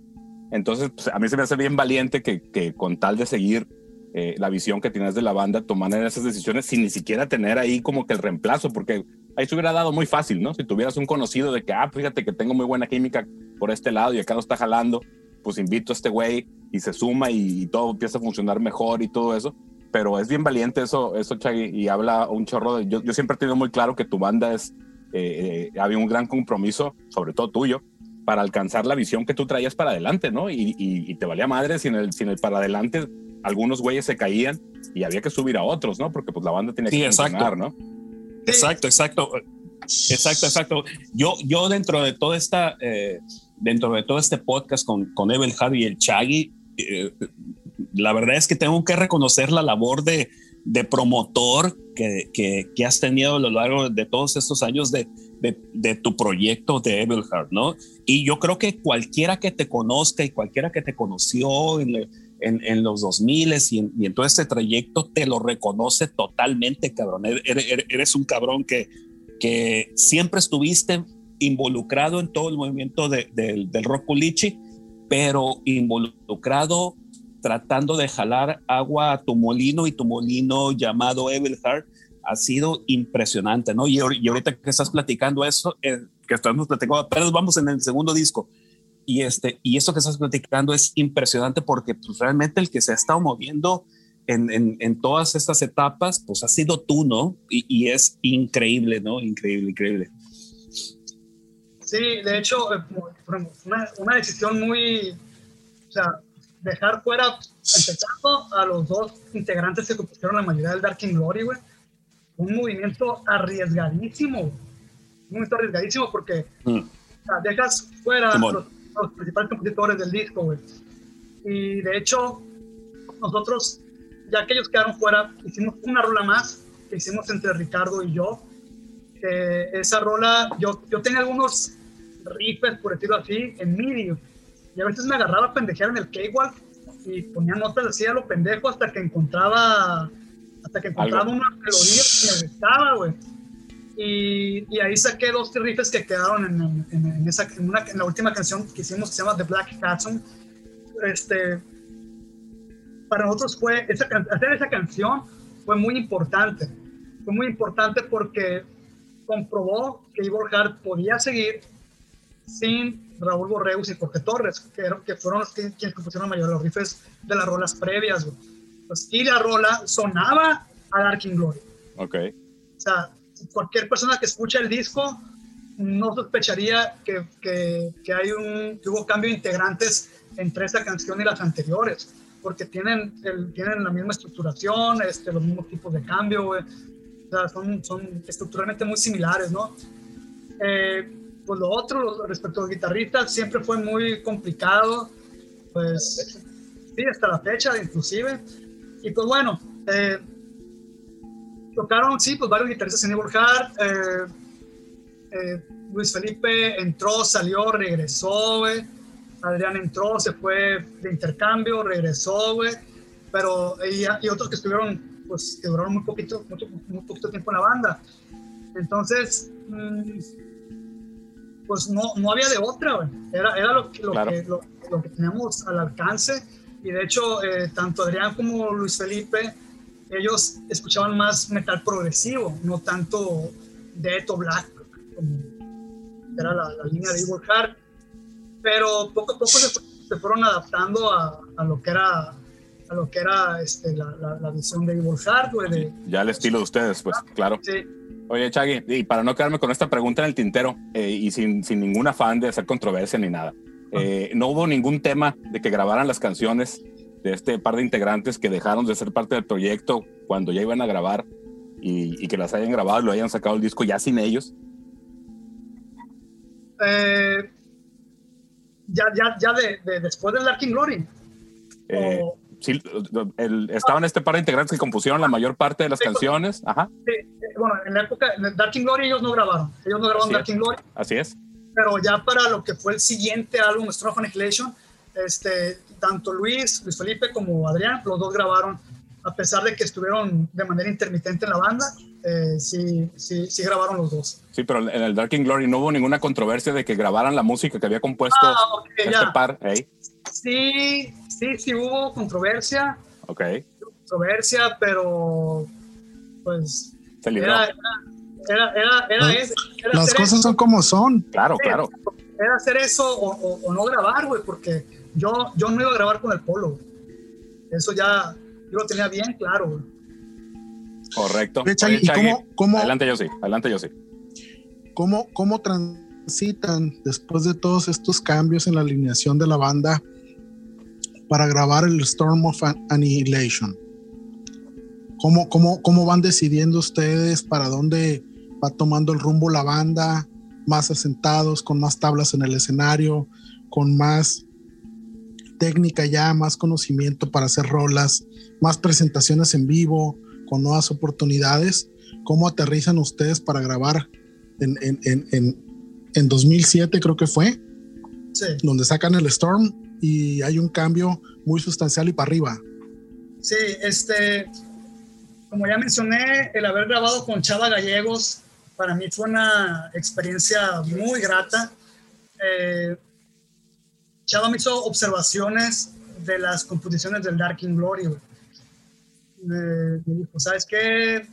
Speaker 4: Entonces, pues, a mí se me hace bien valiente que, con tal de seguir eh, la visión que tienes de la banda, tomaran esas decisiones sin ni siquiera tener ahí como que el reemplazo, porque ahí se hubiera dado muy fácil, ¿no? Si tuvieras un conocido de que, ah, fíjate que tengo muy buena química por este lado y acá no está jalando, pues invito a este güey y se suma y, todo empieza a funcionar mejor y todo eso. Pero es bien valiente eso, eso Chagui, y habla un chorro de... Yo, yo siempre he tenido muy claro que tu banda es... Eh, eh, había un gran compromiso, sobre todo tuyo, para alcanzar la visión que tú traías para adelante, ¿no? Y, y, te valía madre sin el, sin el para adelante, algunos güeyes se caían y había que subir a otros, ¿no? Porque pues la banda tiene que funcionar, ¿no?
Speaker 2: Exacto, exacto. Exacto, exacto. Yo, yo dentro de toda esta, eh, dentro de todo este podcast con, con Evel Javi y el Chagui, eh, la verdad es que tengo que reconocer la labor de, de promotor que, que, has tenido a lo largo de todos estos años de, de, de tu proyecto de Evelhard, ¿no? Y yo creo que cualquiera que te conozca y cualquiera que te conoció en, en, los 2000 y en, y en todo este trayecto te lo reconoce totalmente, cabrón. Eres, un cabrón que, que siempre estuviste involucrado en todo el movimiento de, del rock culichi, pero involucrado tratando de jalar agua a tu molino y tu molino llamado Evelhard ha sido impresionante, ¿no? Y, y ahorita que estás platicando eso, eh, que estamos platicando, apenas vamos en el segundo disco, y, este, y eso que estás platicando es impresionante porque pues, realmente el que se ha estado moviendo en, todas estas etapas, pues ha sido tú, ¿no? Y, y, es increíble, ¿no? Increíble, increíble.
Speaker 5: Sí, de hecho, eh, una, una decisión muy, o sea, dejar fuera, empezando a los dos integrantes que compusieron la mayoría del Dark Glory, güey, un movimiento arriesgadísimo, un movimiento arriesgadísimo porque mm. o sea, dejas fuera los, los, principales compositores del disco, güey. Y de hecho, nosotros, ya que ellos quedaron fuera, hicimos una rola más que hicimos entre Ricardo y yo. esa rola, yo, yo tenía algunos riffs, por decirlo así, en MIDI y a veces me agarraba a pendejear en el cakewalk y ponía notas así a lo pendejo hasta que encontraba hasta que encontraba una melodía que me gustaba, güey. Y, y, ahí saqué dos riffs que quedaron en, en, esa, en, una, en, la última canción que hicimos que se llama The Black Hudson. este, para nosotros fue, esa, hacer esa canción fue muy importante. Fue muy importante porque comprobó que Ivor Hart podía seguir sin Raúl Borreus y Jorge Torres, que, que fueron los que, quienes compusieron la mayoría de los riffs de las rolas previas. Pues, y la rola sonaba a Dark Glory.
Speaker 4: Ok.
Speaker 5: O sea, cualquier persona que escucha el disco no sospecharía que, que, que hay un, que hubo cambio de integrantes entre esta canción y las anteriores, porque tienen, el, tienen la misma estructuración, este, los mismos tipos de cambio, O sea, son, son estructuralmente muy similares, ¿no? Eh, pues lo otro, respecto a los guitarristas, siempre fue muy complicado, pues sí, hasta la fecha inclusive. Y pues bueno, eh, tocaron, sí, pues varios guitarristas en Evil Heart. Eh, eh, Luis Felipe entró, salió, regresó. Adrián entró, se fue de intercambio, regresó. Pero, y, y, otros que estuvieron, pues, que duraron muy poquito, mucho, muy poquito tiempo en la banda. Entonces, mmm, pues no, no había de otra, güey. Era, era lo, lo, claro. que, lo, lo, que teníamos al alcance. Y de hecho, eh, tanto Adrián como Luis Felipe, ellos escuchaban más metal progresivo, no tanto Death o Black, como era la, la línea de Evil Heart. Pero poco a poco se, se fueron adaptando a, a, lo que era a lo que era este, la, la, la visión de Evil Heart, güey. De,
Speaker 4: ya el estilo de ustedes, pues, claro.
Speaker 5: Sí.
Speaker 4: Oye, Chagui, y para no quedarme con esta pregunta en el tintero eh, y sin, sin ningún afán de hacer controversia ni nada, eh, no hubo ningún tema de que grabaran las canciones de este par de integrantes que dejaron de ser parte del proyecto cuando ya iban a grabar y, y que las hayan grabado y lo hayan sacado el disco ya sin ellos.
Speaker 5: Eh, ya ya, ya de, de, después del Dark Glory.
Speaker 4: O... Sí, el, estaban este par de integrantes que compusieron la mayor parte de las sí, canciones. Ajá.
Speaker 5: Sí, bueno, en la época de Dark Glory ellos no grabaron. Ellos no grabaron Dark Glory.
Speaker 4: Así es.
Speaker 5: Pero ya para lo que fue el siguiente álbum, Strong Annihilation, este, tanto Luis, Luis Felipe como Adrián, los dos grabaron, a pesar de que estuvieron de manera intermitente en la banda, eh, sí, sí, sí grabaron los dos.
Speaker 4: Sí, pero en el Dark Glory no hubo ninguna controversia de que grabaran la música que había compuesto
Speaker 5: ah, okay,
Speaker 4: este
Speaker 5: ya.
Speaker 4: par. ¿eh?
Speaker 5: Sí, sí, sí hubo controversia.
Speaker 4: Ok.
Speaker 5: Controversia, pero pues
Speaker 4: Se libró.
Speaker 5: era, era, era, era, ese, era
Speaker 3: Las cosas
Speaker 5: eso.
Speaker 3: son como son.
Speaker 4: Claro,
Speaker 5: Sí,
Speaker 4: claro.
Speaker 5: Era hacer eso o, o, o no grabar, güey, porque yo, yo no iba a grabar con el polo. Eso ya, yo lo tenía bien claro, güey.
Speaker 4: Correcto.
Speaker 3: Oye, Chagui,
Speaker 4: Oye,
Speaker 3: ¿y
Speaker 4: Chagui,
Speaker 3: cómo- cómo-
Speaker 4: Adelante yo sí, adelante yo sí.
Speaker 3: ¿Cómo, ¿Cómo transitan después de todos estos cambios en la alineación de la banda para grabar el Storm of An- Annihilation? ¿Cómo, cómo, ¿Cómo van decidiendo ustedes para dónde va tomando el rumbo la banda? Más asentados, con más tablas en el escenario, con más técnica ya, más conocimiento para hacer rolas, más presentaciones en vivo, con nuevas oportunidades. ¿Cómo aterrizan ustedes para grabar en, en, en, en, en 2007 creo que fue,
Speaker 5: Sí,
Speaker 3: donde sacan el Storm y hay un cambio muy sustancial y para arriba.
Speaker 5: sí, este, como ya mencioné, el haber grabado con Chava Gallegos para mí fue una experiencia muy grata. Eh, Chava me hizo observaciones de las composiciones del Dark in Glory. Me, me dijo, ¿sabes qué?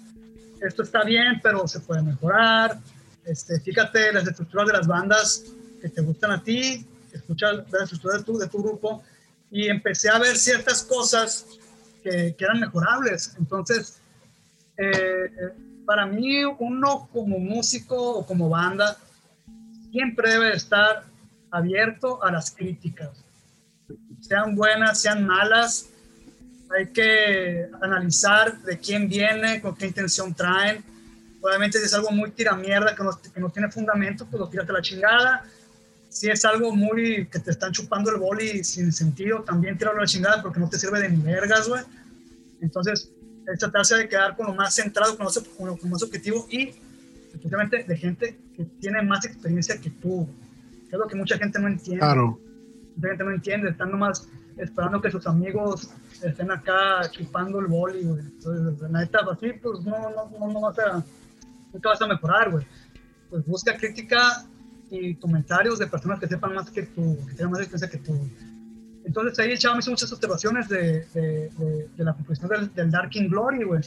Speaker 5: Esto está bien, pero se puede mejorar. Este, fíjate las estructuras de las bandas que te gustan a ti, escucha la estructura de tu, de tu grupo y empecé a ver ciertas cosas que, que eran mejorables. Entonces, eh, para mí, uno como músico o como banda siempre debe estar abierto a las críticas, sean buenas, sean malas. Hay que analizar de quién viene, con qué intención traen. Obviamente, si es algo muy tiramierda que no, que no tiene fundamento, pues lo tiras a la chingada. Si es algo muy que te están chupando el boli sin sentido, también tíralo a la chingada porque no te sirve de ni vergas, güey. Entonces, es tratarse de quedar con lo más centrado, con lo, con lo, más objetivo y especialmente de gente que tiene más experiencia que tú, que es lo que mucha gente no entiende.
Speaker 3: Claro.
Speaker 5: Mucha gente no entiende, están nomás esperando que sus amigos estén acá chupando el boli, güey. Entonces, la neta, así, pues no, no, no, no vas a, nunca vas a mejorar, güey. Pues busca crítica y comentarios de personas que sepan más que tú, que tengan más experiencia que tú. Entonces ahí Chava me hizo muchas observaciones de, de, de, la composición del, del Dark in Glory, güey.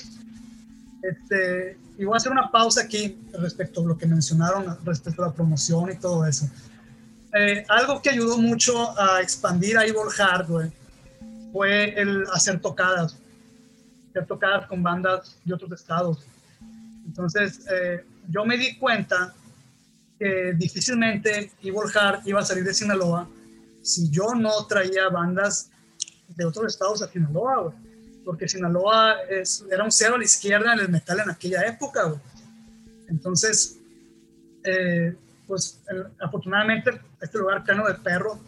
Speaker 5: Este, y voy a hacer una pausa aquí respecto a lo que mencionaron, respecto a la promoción y todo eso. Eh, algo que ayudó mucho a expandir a Evil Heart, fue el hacer tocadas, hacer tocadas con bandas de otros estados. Entonces, eh, yo me di cuenta que difícilmente Evil Heart iba a salir de Sinaloa si yo no traía bandas de otros estados a Sinaloa, porque Sinaloa es, era un cero a la izquierda en el metal en aquella época. Entonces, eh, pues afortunadamente este lugar pleno de perro,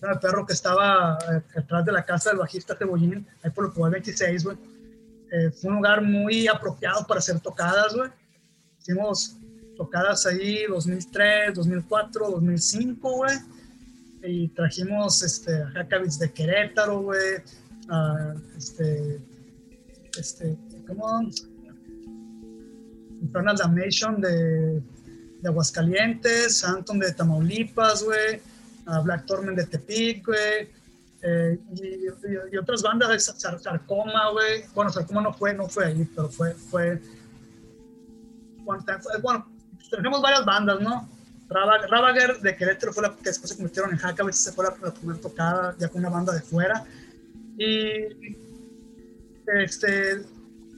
Speaker 5: pleno de perro que estaba eh, detrás de la casa del bajista Cebollín, ahí por el Cobal 26, güey, eh, fue un lugar muy apropiado para hacer tocadas, güey. Hicimos tocadas ahí 2003, 2004, 2005, güey. Y trajimos este, a de Querétaro, güey. este, este, ¿cómo? Infernal Damnation de, de Aguascalientes, Anton de Tamaulipas, güey. Black Torment de Tepic, güey. Eh, y, otras bandas, Sarcoma, güey. Bueno, Sarcoma no fue, no fue ahí, pero fue, fue, bueno, tenemos varias bandas, ¿no? Ravager de Querétaro fue la que después se convirtieron en Hackaway, se fue la, primera tocada ya con una banda de fuera. Y este,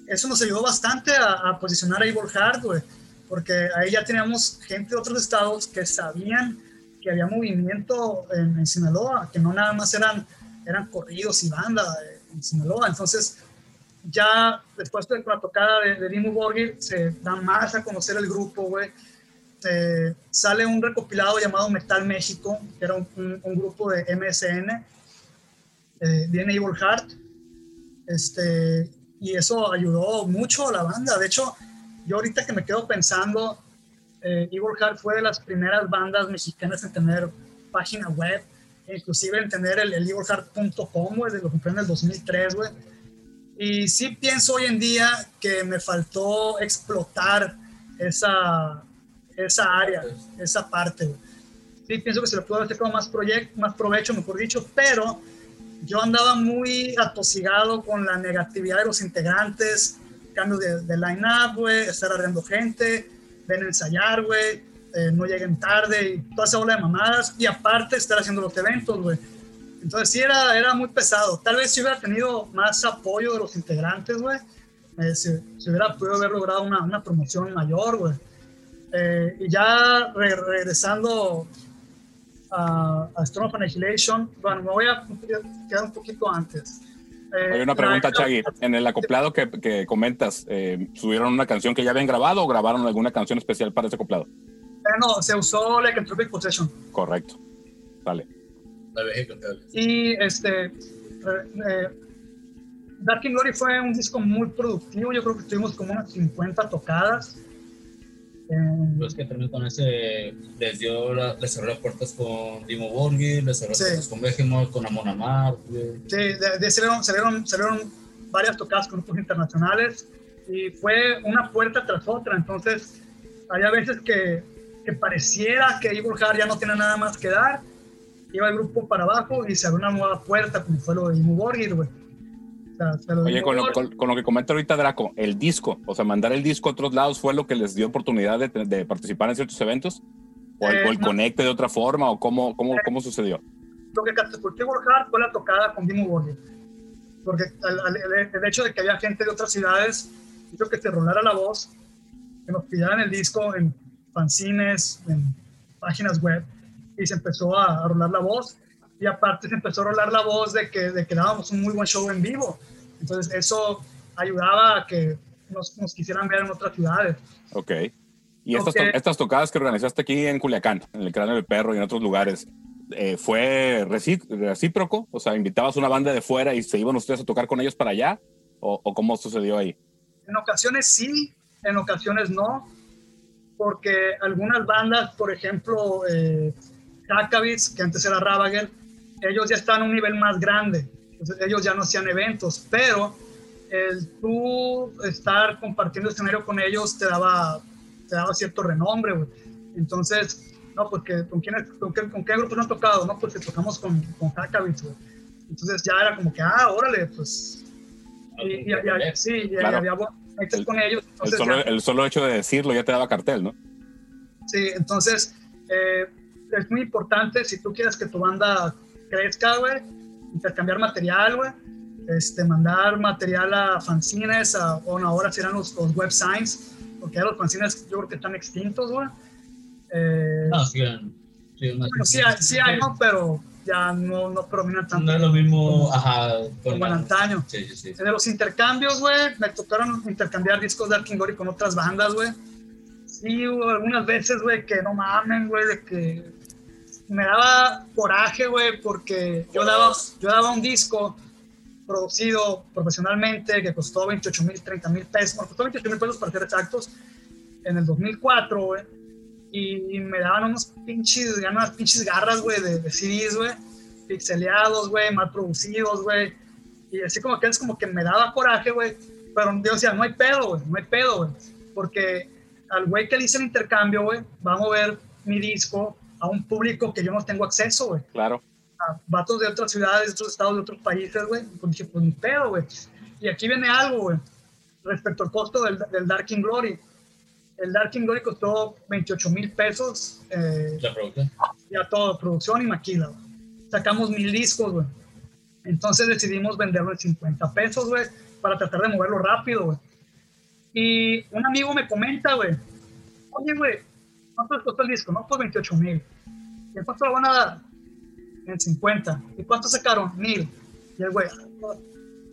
Speaker 5: eso nos ayudó bastante a, posicionar a Evil güey, porque ahí ya teníamos gente de otros estados que sabían que había movimiento en, Sinaloa, que no nada más eran, eran corridos y banda en Sinaloa. Entonces, ya después de la tocada de, de Dimo Borgir, se da más a conocer el grupo, güey. Eh, sale un recopilado llamado Metal México, que era un, grupo de MSN, eh, viene Evil Heart, este, y eso ayudó mucho a la banda. De hecho, yo ahorita que me quedo pensando, eh, Evil Heart fue de las primeras bandas mexicanas en tener página web, inclusive en tener el, el evilheart.com, güey, lo compré en el 2003, güey y sí pienso hoy en día que me faltó explotar esa, esa área, esa parte. Sí pienso que se le pudo haber sacado más, proyecto, más provecho, mejor dicho, pero yo andaba muy atosigado con la negatividad de los integrantes, cambios de, de line-up, güey, estar arreando gente, ven ensayar, güey, eh, no lleguen tarde y toda esa ola de mamadas. Y aparte estar haciendo los eventos, güey entonces sí era, era muy pesado. Tal vez si hubiera tenido más apoyo de los integrantes, güey, eh, se, hubiera podido haber logrado una, una promoción mayor, güey. Eh, y ya regresando a, a Storm of Annihilation, bueno, me voy a quedar un poquito antes.
Speaker 4: Eh, Hay una pregunta, Chagui. En el acoplado que, que comentas, ¿subieron una canción que ya habían grabado o grabaron alguna canción especial para ese acoplado?
Speaker 5: no, se usó Like Entropic Possession.
Speaker 4: Correcto. Vale.
Speaker 5: Y este, eh, Dark in Glory fue un disco muy productivo. Yo creo que tuvimos como unas 50 tocadas.
Speaker 6: Los que también con ese les dio les cerró las puertas con Dimo Borgir, les cerró las puertas con Behemoth, con Amon Amar.
Speaker 5: Sí, de, de salieron, salieron, salieron, varias tocadas con grupos internacionales y fue una puerta tras otra. Entonces, había veces que, que pareciera que Evil Heart ya no tiene nada más que dar iba el grupo para abajo y se abrió una nueva puerta, como fue lo de Imu Borgir, güey.
Speaker 4: Oye, con lo, con, lo, que comenta ahorita Draco, el disco, o sea, mandar el disco a otros lados fue lo que les dio oportunidad de, de participar en ciertos eventos, o, el, eh, conecte de otra forma, o cómo, cómo, eh, cómo sucedió.
Speaker 5: Lo que catapultó Hard fue la tocada con Dimo Borgir, porque el, el, hecho de que había gente de otras ciudades hizo que se rolara la voz, que nos pidieran el disco en fanzines, en páginas web, y se empezó a, rolar la voz. Y aparte se empezó a rolar la voz de que, de que dábamos un muy buen show en vivo. Entonces eso ayudaba a que nos, nos quisieran ver en otras ciudades.
Speaker 4: Ok. Y estas, estas tocadas que organizaste aquí en Culiacán, en el Cráneo del Perro y en otros lugares, eh, ¿fue recíproco? O sea, ¿invitabas una banda de fuera y se iban ustedes a tocar con ellos para allá? ¿O, o cómo sucedió ahí?
Speaker 5: En ocasiones sí, en ocasiones no, porque algunas bandas, por ejemplo, eh, Kakavitz, que antes era Ravager, ellos ya están a un nivel más grande. Entonces, ellos ya no hacían eventos, pero el tú estar compartiendo escenario con ellos te daba, te daba cierto renombre, güey. Entonces, no, porque ¿con, quién, con, qué, ¿con qué grupos no han tocado? No, porque tocamos con, con güey. Entonces ya era como que, ah, órale, pues. Y, y, y- sí, y
Speaker 4: Claro.
Speaker 5: había conectes
Speaker 4: El-
Speaker 5: con ellos.
Speaker 4: El
Speaker 5: Entonces,
Speaker 4: solo,
Speaker 5: ya-
Speaker 4: el solo hecho de decirlo ya te daba cartel, ¿no?
Speaker 5: Sí, entonces eh, es muy importante si tú quieres que tu banda crezca, güey, intercambiar material, güey, este, mandar material a fanzines, a, bueno, ahora serán los, los websites, porque ya los fanzines yo creo que están extintos, güey. Eh,
Speaker 6: No, siguen. siguen más-
Speaker 5: bueno, sí, hay, sí hay, ¿no? Pero ya no, no predominan tanto
Speaker 6: No es lo mismo, ajá, con
Speaker 5: como en
Speaker 6: la-
Speaker 5: antaño.
Speaker 6: Sí, sí, sí.
Speaker 5: De los intercambios, güey, me tocaron intercambiar discos de Arking Glory con otras bandas, güey. Sí, hubo algunas veces, güey, que no mamen, güey, de que me daba coraje, güey, porque yo daba, yo daba un disco producido profesionalmente que costó 28 mil, 30 mil pesos, bueno, costó 28 mil pesos para ser exactos, en el 2004, güey. Y, y me daban unos pinches, ya unas pinches garras, güey, de, de CDs, güey, pixeleados, güey, mal producidos, güey. Y así como que es como que me daba coraje, güey. Pero yo decía, no hay pedo, güey, no hay pedo, güey. Porque al güey que le hice el intercambio, güey, va a mover mi disco a un público que yo no tengo acceso, güey.
Speaker 4: Claro.
Speaker 5: A vatos de otras ciudades, de otros estados, de otros países, güey. Pues dije, pues ni pedo, güey. Y aquí viene algo, güey, respecto al costo del, del Dark in Glory. El Dark in Glory costó 28 mil pesos, eh,
Speaker 6: La producción.
Speaker 5: ya todo, producción y maquila. güey. Sacamos mil discos, güey. Entonces decidimos venderlo en 50 pesos, güey, para tratar de moverlo rápido, güey. Y un amigo me comenta, güey, oye, güey, ¿cuánto les costó el disco? No, pues 28 mil. ¿Y cuánto lo van a dar? En 50. ¿Y cuánto sacaron? Mil. Y el güey,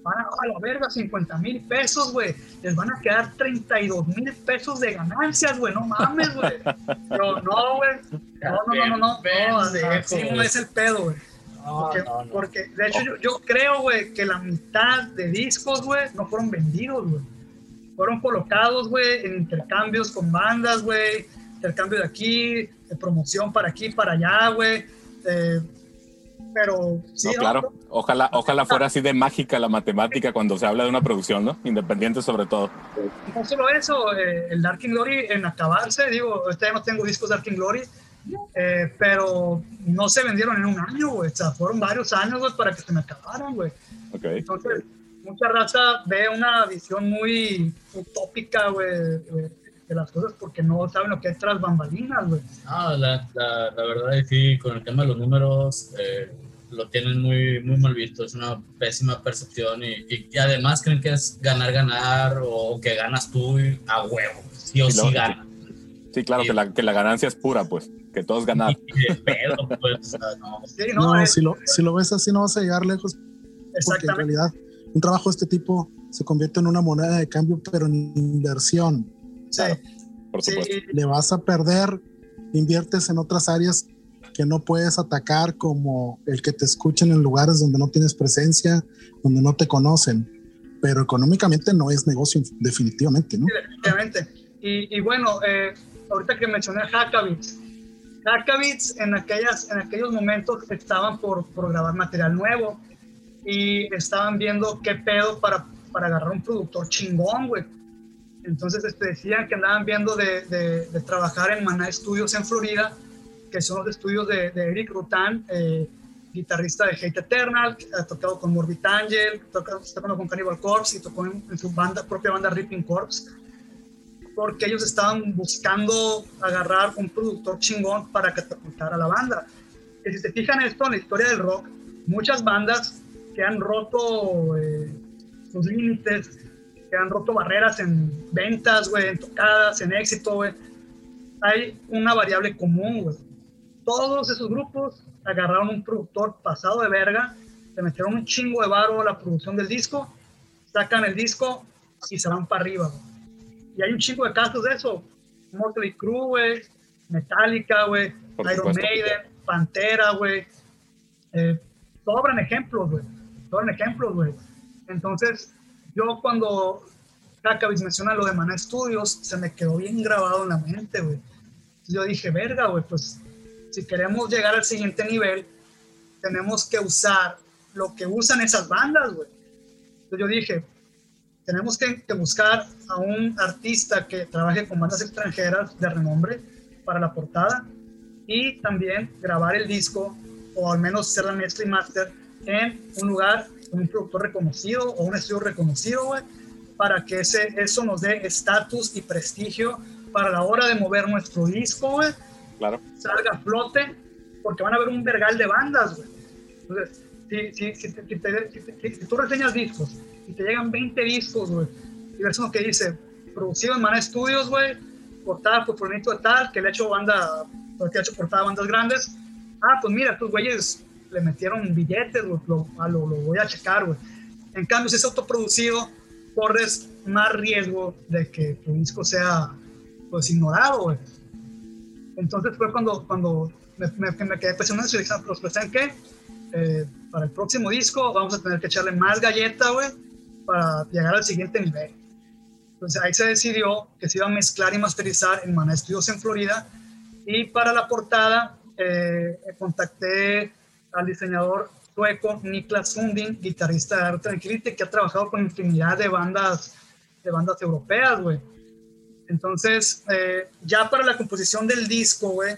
Speaker 5: van a, a la verga, 50 mil pesos, güey. Les van a quedar 32 mil pesos de ganancias, güey. No mames, güey. Yo, no, güey. No, no, no, no, no. no no es el pedo, güey. Porque,
Speaker 6: no, no.
Speaker 5: porque, de hecho, yo, yo creo, güey, que la mitad de discos, güey, no fueron vendidos, güey. Fueron colocados, güey, en intercambios con bandas, güey. Intercambio de aquí, de promoción para aquí, para allá, güey. Eh, pero, sí,
Speaker 4: No, claro. Ojalá, ojalá fuera así de mágica la matemática cuando se habla de una producción, ¿no? Independiente sobre todo.
Speaker 5: No solo eso, eh, el Dark Glory en acabarse, digo, ahorita ya no tengo discos Dark Glory, eh, pero no se vendieron en un año, güey. O sea, fueron varios años, güey, para que se me acabaran, güey.
Speaker 4: Ok.
Speaker 5: Entonces, mucha raza ve una visión muy utópica, güey, de, de las cosas porque no saben lo que es tras bambalinas, güey.
Speaker 6: No, la, la, la verdad es que sí, con el tema de los números eh, lo tienen muy, muy mal visto. Es una pésima percepción y, y, y además creen que es ganar, ganar o que ganas tú y a huevo. Sí o sí
Speaker 4: luego-
Speaker 6: ganas.
Speaker 4: Sí, claro, que la, que la ganancia es pura, pues. Que todos ganan.
Speaker 6: Pedo, pues. no.
Speaker 5: Sí, no,
Speaker 3: No,
Speaker 5: es-
Speaker 3: si, lo, si lo ves así no vas a llegar lejos, porque en
Speaker 5: exactamente.
Speaker 3: realidad un trabajo de este tipo se convierte en una moneda de cambio, pero en inversión.
Speaker 5: Sí,
Speaker 4: Por
Speaker 5: sí,
Speaker 4: supuesto.
Speaker 3: Le vas a perder, inviertes en otras áreas que no puedes atacar, como el que te escuchen en lugares donde no tienes presencia, donde no te conocen. Pero económicamente no es negocio, definitivamente, ¿no?
Speaker 5: definitivamente. Y, y bueno, eh, ahorita que mencioné Hackabits, Hackabits en, aquellas, en aquellos momentos estaban por, por grabar material nuevo y estaban viendo qué pedo para, para agarrar un productor chingón, güey. Entonces este, decían que andaban viendo de, de, de trabajar en Maná Studios en Florida, que son los estudios de, de Eric Rutan, eh, guitarrista de Hate Eternal, que ha tocado con Morbid Angel, toca, tocando con Cannibal Corpse y tocó en, en su banda, propia banda Ripping Corpse porque ellos estaban buscando agarrar un productor chingón para catapultar a la banda. Y si te fijan esto en la historia del rock, muchas bandas que han roto eh, sus límites, que han roto barreras en ventas, güey, en tocadas, en éxito, güey, hay una variable común, güey. Todos esos grupos agarraron un productor pasado de verga, le metieron un chingo de varo a la producción del disco, sacan el disco y se van para arriba, güey. Y hay un chingo de casos de eso. Motley Crue, güey. Metallica, güey. Iron. Maiden, Pantera, güey. Eh, sobran ejemplos, güey. Sobran ejemplos, güey. Entonces, yo cuando Hackabis menciona lo de Maná Studios, se me quedó bien grabado en la mente, güey. Yo dije, verga, güey, pues si queremos llegar al siguiente nivel, tenemos que usar lo que usan esas bandas, güey. Yo dije, tenemos que, que buscar a un artista que trabaje con bandas extranjeras de renombre para la portada y también grabar el disco o al menos hacer la mezcla y master en un lugar, un productor reconocido o un estudio reconocido, güey, para que ese, eso nos dé estatus y prestigio para la hora de mover nuestro disco, güey.
Speaker 4: Claro.
Speaker 5: Salga a flote, porque van a haber un vergal de bandas, güey. Entonces, si, si, si, te- te- si tú reseñas discos y te llegan 20 discos, güey, y ves uno que dice, producido en Mana Studios, güey, portada por Fulanito de tal, que le ha hecho banda, que ha hecho portada a bandas grandes. Ah, pues mira, estos güeyes le metieron billetes, lo, ah, lo, lo voy a checar, güey. En cambio, si es autoproducido, corres más riesgo de que tu disco sea, pues, ignorado, güey. Entonces fue cuando, cuando me, me, me quedé eso y dije, pues, ¿saben qué? Eh, para el próximo disco vamos a tener que echarle más galleta, güey, para llegar al siguiente nivel. Entonces ahí se decidió que se iba a mezclar y masterizar en Mana Studios en Florida. Y para la portada eh, contacté al diseñador sueco Niklas Sundin, guitarrista de Art Tranquility, que ha trabajado con infinidad de bandas, de bandas europeas, güey. Entonces, eh, ya para la composición del disco, güey,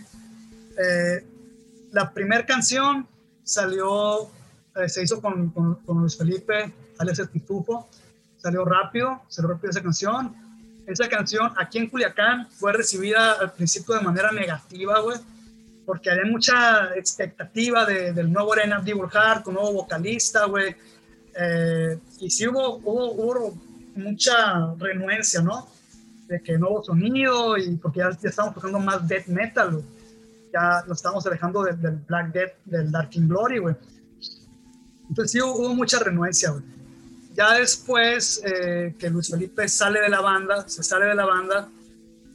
Speaker 5: eh, la primera canción salió, eh, se hizo con, con, con Luis Felipe, alias El Pitufo, salió rápido, salió rápido esa canción. Esa canción aquí en Culiacán fue recibida al principio de manera negativa, güey, porque había mucha expectativa de, del nuevo Arena de Hart, con nuevo vocalista, güey. Eh, y sí hubo, hubo, hubo mucha renuencia, ¿no? De que nuevo sonido y porque ya, ya estamos tocando más death metal. Ya lo estamos alejando del, Black Death, del Dark in Glory, güey. Entonces sí hubo, hubo mucha renuencia, güey. Ya después eh, que Luis Felipe sale de la banda, se sale de la banda,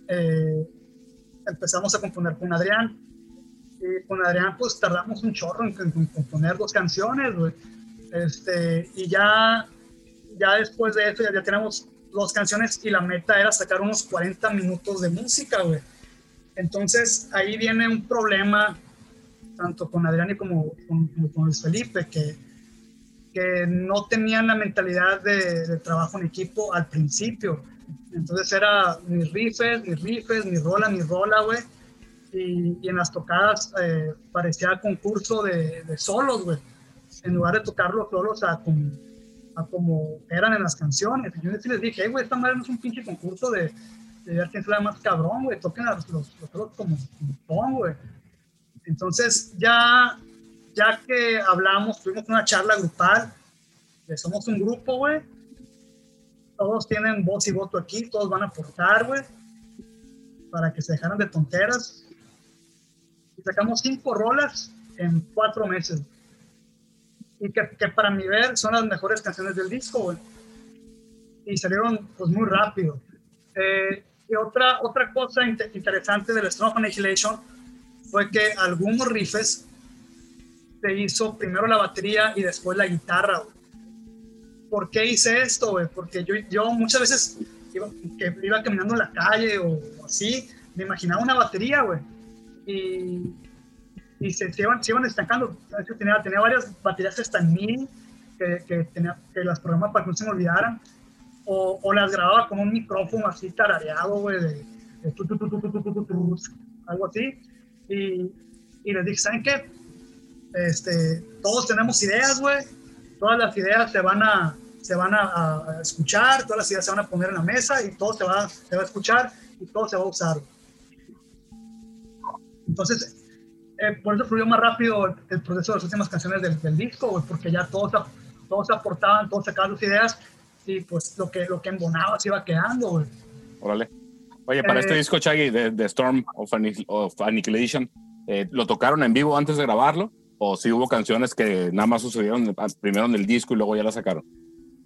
Speaker 5: eh, empezamos a componer con Adrián. Y con Adrián, pues tardamos un chorro en, en- en componer dos canciones, güey. Este, y ya, ya después de eso, ya, ya tenemos dos canciones y la meta era sacar unos 40 minutos de música, güey. Entonces ahí viene un problema, tanto con Adrián y como como con Luis Felipe, que, que no tenían la mentalidad de, de trabajo en equipo al principio. Entonces era mis riffs, mis riffs, mi rola, mi rola, güey. Y, y en las tocadas eh, parecía concurso de, solos, güey. En lugar de tocar los solos a como, eran en las canciones. Y yo les dije, güey, esta madre no es un pinche concurso de, de ver quién será más cabrón, güey. Toquen los, los, los solos como, son, güey. Entonces ya, ya que hablamos, tuvimos una charla grupal, somos un grupo, güey. Todos tienen voz y voto aquí, todos van a aportar, güey, para que se dejaran de tonteras. Y sacamos cinco rolas en cuatro meses. Y que, que para mi ver son las mejores canciones del disco, güey. Y salieron pues muy rápido. Eh, y otra, otra cosa inte- interesante del Strong Annihilation fue que algunos riffs se hizo primero la batería y después la guitarra. güey. ¿Por qué hice esto, güey? Porque yo, yo muchas veces iba, que iba caminando en la calle o así, me imaginaba una batería, güey y, y se, se, iban, se, iban, destacando. Tenía, tenía varias baterías hasta en que, que, tenía, que las programaba para que no se me olvidaran. O, o, las grababa con un micrófono así tarareado, güey, de, de tu, tu, tu, algo así. Y, y, les dije, ¿saben qué? Este, todos tenemos ideas, güey. Todas las ideas se van a, se van a, a, escuchar, todas las ideas se van a poner en la mesa y todo se va, se va a escuchar y todo se va a usar. Wey. Entonces, eh, por eso fluyó más rápido el, el proceso de las últimas canciones del, del disco, güey, porque ya todos, todos aportaban, todos sacaban sus ideas y pues lo que, lo que embonaba se iba quedando, güey.
Speaker 4: Órale. Oye, para
Speaker 5: Eh,
Speaker 4: este disco, Chaggy, de, de Storm of, Anni- of Annihilation, eh, ¿lo tocaron en vivo antes de grabarlo? ¿O si hubo canciones que nada más sucedieron primero en el disco y luego ya la sacaron?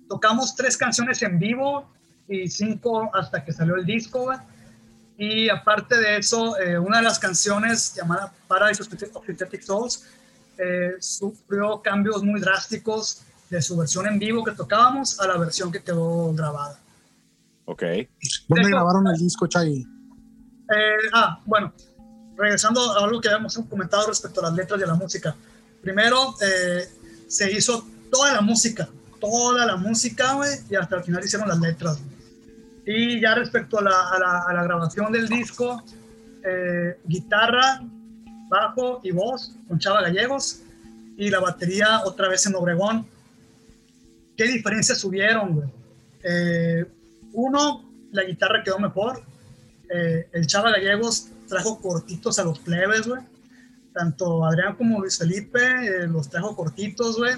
Speaker 5: tocamos tres canciones en vivo y cinco hasta que salió el disco, güey. Y aparte de eso, eh, una de las canciones llamada Paradise of Synthetic Souls eh, sufrió cambios muy drásticos de su versión en vivo que tocábamos a la versión que quedó grabada.
Speaker 4: Ok.
Speaker 3: ¿Dónde
Speaker 5: Dejo-
Speaker 3: grabaron el disco, Chaggy?
Speaker 5: Eh, ah, bueno, regresando a algo que habíamos comentado respecto a las letras de la música. Primero, eh, se hizo toda la música, toda la música, güey, y hasta el final hicieron las letras. güey. Y ya respecto a la, a la, a la grabación del disco, eh, guitarra, bajo y voz con Chava Gallegos. y la batería otra vez en Obregón. ¿Qué diferencias hubieron, güey? Eh, uno, la guitarra quedó mejor. Eh, el Chava Gallegos trajo cortitos a los plebes, güey. Tanto Adrián como Luis Felipe eh, los trajo cortitos, güey.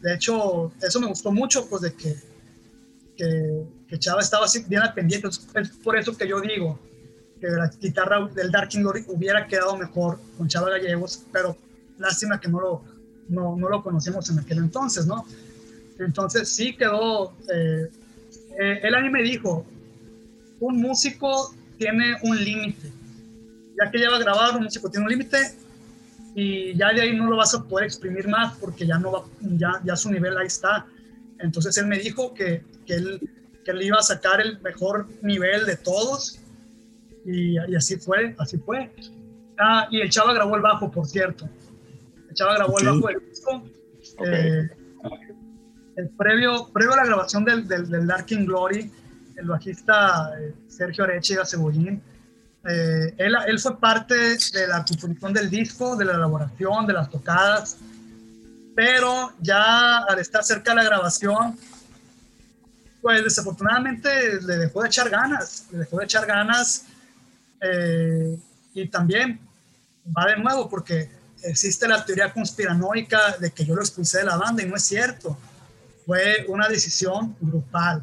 Speaker 5: De hecho, eso me gustó mucho, pues de que, que, que Chava estaba bien al pendiente. Es por eso que yo digo que la guitarra del Dark Glory hubiera quedado mejor con Chava Gallegos, pero lástima que no lo, no, no lo conocimos en aquel entonces, ¿no? Entonces sí quedó, eh, eh, él a mí me dijo, un músico tiene un límite, ya que lleva grabado, un músico tiene un límite y ya de ahí no lo vas a poder exprimir más porque ya no va, ya, ya su nivel ahí está. Entonces él me dijo que, que él, que él iba a sacar el mejor nivel de todos y, y así fue, así fue. Ah, y el Chava grabó el bajo, por cierto. El Chava grabó el bajo del disco. Eh, el previo, previo a la grabación del, del, del Dark King Glory, el bajista eh, Sergio Arechiga Cebollín, eh, él, él, fue parte de la composición del disco, de la elaboración, de las tocadas, pero ya al estar cerca de la grabación, pues desafortunadamente le dejó de echar ganas, le dejó de echar ganas eh, y también va de nuevo porque existe la teoría conspiranoica de que yo lo expulsé de la banda y no es cierto. Fue una decisión grupal.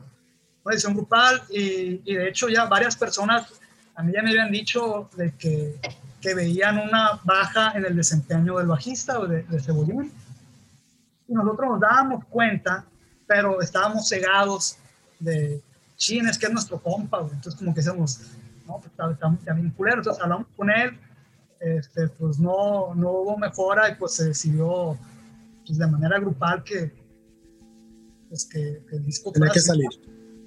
Speaker 5: Una decisión grupal y, y de hecho ya varias personas a mí ya me habían dicho de que, que veían una baja en el desempeño del bajista o de, de Cebollín. Y nosotros nos dábamos cuenta, pero estábamos cegados de, chin, es que es nuestro compa, güey. Entonces como que decíamos, no, pues está bien culero. Entonces hablamos con él, este, pues no, no hubo mejora y pues se decidió pues, de manera grupal que, pues, que, que el disco
Speaker 3: Tenía que salir.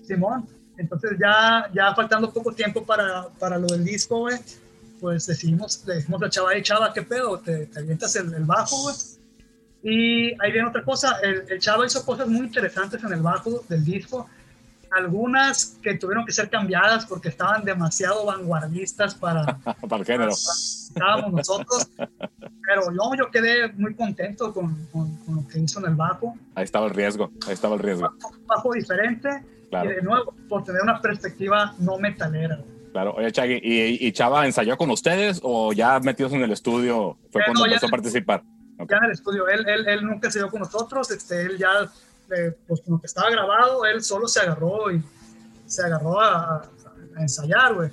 Speaker 5: Simón. Entonces ya, ya faltando poco tiempo para, para lo del disco, güey, pues decidimos, le dijimos a Chava, hey, Chava, ¿qué pedo? ¿Te, te avientas el, el bajo, güey? Y ahí viene otra cosa, el, el Chava hizo cosas muy interesantes en el bajo del disco, algunas que tuvieron que ser cambiadas porque estaban demasiado vanguardistas para,
Speaker 4: para el género.
Speaker 5: Estábamos nosotros, pero yo, yo quedé muy contento con, con, con, lo que hizo en el bajo.
Speaker 4: Ahí estaba el riesgo, ahí estaba el riesgo.
Speaker 5: Bajo, bajo diferente claro. y de nuevo, por tener una perspectiva no metalera.
Speaker 4: Claro, oye Chagui, ¿y, ¿y, Chava ensayó con ustedes o ya metidos en el estudio fue
Speaker 5: Eh,
Speaker 4: cuando
Speaker 5: no,
Speaker 4: empezó a participar?
Speaker 5: Ya en el estudio, él, él, él nunca se dio con nosotros, este, él ya, pues con lo que estaba grabado, él solo se agarró y se agarró a, a ensayar, güey.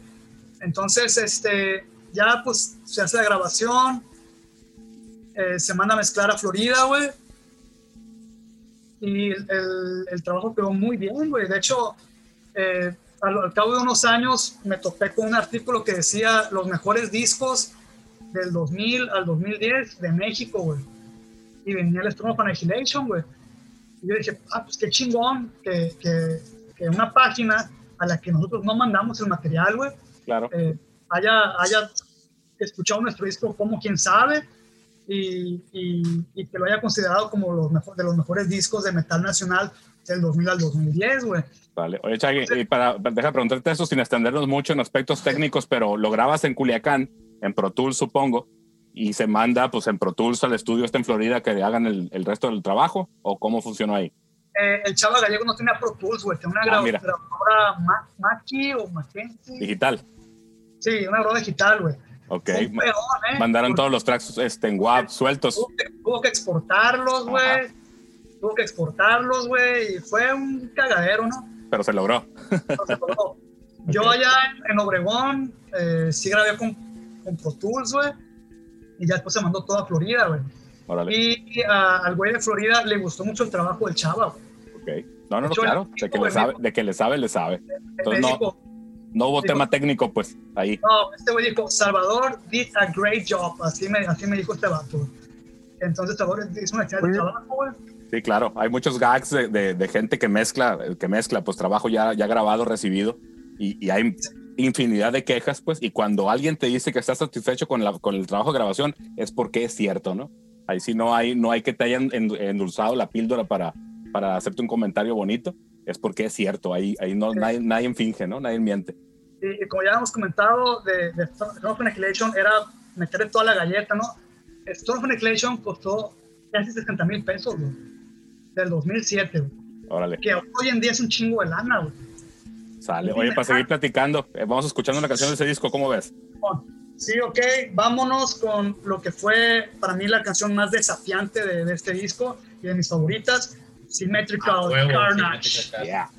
Speaker 5: Entonces, este, ya pues se hace la grabación, eh, se manda a mezclar a Florida, güey. Y el, el, el trabajo quedó muy bien, güey. De hecho, eh, al, al, cabo de unos años me topé con un artículo que decía los mejores discos del 2000 al 2010 de México, güey. Y venía el Storm of Annihilation, güey. Y yo dije, ah, pues qué chingón que, que, que, una página a la que nosotros no mandamos el material, güey,
Speaker 4: claro.
Speaker 5: eh, haya, haya escuchado nuestro disco como quien sabe y, y, y, que lo haya considerado como los mejor, de los mejores discos de metal nacional del 2000 al 2010, güey.
Speaker 4: Vale. Oye, Chagui, y para, deja preguntarte eso sin extendernos mucho en aspectos técnicos, pero lo grabas en Culiacán, en Pro Tools, supongo, y se manda pues en Pro Tools al estudio este en Florida que hagan el, el resto del trabajo, o cómo funcionó ahí?
Speaker 5: Eh, el Chava Gallego no tenía Pro Tools, güey, tenía una ah, grabadora, Ma Machi o Mackenzie.
Speaker 4: Digital.
Speaker 5: Sí, una grabadora digital, güey.
Speaker 4: Ok. Peón, ¿eh? Mandaron todos los tracks este, en WAV sueltos.
Speaker 5: Tuvo que, tuvo que exportarlos, güey. Tuvo que exportarlos, güey. Y fue un cagadero, ¿no?
Speaker 4: Pero se logró.
Speaker 5: Pero se logró. Yo okay. allá en, en Obregón eh, sí grabé con, con Pro Tools, güey. Y ya después se mandó todo a Florida, güey. Y uh, al güey de Florida le gustó mucho el trabajo del chava,
Speaker 4: güey. Ok. No, no, no, claro. De que, le sabe, de que le sabe, le sabe. Entonces, no, no hubo dijo, tema técnico, pues, ahí.
Speaker 5: No, este güey dijo, Salvador did a great job. Así me, así me dijo este vato. Entonces, Salvador hizo una excelente trabajo, güey.
Speaker 4: Sí, claro. Hay muchos gags de, de, de, gente que mezcla, que mezcla, pues, trabajo ya, ya grabado, recibido. Y, y hay infinidad de quejas, pues. Y cuando alguien te dice que está satisfecho con, la, con el trabajo de grabación, es porque es cierto, ¿no? Ahí sí no hay, no hay que te hayan endulzado la píldora para, para hacerte un comentario bonito. Es porque es cierto. Ahí, ahí no, sí. nadie, nadie finge, ¿no? Nadie miente
Speaker 5: y, y, como ya hemos comentado, de, de Storm of Annihilation era meterle toda la galleta, ¿no? Of Annihilation costó casi 60 mil pesos, güey. Del 2007, güey.
Speaker 7: Órale.
Speaker 5: Que hoy en día es un chingo de lana, güey.
Speaker 7: Sale. Oye, para seguir platicando, eh, vamos escuchando una canción de ese disco, ¿cómo ves?
Speaker 5: Sí, ok, vámonos con lo que fue para mí la canción más desafiante de, de este disco y de mis favoritas, Symmetrical
Speaker 6: Ah, huevo,
Speaker 5: Carnage.
Speaker 6: Symmetrical.
Speaker 7: Yeah.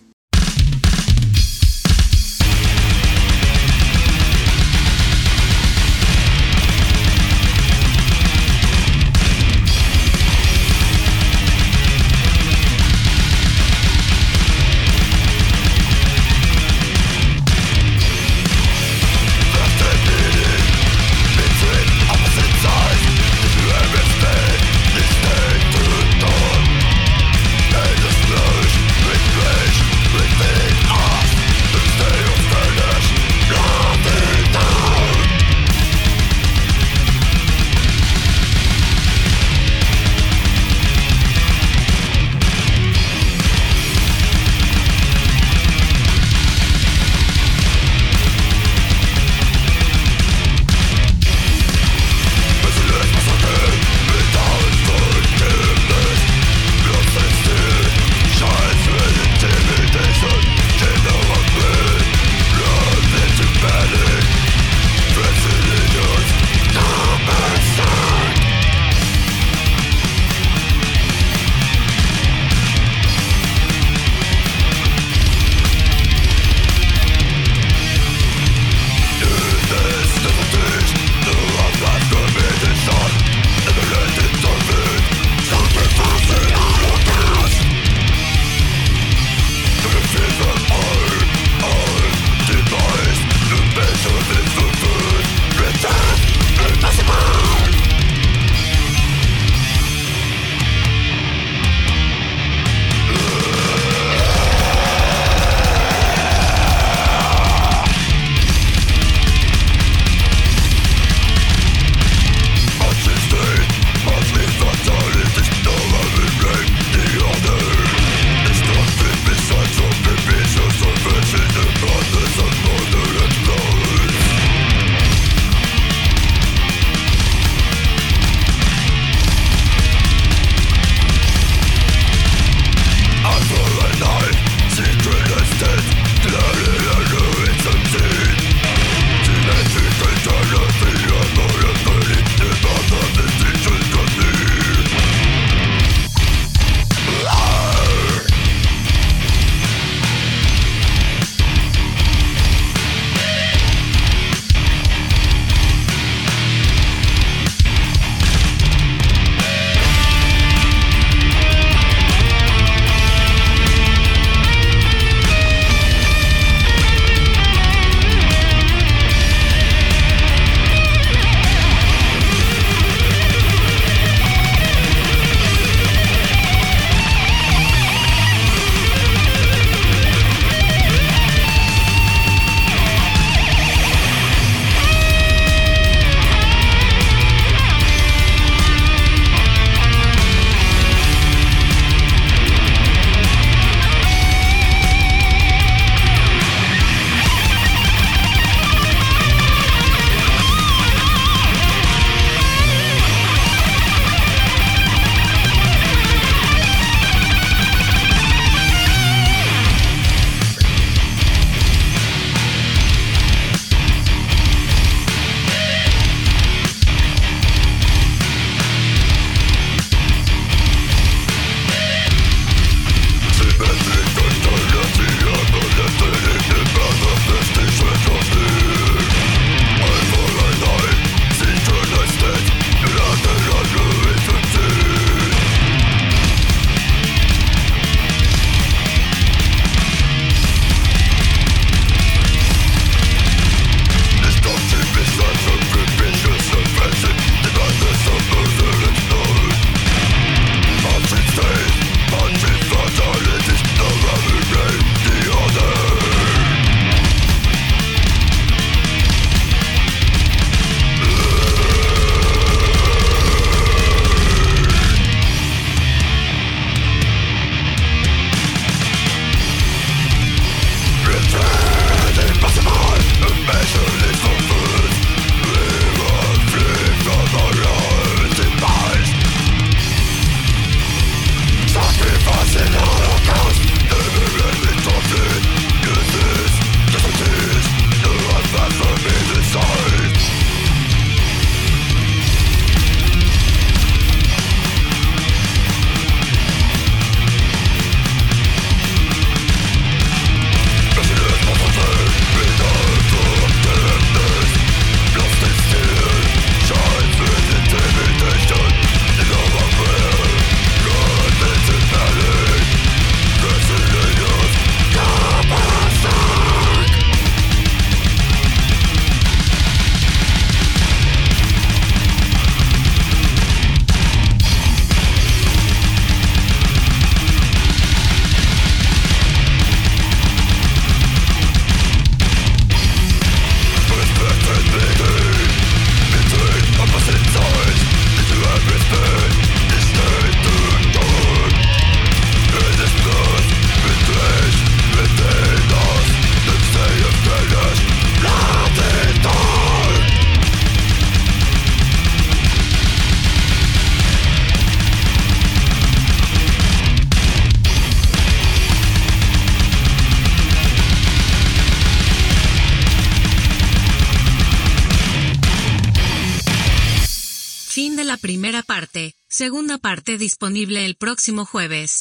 Speaker 1: Segunda parte disponible el próximo jueves.